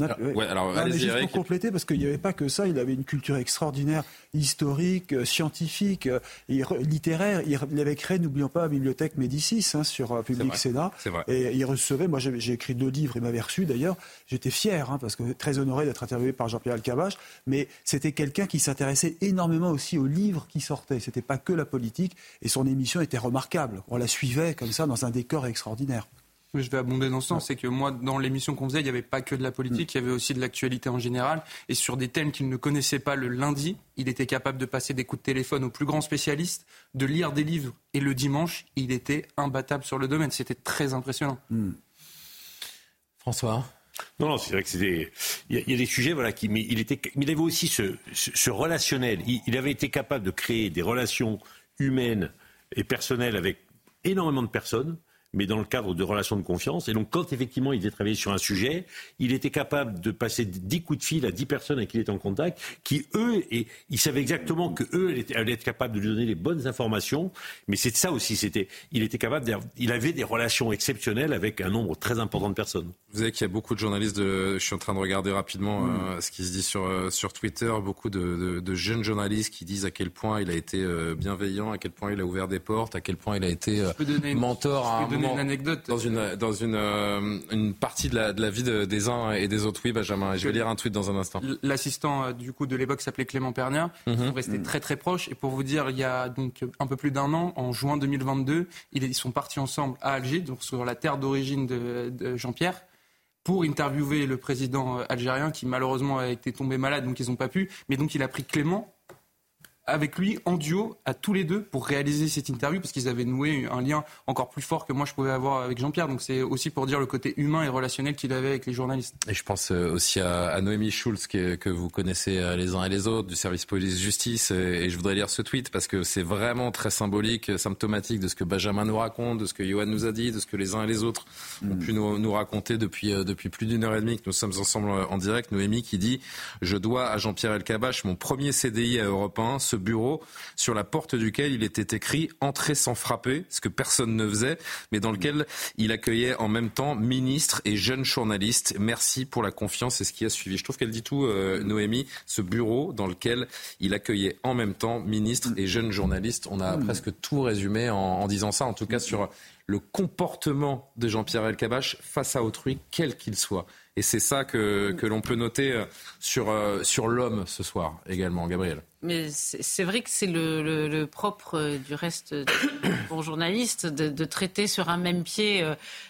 Non, alors, ouais. alors, non, mais juste pour compléter, parce qu'il n'y avait pas que ça, il avait une culture extraordinaire, historique, euh, scientifique, euh, et littéraire. Il, il, avait créé, n'oublions pas, la bibliothèque Médicis hein, sur euh, Public Sénat. Et il recevait, moi j'ai écrit deux livres, il m'avait reçu d'ailleurs. J'étais fier, hein, parce que très honoré d'être interviewé par Jean-Pierre Alcabache, mais c'était quelqu'un qui s'intéressait énormément aussi aux livres qui sortaient. C'était pas que la politique, et son émission était remarquable. On la suivait comme ça dans un décor extraordinaire. Je vais abonder dans ce sens, c'est que moi, dans l'émission qu'on faisait, il n'y avait pas que de la politique, il y avait aussi de l'actualité en général. Et sur des thèmes qu'il ne connaissait pas le lundi, il était capable de passer des coups de téléphone aux plus grands spécialistes, de lire des livres. Et le dimanche, il était imbattable sur le domaine. C'était très impressionnant. Mm. François? Non, non, c'est vrai que c'était. Il, il y, a des sujets, voilà, qui. Mais il était. Il avait aussi ce, ce, ce relationnel. Il, il avait été capable de créer des relations humaines et personnelles avec énormément de personnes mais dans le cadre de relations de confiance. Et donc, quand effectivement il devait travailler sur un sujet, il était capable de passer 10 coups de fil à 10 personnes avec qui il était en contact, qui eux, et il savait exactement que eux allaient être capables de lui donner les bonnes informations. Mais c'est ça aussi, c'était, il était capable, il avait des relations exceptionnelles avec un nombre très important de personnes. Vous savez qu'il y a beaucoup de journalistes, de, je suis en train de regarder rapidement mm. euh, ce qui se dit sur, euh, sur Twitter, beaucoup de, de, jeunes journalistes qui disent à quel point il a été euh, bienveillant, à quel point il a ouvert des portes, à quel point il a été mentor à un une anecdote dans une dans une euh, une partie de la, de la vie des uns et des autres. Oui, Benjamin. Je vais lire un tweet dans un instant. L'assistant euh, du coup de l'époque s'appelait Clément Pernia. Ils sont restés très très proches. Et pour vous dire, il y a donc un peu plus d'un an, en juin 2022, ils sont partis ensemble à Alger, donc sur la terre d'origine de, de Jean-Pierre pour interviewer le président euh, algérien qui malheureusement a été tombé malade, donc ils n'ont pas pu. Mais donc il a pris Clément avec lui en duo à tous les deux pour réaliser cette interview parce qu'ils avaient noué un lien encore plus fort que moi je pouvais avoir avec Jean-Pierre. Donc c'est aussi pour dire le côté humain et relationnel qu'il avait avec les journalistes. Et je pense euh, aussi à, Noémie Schulz que, que, vous connaissez euh, les uns et les autres du service police-justice et je voudrais lire ce tweet parce que c'est vraiment très symbolique, symptomatique de ce que Benjamin nous raconte, de ce que Johan nous a dit, de ce que les uns et les autres ont mm. pu nous, nous raconter depuis, euh, depuis plus d'une heure et demie que nous sommes ensemble en direct. Noémie qui dit « Je dois à Jean-Pierre Elkabach mon premier CDI à Europe 1, ce bureau sur la porte duquel il était écrit Entrer sans frapper, ce que personne ne faisait, mais dans lequel il accueillait en même temps ministres et jeunes journalistes. Merci pour la confiance et ce qui a suivi. Je trouve qu'elle dit tout, euh, Noémie, ce bureau dans lequel il accueillait en même temps ministres et jeunes journalistes. On a mm. presque tout résumé en, disant ça, en tout cas sur le comportement de Jean-Pierre Elkabach face à autrui, quel qu'il soit. Et c'est ça que, que l'on peut noter euh, sur, euh, sur l'homme ce soir également, Gabriel. Mais c'est vrai que c'est le, propre euh, du reste des [COUGHS] bons journalistes de, de, traiter sur un même pied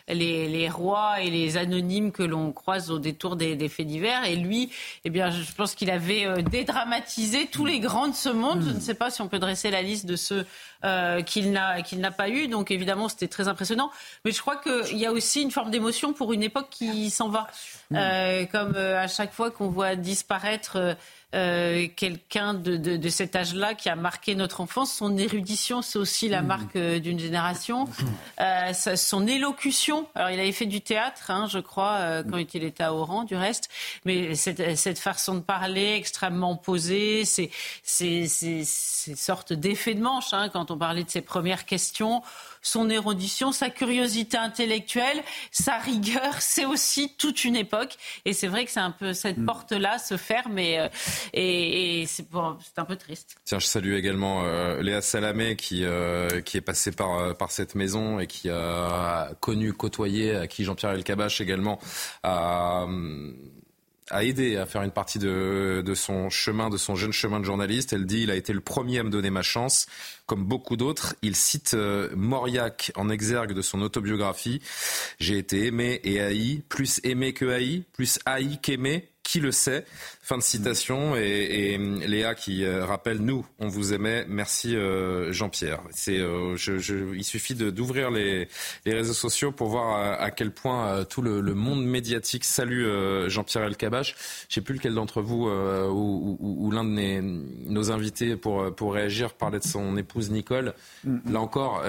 les, les, rois et les anonymes que l'on croise au détour des, faits divers. Et lui, eh bien, je pense qu'il avait dédramatisé tous les grands de ce monde. Je ne sais pas si on peut dresser la liste de ceux euh, qu'il n'a qu'il n'a pas eu. Donc évidemment, c'était très impressionnant. Mais je crois qu'il y a aussi une forme d'émotion pour une époque qui s'en va. Euh, comme euh, à chaque fois qu'on voit disparaître euh, quelqu'un de, de, de, cet âge-là qui a marqué notre enfance. Son érudition, c'est aussi la mmh. marque d'une génération. [LAUGHS] Euh, son élocution, alors il avait fait du théâtre, hein, je crois, euh, quand il était à Oran, du reste, mais cette, cette façon de parler extrêmement posée, ces, ces, ces, ces sortes d'effets de manche, hein, quand on parlait de ses premières questions son érudition, sa curiosité intellectuelle, sa rigueur, [LAUGHS] c'est aussi toute une époque. Et c'est vrai que c'est un peu cette mm. porte-là se ferme et, euh, et, c'est un peu triste. Tiens, je salue également euh, Léa Salamé qui, euh, qui est passée par, par cette maison et qui a connu, côtoyé, à qui Jean-Pierre Elkabach également a a aidé à faire une partie de, de, son chemin, de son jeune chemin de journaliste. Elle dit il a été le premier à me donner ma chance. Comme beaucoup d'autres, il cite euh, Mauriac en exergue de son autobiographie. J'ai été aimé et haï, plus aimé que haï, plus haï qu'aimé qui le sait Fin de citation. Et, Léa qui euh, rappelle, nous, on vous aimait. Merci euh, Jean-Pierre. C'est, euh, je, il suffit d'ouvrir les, les, réseaux sociaux pour voir à, quel point tout le, monde médiatique salue Jean-Pierre Elkabach. Je sais plus lequel d'entre vous ou, ou, l'un de nos invités pour, pour réagir parlait de son épouse Nicole. Mm-hmm. Là encore,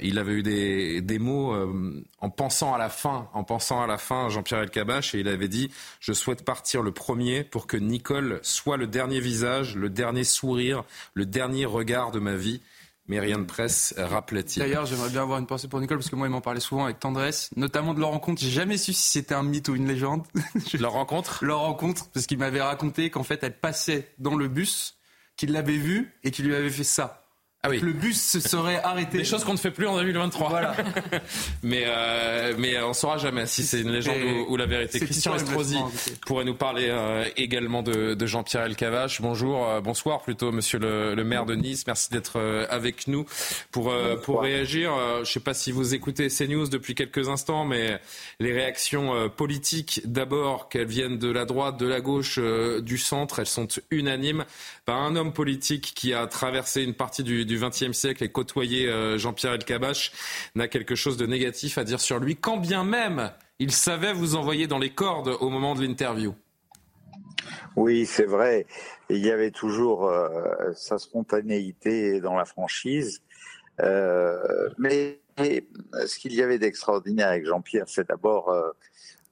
il avait eu des, des mots en pensant à la fin, en pensant à la fin, Jean-Pierre Elkabach, et il avait dit, je souhaite partir le premier pour que Nicole soit le dernier visage, le dernier sourire, le dernier regard de ma vie. Mais rien de presse, rappelait-il. D'ailleurs, j'aimerais bien avoir une pensée pour Nicole, parce que moi, il m'en parlait souvent avec tendresse, notamment de leur rencontre. J'ai jamais su si c'était un mythe ou une légende. [LAUGHS] Leur rencontre? Leur rencontre, parce qu'il m'avait raconté qu'en fait, elle passait dans le bus, qu'il l'avait vue et qu'il lui avait fait ça. Ah oui. Le bus se serait arrêté. Des choses qu'on ne fait plus en 2023. Voilà. [LAUGHS] mais euh, mais on saura jamais si c'est une légende ou, la vérité. Christian Estrosi pourrait nous parler euh, également de, de Jean-Pierre Elkavache. Bonjour, euh, bonsoir plutôt, Monsieur le, le, maire de Nice. Merci d'être euh, avec nous pour pour réagir. je ne sais pas si vous écoutez CNews depuis quelques instants, mais les réactions politiques, d'abord qu'elles viennent de la droite, de la gauche, du centre, elles sont unanimes. Par un homme politique qui a traversé une partie du du XXe siècle et côtoyer euh, Jean-Pierre Elkabach n'a quelque chose de négatif à dire sur lui, quand bien même il savait vous envoyer dans les cordes au moment de l'interview. Oui, c'est vrai. Il y avait toujours euh, sa spontanéité dans la franchise. Euh, mais ce qu'il y avait d'extraordinaire avec Jean-Pierre, c'est d'abord,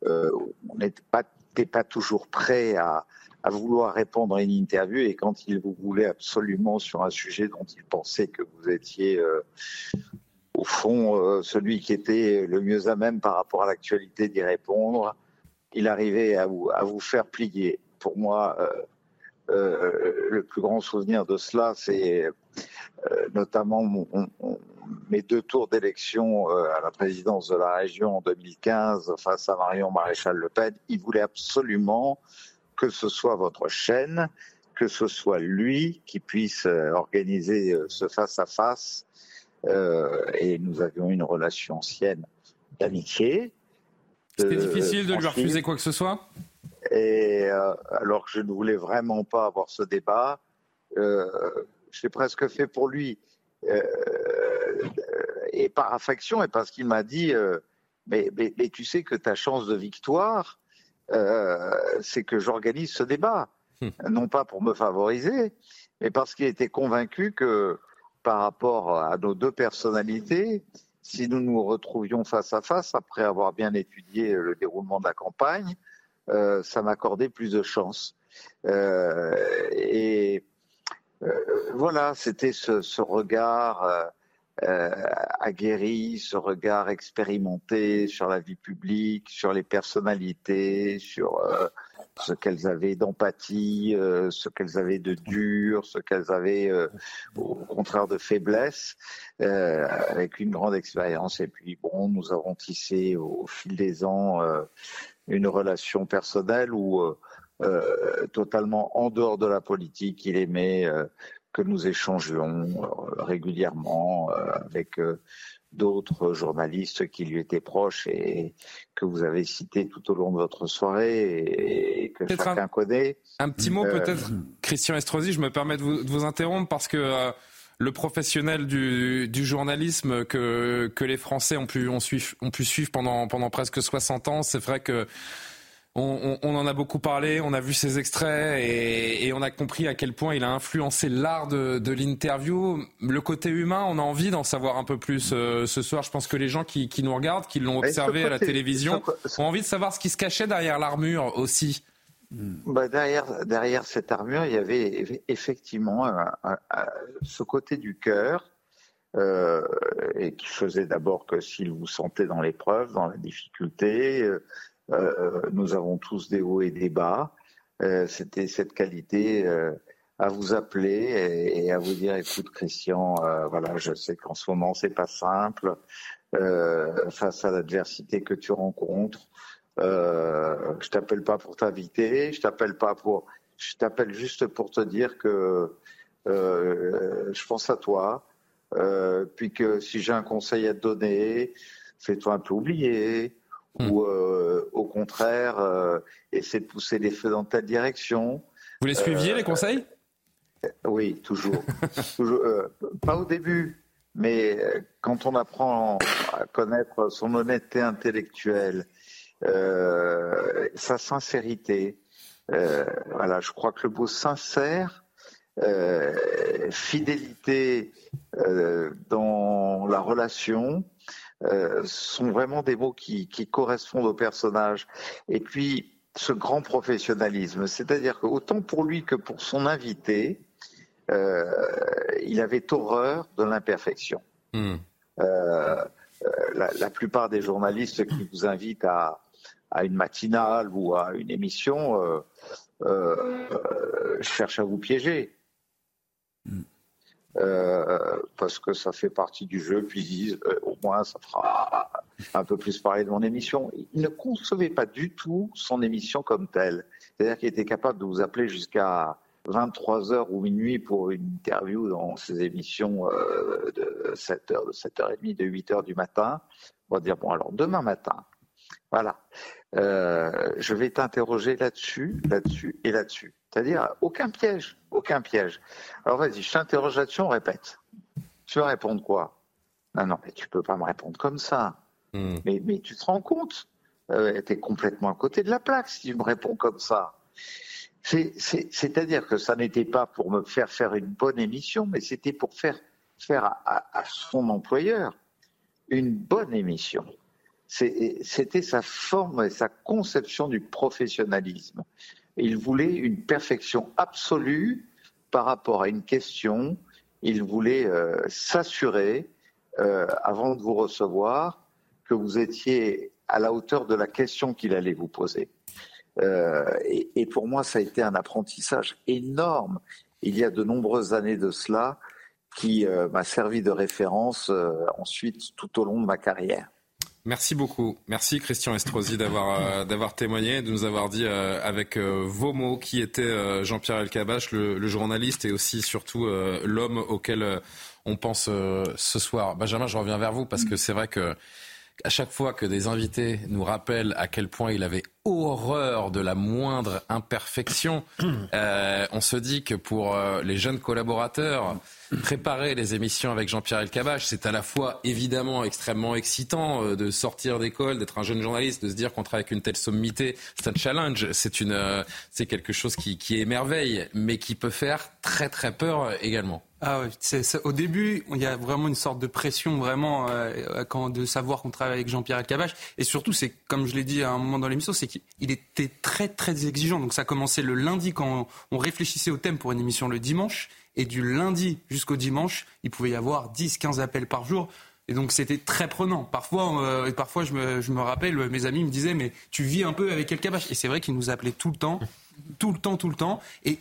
on n'était pas, toujours prêt à, à, vouloir répondre à une interview et quand il vous voulait absolument sur un sujet dont il pensait que vous étiez au fond celui qui était le mieux à même par rapport à l'actualité d'y répondre, il arrivait à vous, à vous faire plier. Pour moi, euh, le plus grand souvenir de cela, c'est euh, notamment mes deux tours d'élection euh, à la présidence de la région en 2015 face à Marion Maréchal Le Pen. Il voulait absolument que ce soit votre chaîne, que ce soit lui qui puisse organiser ce face-à-face. et nous avions une relation ancienne d'amitié. C'était difficile de lui refuser quoi que ce soit? Et euh, alors que je ne voulais vraiment pas avoir ce débat, euh, je l'ai presque fait pour lui. Euh, et par affection, et parce qu'il m'a dit mais, mais, tu sais que ta chance de victoire, c'est que j'organise ce débat. Hmm. Non pas pour me favoriser, mais parce qu'il était convaincu que par rapport à nos deux personnalités, si nous nous retrouvions face à face, après avoir bien étudié le déroulement de la campagne, euh, ça m'accordait plus de chance. Euh, et euh, voilà, c'était ce, regard aguerri, ce regard expérimenté sur la vie publique, sur les personnalités, sur ce qu'elles avaient d'empathie, ce qu'elles avaient de dur, ce qu'elles avaient au contraire de faiblesse, avec une grande expérience. Et puis bon, nous avons tissé au fil des ans une relation personnelle euh, euh, totalement en dehors de la politique. Il aimait euh, que nous échangions régulièrement avec d'autres journalistes qui lui étaient proches et que vous avez cités tout au long de votre soirée et, que chacun connaît. Un petit mot peut-être, Christian Estrosi, je me permets de vous, interrompre parce que le professionnel du, journalisme que, que les Français ont pu, ont, ont pu suivre pendant, pendant presque 60 ans. C'est vrai que on, en a beaucoup parlé, on a vu ses extraits et, on a compris à quel point il a influencé l'art de, l'interview. Le côté humain, on a envie d'en savoir un peu plus euh, ce soir. Je pense que les gens qui, nous regardent, qui l'ont observé à la télévision, ont envie de savoir ce qui se cachait derrière l'armure aussi. Bah derrière, derrière cette armure, il y avait effectivement ce côté du cœur, euh, et qui faisait d'abord que s'il vous sentait dans l'épreuve, dans la difficulté, euh, nous avons tous des hauts et des bas. C'était cette qualité à vous appeler et, à vous dire écoute Christian, voilà, je sais qu'en ce moment c'est pas simple face à l'adversité que tu rencontres. Euh, je t'appelle pas pour t'inviter, je t'appelle pas pour, je t'appelle juste pour te dire que euh, je pense à toi, euh, puis que si j'ai un conseil à te donner, fais-toi un peu oublier, hmm. ou euh, au contraire, euh, essaie de pousser les feux dans ta direction. Vous les suiviez les conseils? Oui, toujours. [LAUGHS] toujours pas au début, mais quand on apprend à connaître son honnêteté intellectuelle, euh, sa sincérité. Euh, voilà, je crois que le mot sincère, euh, fidélité dans la relation, sont vraiment des mots qui, qui, correspondent au personnage. Et puis, ce grand professionnalisme, c'est-à-dire que autant pour lui que pour son invité, il avait horreur de l'imperfection. Hmm. la, la, plupart des journalistes qui vous invitent à, à une matinale ou à une émission euh, euh, cherche à vous piéger. Mm. Euh, parce que ça fait partie du jeu, puis ils disent au moins ça fera un peu plus parler de mon émission. Il ne concevait pas du tout son émission comme telle. C'est-à-dire qu'il était capable de vous appeler jusqu'à 23h ou minuit pour une interview dans ses émissions de 7h, de 7h30, de 8h du matin. On va dire, bon alors demain matin, voilà. Euh, je vais t'interroger là-dessus, là-dessus et là-dessus. C'est-à-dire aucun piège, aucun piège. Alors vas-y, je t'interroge là-dessus, on répète. Tu vas répondre quoi? Non, non, mais tu peux pas me répondre comme ça. Hmm. Mais, mais tu te rends compte euh, Tu es complètement à côté de la plaque si tu me réponds comme ça. C'est-à-dire que ça n'était pas pour me faire faire une bonne émission, mais c'était pour faire faire à, son employeur une bonne émission. C'était sa forme et sa conception du professionnalisme. Il voulait une perfection absolue par rapport à une question. Il voulait euh, s'assurer, euh, avant de vous recevoir, que vous étiez à la hauteur de la question qu'il allait vous poser. Euh, et, pour moi, ça a été un apprentissage énorme. Il y a de nombreuses années de cela, qui m'a servi de référence ensuite tout au long de ma carrière. Merci beaucoup. Merci Christian Estrosi d'avoir euh, d'avoir témoigné, de nous avoir dit euh, avec euh, vos mots qui était Jean-Pierre Elkabach, le, le, journaliste et aussi surtout l'homme auquel on pense ce soir. Benjamin, je reviens vers vous parce que c'est vrai que à chaque fois que des invités nous rappellent à quel point il avait horreur de la moindre imperfection, [COUGHS] euh, on se dit que pour euh, les jeunes collaborateurs, préparer les émissions avec Jean-Pierre Elkabbach, c'est à la fois évidemment extrêmement excitant euh, de sortir d'école, d'être un jeune journaliste, de se dire qu'on travaille avec une telle sommité, c'est un challenge, c'est une, c'est quelque chose qui, qui émerveille, mais qui peut faire très très peur également. Ah oui, au début, il y a vraiment une sorte de pression, vraiment, euh, quand, de savoir qu'on travaille avec Jean-Pierre Elkabbach. Et surtout, c'est comme je l'ai dit à un moment dans l'émission, c'est qu'il était très très exigeant. Donc ça commençait le lundi quand on réfléchissait au thème pour une émission le dimanche. Et du lundi jusqu'au dimanche, il pouvait y avoir 10, 15 appels par jour. Et donc c'était très prenant. Parfois, euh, parfois je me, rappelle, mes amis me disaient, mais tu vis un peu avec El Et c'est vrai qu'il nous appelait tout le temps, tout le temps, tout le temps. Et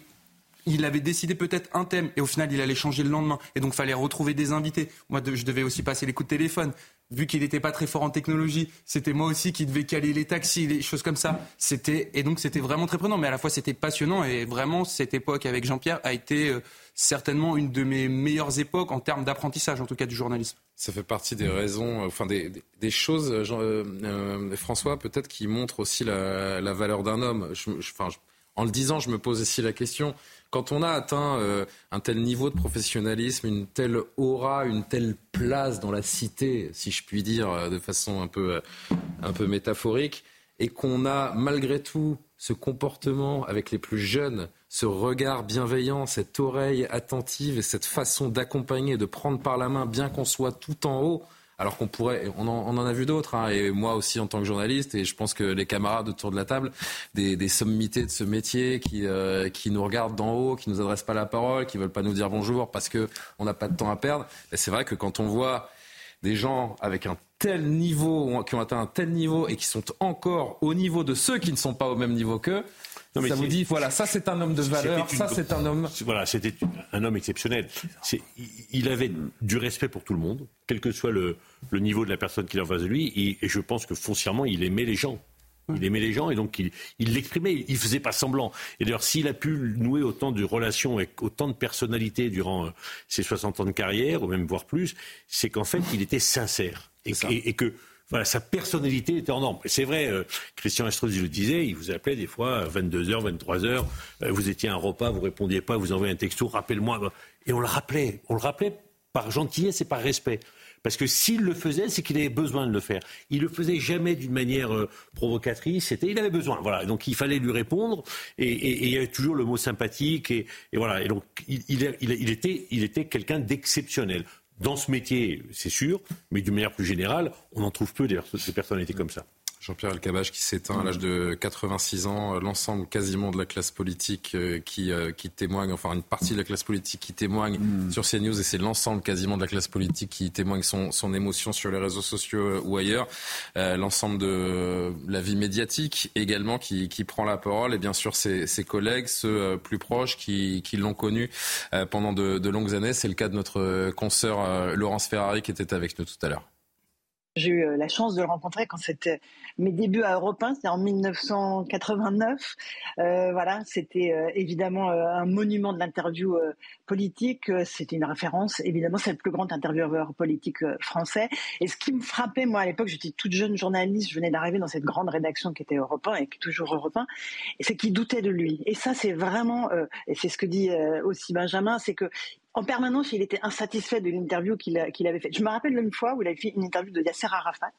il avait décidé peut-être un thème et au final il allait changer le lendemain et donc fallait retrouver des invités. Moi je devais aussi passer les coups de téléphone. Vu qu'il n'était pas très fort en technologie, c'était moi aussi qui devais caler les taxis, les choses comme ça. C'était et donc c'était vraiment très prenant, mais à la fois c'était passionnant et vraiment cette époque avec Jean-Pierre a été euh, certainement une de mes meilleures époques en termes d'apprentissage, en tout cas du journalisme. Ça fait partie des raisons, euh, enfin des, choses, euh, François, peut-être qui montrent aussi la, valeur d'un homme. en le disant, je me pose aussi la question quand on a atteint euh, un tel niveau de professionnalisme, une telle aura, une telle place dans la cité, si je puis dire euh, de façon un peu, euh, un peu métaphorique, et qu'on a malgré tout ce comportement avec les plus jeunes, ce regard bienveillant, cette oreille attentive et cette façon d'accompagner, de prendre par la main, bien qu'on soit tout en haut, alors qu'on pourrait, on en, a vu d'autres, hein, et moi aussi en tant que journaliste, et je pense que les camarades autour de la table, des, sommités de ce métier qui, euh, qui nous regardent d'en haut, qui nous adressent pas la parole, qui veulent pas nous dire bonjour parce que on n'a pas de temps à perdre. C'est vrai que quand on voit des gens avec un tel niveau, qui ont atteint un tel niveau et qui sont encore au niveau de ceux qui ne sont pas au même niveau qu'eux, ça vous dit, voilà, ça c'est un homme de valeur, ça c'est un homme. Voilà, c'était un homme exceptionnel. Il avait du respect pour tout le monde, quel que soit le, niveau de la personne qui est en face de lui, et, je pense que foncièrement, il aimait les gens. Il aimait les gens et donc il l'exprimait, il, il faisait pas semblant. Et d'ailleurs, s'il a pu nouer autant de relations avec autant de personnalités durant euh, ses 60 ans de carrière, ou même voire plus, c'est qu'en fait, il était sincère. et, et que voilà, sa personnalité était en norme. C'est vrai, euh, Christian Estrosi le disait, il vous appelait des fois 22h, 23h, euh, vous étiez à un repas, vous répondiez pas, vous envoyez un texto, rappelle-moi. Et on le rappelait, on le rappelait par gentillesse et par respect. Parce que s'il le faisait, c'est qu'il avait besoin de le faire. Il le faisait jamais d'une manière euh, provocatrice. Il avait besoin. Voilà. Donc il fallait lui répondre. Et, il y avait toujours le mot sympathique. Et, voilà. Et donc il était quelqu'un d'exceptionnel dans ce métier, c'est sûr, mais d'une manière plus générale, on en trouve peu des, personnalités comme ça. Jean-Pierre Elkabbach qui s'éteint à l'âge de 86 ans, euh, l'ensemble quasiment de la classe politique euh, qui, euh, qui témoigne, enfin une partie de la classe politique qui témoigne mm. sur CNews et c'est l'ensemble quasiment de la classe politique qui témoigne son, son émotion sur les réseaux sociaux ou ailleurs, l'ensemble de la vie médiatique également qui, qui, prend la parole et bien sûr ses, ses collègues, ceux plus proches qui, qui l'ont connu pendant de, de, longues années. C'est le cas de notre consoeur Laurence Ferrari qui était avec nous tout à l'heure. J'ai eu la chance de le rencontrer quand c'était mes débuts à Europe 1, c'était en 1989. Euh, voilà, c'était euh, évidemment euh, un monument de l'interview euh, politique. C'était une référence. Évidemment, c'est le plus grand intervieweur politique français. Et ce qui me frappait, moi, à l'époque, j'étais toute jeune journaliste, je venais d'arriver dans cette grande rédaction qui était Europe 1 et qui est toujours Europe 1, et c'est qu'il doutait de lui. Et ça, c'est vraiment, et c'est ce que dit aussi Benjamin, c'est que en permanence, il était insatisfait de l'interview qu'il avait faite. Je me rappelle une fois où il avait fait une interview de Yasser Arafat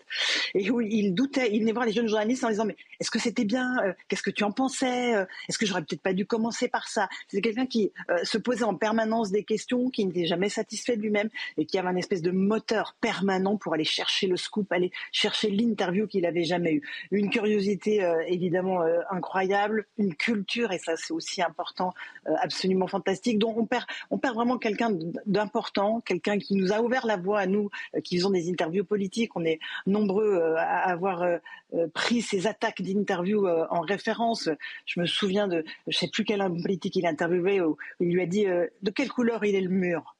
et où il doutait, il venait voir les jeunes journalistes en disant mais est-ce que c'était bien euh, Qu'est-ce que tu en pensais euh, Est-ce que j'aurais peut-être pas dû commencer par ça? C'est quelqu'un qui euh, se posait en permanence des questions, qui n'était jamais satisfait de lui-même et qui avait un espèce de moteur permanent pour aller chercher le scoop, aller chercher l'interview qu'il avait jamais eue. Une curiosité évidemment incroyable, une culture et ça c'est aussi important, absolument fantastique, dont on perd, on perd vraiment quelqu'un d'important, quelqu'un qui nous a ouvert la voie à nous, euh, qui faisons des interviews politiques. On est nombreux euh, à avoir euh, pris ces attaques d'interviews en référence. Je me souviens de, je sais plus quel homme politique il a interviewé, où il lui a dit de quelle couleur il est le mur?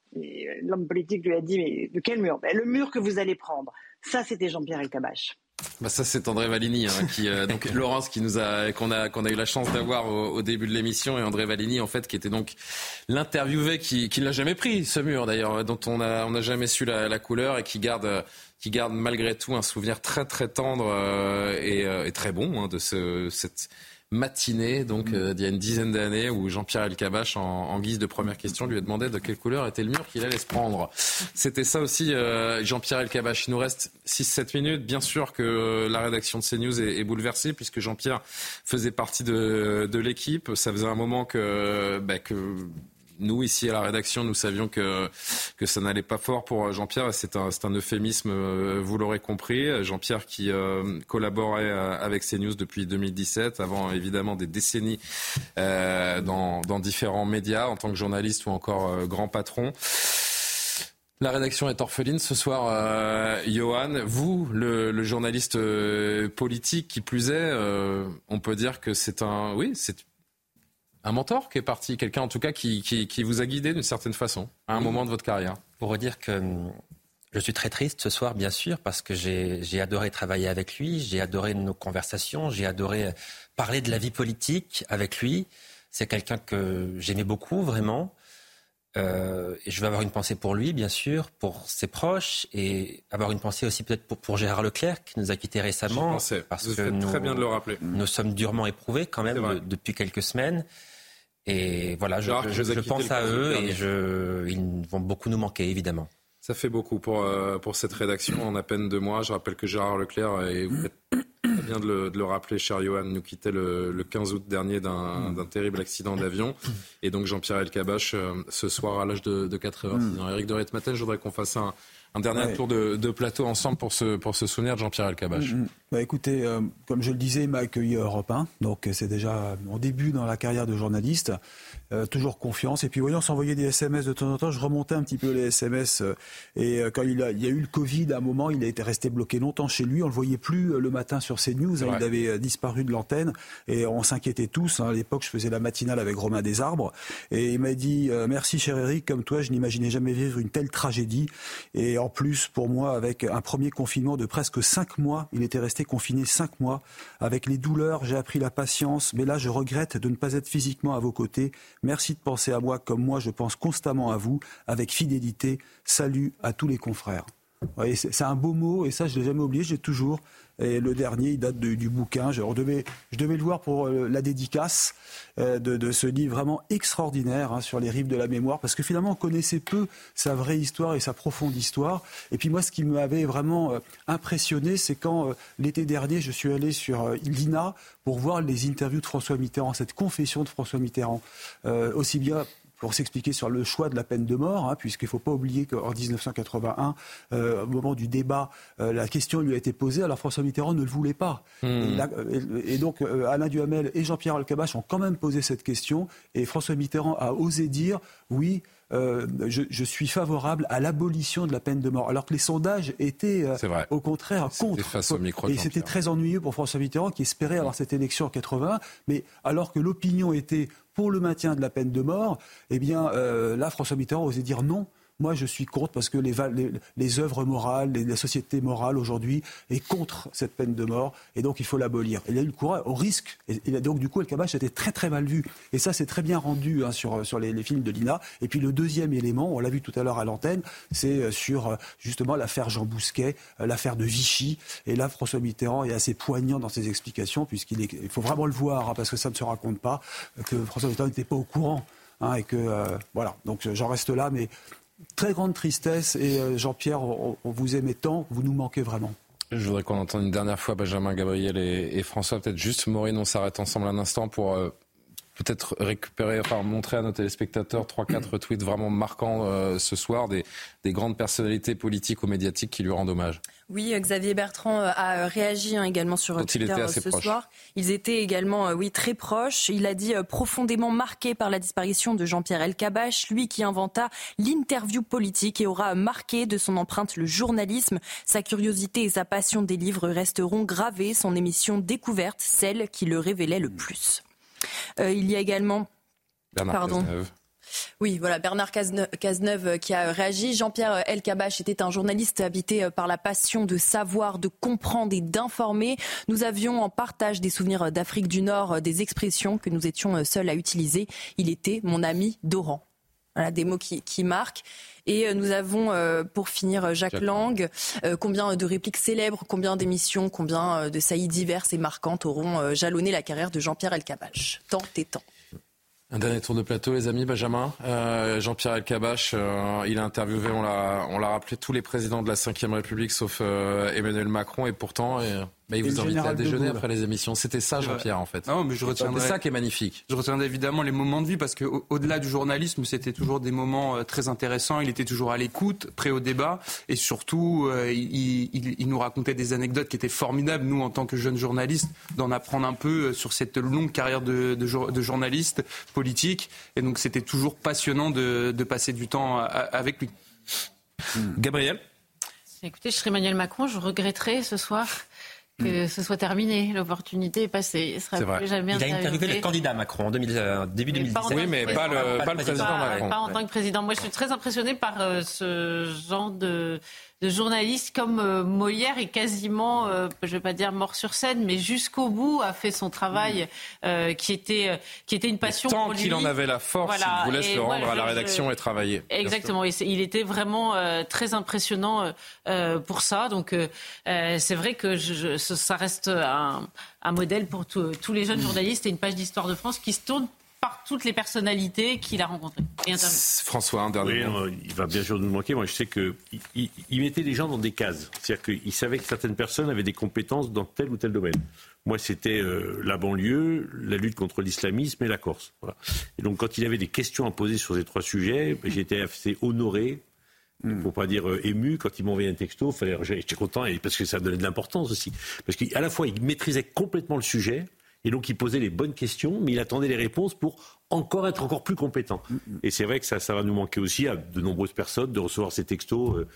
L'homme politique lui a dit mais de quel mur? Ben, Le mur que vous allez prendre. Ça, c'était Jean-Pierre Elkabbach. Bah ça c'est André Valigny, hein, qui euh, donc [LAUGHS] Laurence qui nous a qu'on a qu'on a eu la chance d'avoir au, début de l'émission et André Valigny en fait qui était donc l'interviewé qui qui l'a jamais pris ce mur d'ailleurs dont on a on n'a jamais su la, la, couleur et qui garde qui garde malgré tout un souvenir très très tendre euh, et, euh, et, très bon hein, de ce cette matinée, donc mm. euh, il y a une dizaine d'années, où Jean-Pierre Elkabach, en, en, guise de première question, lui a demandé de quelle couleur était le mur qu'il allait se prendre. C'était ça aussi, euh, Jean-Pierre Elkabach. Il nous reste 6-7 minutes. Bien sûr que la rédaction de CNews est, est bouleversée, puisque Jean-Pierre faisait partie de, de l'équipe. Ça faisait un moment que, bah, que nous, ici à la rédaction, nous savions que, que ça n'allait pas fort pour Jean-Pierre. C'est un, un euphémisme, euh, vous l'aurez compris. Jean-Pierre qui euh, collaborait euh, avec CNews depuis 2017, avant évidemment des décennies euh, dans, dans, différents médias, en tant que journaliste ou encore grand patron. La rédaction est orpheline ce soir. Euh, Johan, vous, le, le journaliste politique qui plus est, on peut dire que c'est un, oui, c'est un mentor qui est parti, quelqu'un en tout cas qui, qui, vous a guidé d'une certaine façon à un moment de votre carrière. Pour redire que hum, je suis très triste ce soir, bien sûr, parce que j'ai adoré travailler avec lui, j'ai adoré nos conversations, j'ai adoré parler de la vie politique avec lui. C'est quelqu'un que j'aimais beaucoup, vraiment. Euh, et je vais avoir une pensée pour lui, bien sûr, pour ses proches, et avoir une pensée aussi peut-être pour, pour, Gérard Leclerc, qui nous a quittés récemment. Parce Vous que nous, très bien de le rappeler. Nous sommes durement éprouvés quand même depuis quelques semaines. Et voilà, je, je, pense à eux et je, ils vont beaucoup nous manquer, évidemment. Ça fait beaucoup pour, euh, pour cette rédaction en à peine deux mois. Je rappelle que Gérard Leclerc, et de le, de le, rappeler, cher Johan, nous quittait le, le 15 août dernier d'un terrible accident d'avion. Et donc Jean-Pierre Elkabach, euh, ce soir à l'âge de, de 4 heures. Mm. Eric de Matin, je voudrais qu'on fasse un, un dernier tour de, de, plateau ensemble pour se, pour se souvenir de Jean-Pierre Elkabach. Mm, mm. Bah écoutez, euh, comme je le disais, il m'a accueilli à Europe 1, donc c'est déjà mon début dans la carrière de journaliste. Euh, toujours confiance. Et puis voyons s'envoyer des SMS de temps en temps. Je remontais un petit peu les SMS. Euh, et euh, quand il, a, il y a eu le Covid, à un moment, il a été resté bloqué longtemps chez lui. On le voyait plus le matin sur CNews. Hein, il avait disparu de l'antenne. Et on s'inquiétait tous. Hein. À l'époque, je faisais la matinale avec Romain Desarbres. Et il m'a dit Merci, cher Eric. Comme toi, je n'imaginais jamais vivre une telle tragédie. Et en plus, pour moi, avec un premier confinement de presque cinq mois, il était resté confiné cinq mois. Avec les douleurs, j'ai appris la patience. Mais là, je regrette de ne pas être physiquement à vos côtés. Merci de penser à moi comme moi je pense constamment à vous, avec fidélité. Salut à tous les confrères. C'est un beau mot et ça je l'ai jamais oublié, j'ai toujours. Et le dernier, il date du bouquin. Je devais, je devais le voir pour euh, la dédicace euh, de, ce livre vraiment extraordinaire hein, sur les rives de la mémoire, parce que finalement, on connaissait peu sa vraie histoire et sa profonde histoire. Et puis moi, ce qui m'avait vraiment euh, impressionné, c'est quand l'été dernier, je suis allé sur l'INA pour voir les interviews de François Mitterrand, cette confession de François Mitterrand, aussi bien pour s'expliquer sur le choix de la peine de mort, hein, puisqu'il ne faut pas oublier qu'en 1981, euh, au moment du débat, euh, la question lui a été posée, alors François Mitterrand ne le voulait pas. Hmm. Et, donc euh, Alain Duhamel et Jean-Pierre Alcabache ont quand même posé cette question, et François Mitterrand a osé dire oui. Je, suis favorable à l'abolition de la peine de mort, alors que les sondages étaient au contraire contre. et c'était très ennuyeux pour François Mitterrand qui espérait avoir cette élection en 81, mais alors que l'opinion était pour le maintien de la peine de mort, eh bien euh, là, François Mitterrand osait dire non. Moi, je suis contre parce que les, œuvres morales, les, la société morale aujourd'hui est contre cette peine de mort et donc il faut l'abolir. Il a eu le courage au risque. Et, donc, du coup, El Kabash était très très mal vu. Et ça, c'est très bien rendu hein, sur, sur les, films de Lina. Et puis le deuxième élément, on l'a vu tout à l'heure à l'antenne, c'est euh, sur euh, justement l'affaire Jean Bousquet, euh, l'affaire de Vichy. Et là, François Mitterrand est assez poignant dans ses explications puisqu'il il faut vraiment le voir hein, parce que ça ne se raconte pas que François Mitterrand n'était pas au courant Hein, et que voilà, donc j'en reste là, mais très grande tristesse. Et Jean-Pierre, on, vous aimait tant, vous nous manquez vraiment. Je voudrais qu'on entende une dernière fois Benjamin, Gabriel et, François. Peut-être juste Maureen, on s'arrête ensemble un instant pour peut-être récupérer, enfin montrer à nos téléspectateurs trois, quatre [CLEARS THROAT] tweets vraiment marquants euh, ce soir des, des, grandes personnalités politiques ou médiatiques qui lui rendent hommage. Oui, Xavier Bertrand euh, a réagi hein, également sur Twitter euh, ce soir. Ils étaient également, oui, très proches. Il a dit profondément marqué par la disparition de Jean-Pierre Elkabach, lui qui inventa l'interview politique et aura marqué de son empreinte le journalisme. Sa curiosité et sa passion des livres resteront gravées. Son émission découverte, celle qui le révélait le plus. Euh, il y a également. Bernard Pardon. Oui, voilà, Bernard Cazeneuve euh, qui a réagi. Jean-Pierre Elkabach était un journaliste habité euh, par la passion de savoir, de comprendre et d'informer. Nous avions en partage des souvenirs d'Afrique du Nord, des expressions que nous étions seuls à utiliser. Il était mon ami Doran. Voilà, des mots qui, qui marquent. Et euh, nous avons, euh, pour finir, euh, Jacques, Lang. combien de répliques célèbres, combien d'émissions, combien de saillies diverses et marquantes auront jalonné la carrière de Jean-Pierre Elkabbach Tant et tant. Un dernier tour de plateau, les amis. Benjamin, Jean-Pierre Elkabbach, il a interviewé, on l'a rappelé, tous les présidents de la Ve République sauf Emmanuel Macron. Et pourtant, mais il vous invite à déjeuner après les émissions. C'était ça, Jean-Pierre, en fait. Non, mais je retiendrai. C'est ça qui est magnifique. Je retiendrai évidemment les moments de vie parce qu'au-delà du journalisme, c'était toujours des moments euh, très intéressants. Il était toujours à l'écoute, prêt au débat, et surtout, euh, il, nous racontait des anecdotes qui étaient formidables. Nous, en tant que jeunes journalistes, d'en apprendre un peu euh, sur cette longue carrière de, de, journaliste politique. Et donc, c'était toujours passionnant de, de, passer du temps avec lui. Gabriel? Écoutez, je serais Emmanuel Macron, je regretterais ce soir que mm. ce soit terminé. L'opportunité est passée. Il, sera plus jamais il a interviewé le candidat Macron en euh, début 2017. Oui, mais pas le, pas le président Macron. Pas en tant que président. Moi, je suis très impressionné par euh, ce genre de de journalistes comme euh, Molière est quasiment, euh, je ne vais pas dire mort sur scène, mais jusqu'au bout a fait son travail euh, qui était qui était une passion tant pour lui. qu'il en avait la force, il vous laisse le rendre à la rédaction et travailler. Exactement. Et il était vraiment très impressionnant pour ça. Donc c'est vrai que je, ça reste un, un modèle pour tous les jeunes journalistes et une page d'histoire de France qui se tourne par toutes les personnalités qu'il a rencontrées. François, un dernier oui, Il va bien sûr nous manquer. Moi, je sais qu'il il, mettait les gens dans des cases. C'est-à-dire qu'il savait que certaines personnes avaient des compétences dans tel ou tel domaine. Moi, c'était euh, la banlieue, la lutte contre l'islamisme et la Corse. Et donc, quand il avait des questions à poser sur ces trois sujets, ben, j'étais assez honoré hmm. pour pas dire euh, ému, quand il m'envoyait un texto, j'étais content et parce que ça donnait de l'importance aussi. Parce qu'à la fois, il maîtrisait complètement le sujet, et donc il posait les bonnes questions, mais il attendait les réponses pour encore être encore plus compétent. Mm, mm. Et c'est vrai que ça, ça va nous manquer aussi à de nombreuses personnes de recevoir ces textos. Euh,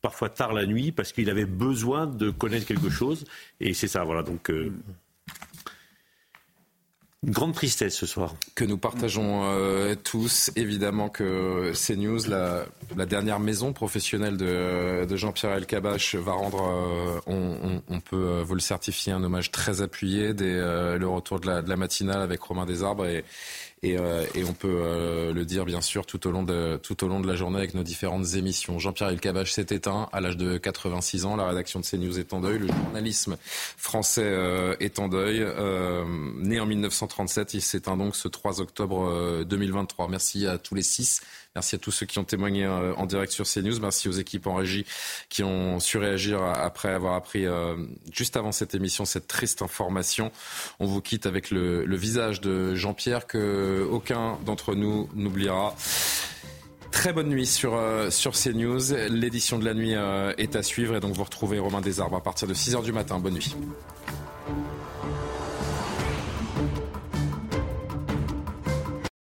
parfois tard la nuit parce qu'il avait besoin de connaître quelque chose et c'est ça voilà donc euh, mm, grande tristesse ce soir. Que nous partageons euh, tous. Évidemment que CNews, la, la dernière maison professionnelle de, de Jean-Pierre Elkabach, va rendre, euh, on, on, peut euh, vous le certifier, un hommage très appuyé dès le retour de la, de la matinale avec Romain Desarbres. Et, euh, et, on peut euh, le dire bien sûr tout au long de tout au long de la journée avec nos différentes émissions. Jean-Pierre Elkabbach s'est éteint à l'âge de 86 ans. La rédaction de CNews est en deuil. Le journalisme français euh, est en deuil. né en 1937, il s'éteint donc ce 3 octobre 2023. Merci à tous les six Merci à tous ceux qui ont témoigné euh, en direct sur CNews. Merci aux équipes en régie qui ont su réagir après avoir appris euh, juste avant cette émission cette triste information. On vous quitte avec le, visage de Jean-Pierre que aucun d'entre nous n'oubliera. Très bonne nuit sur, euh, sur CNews. L'édition de la nuit est à suivre et donc vous retrouvez Romain Desarbres à partir de 6h du matin. Bonne nuit.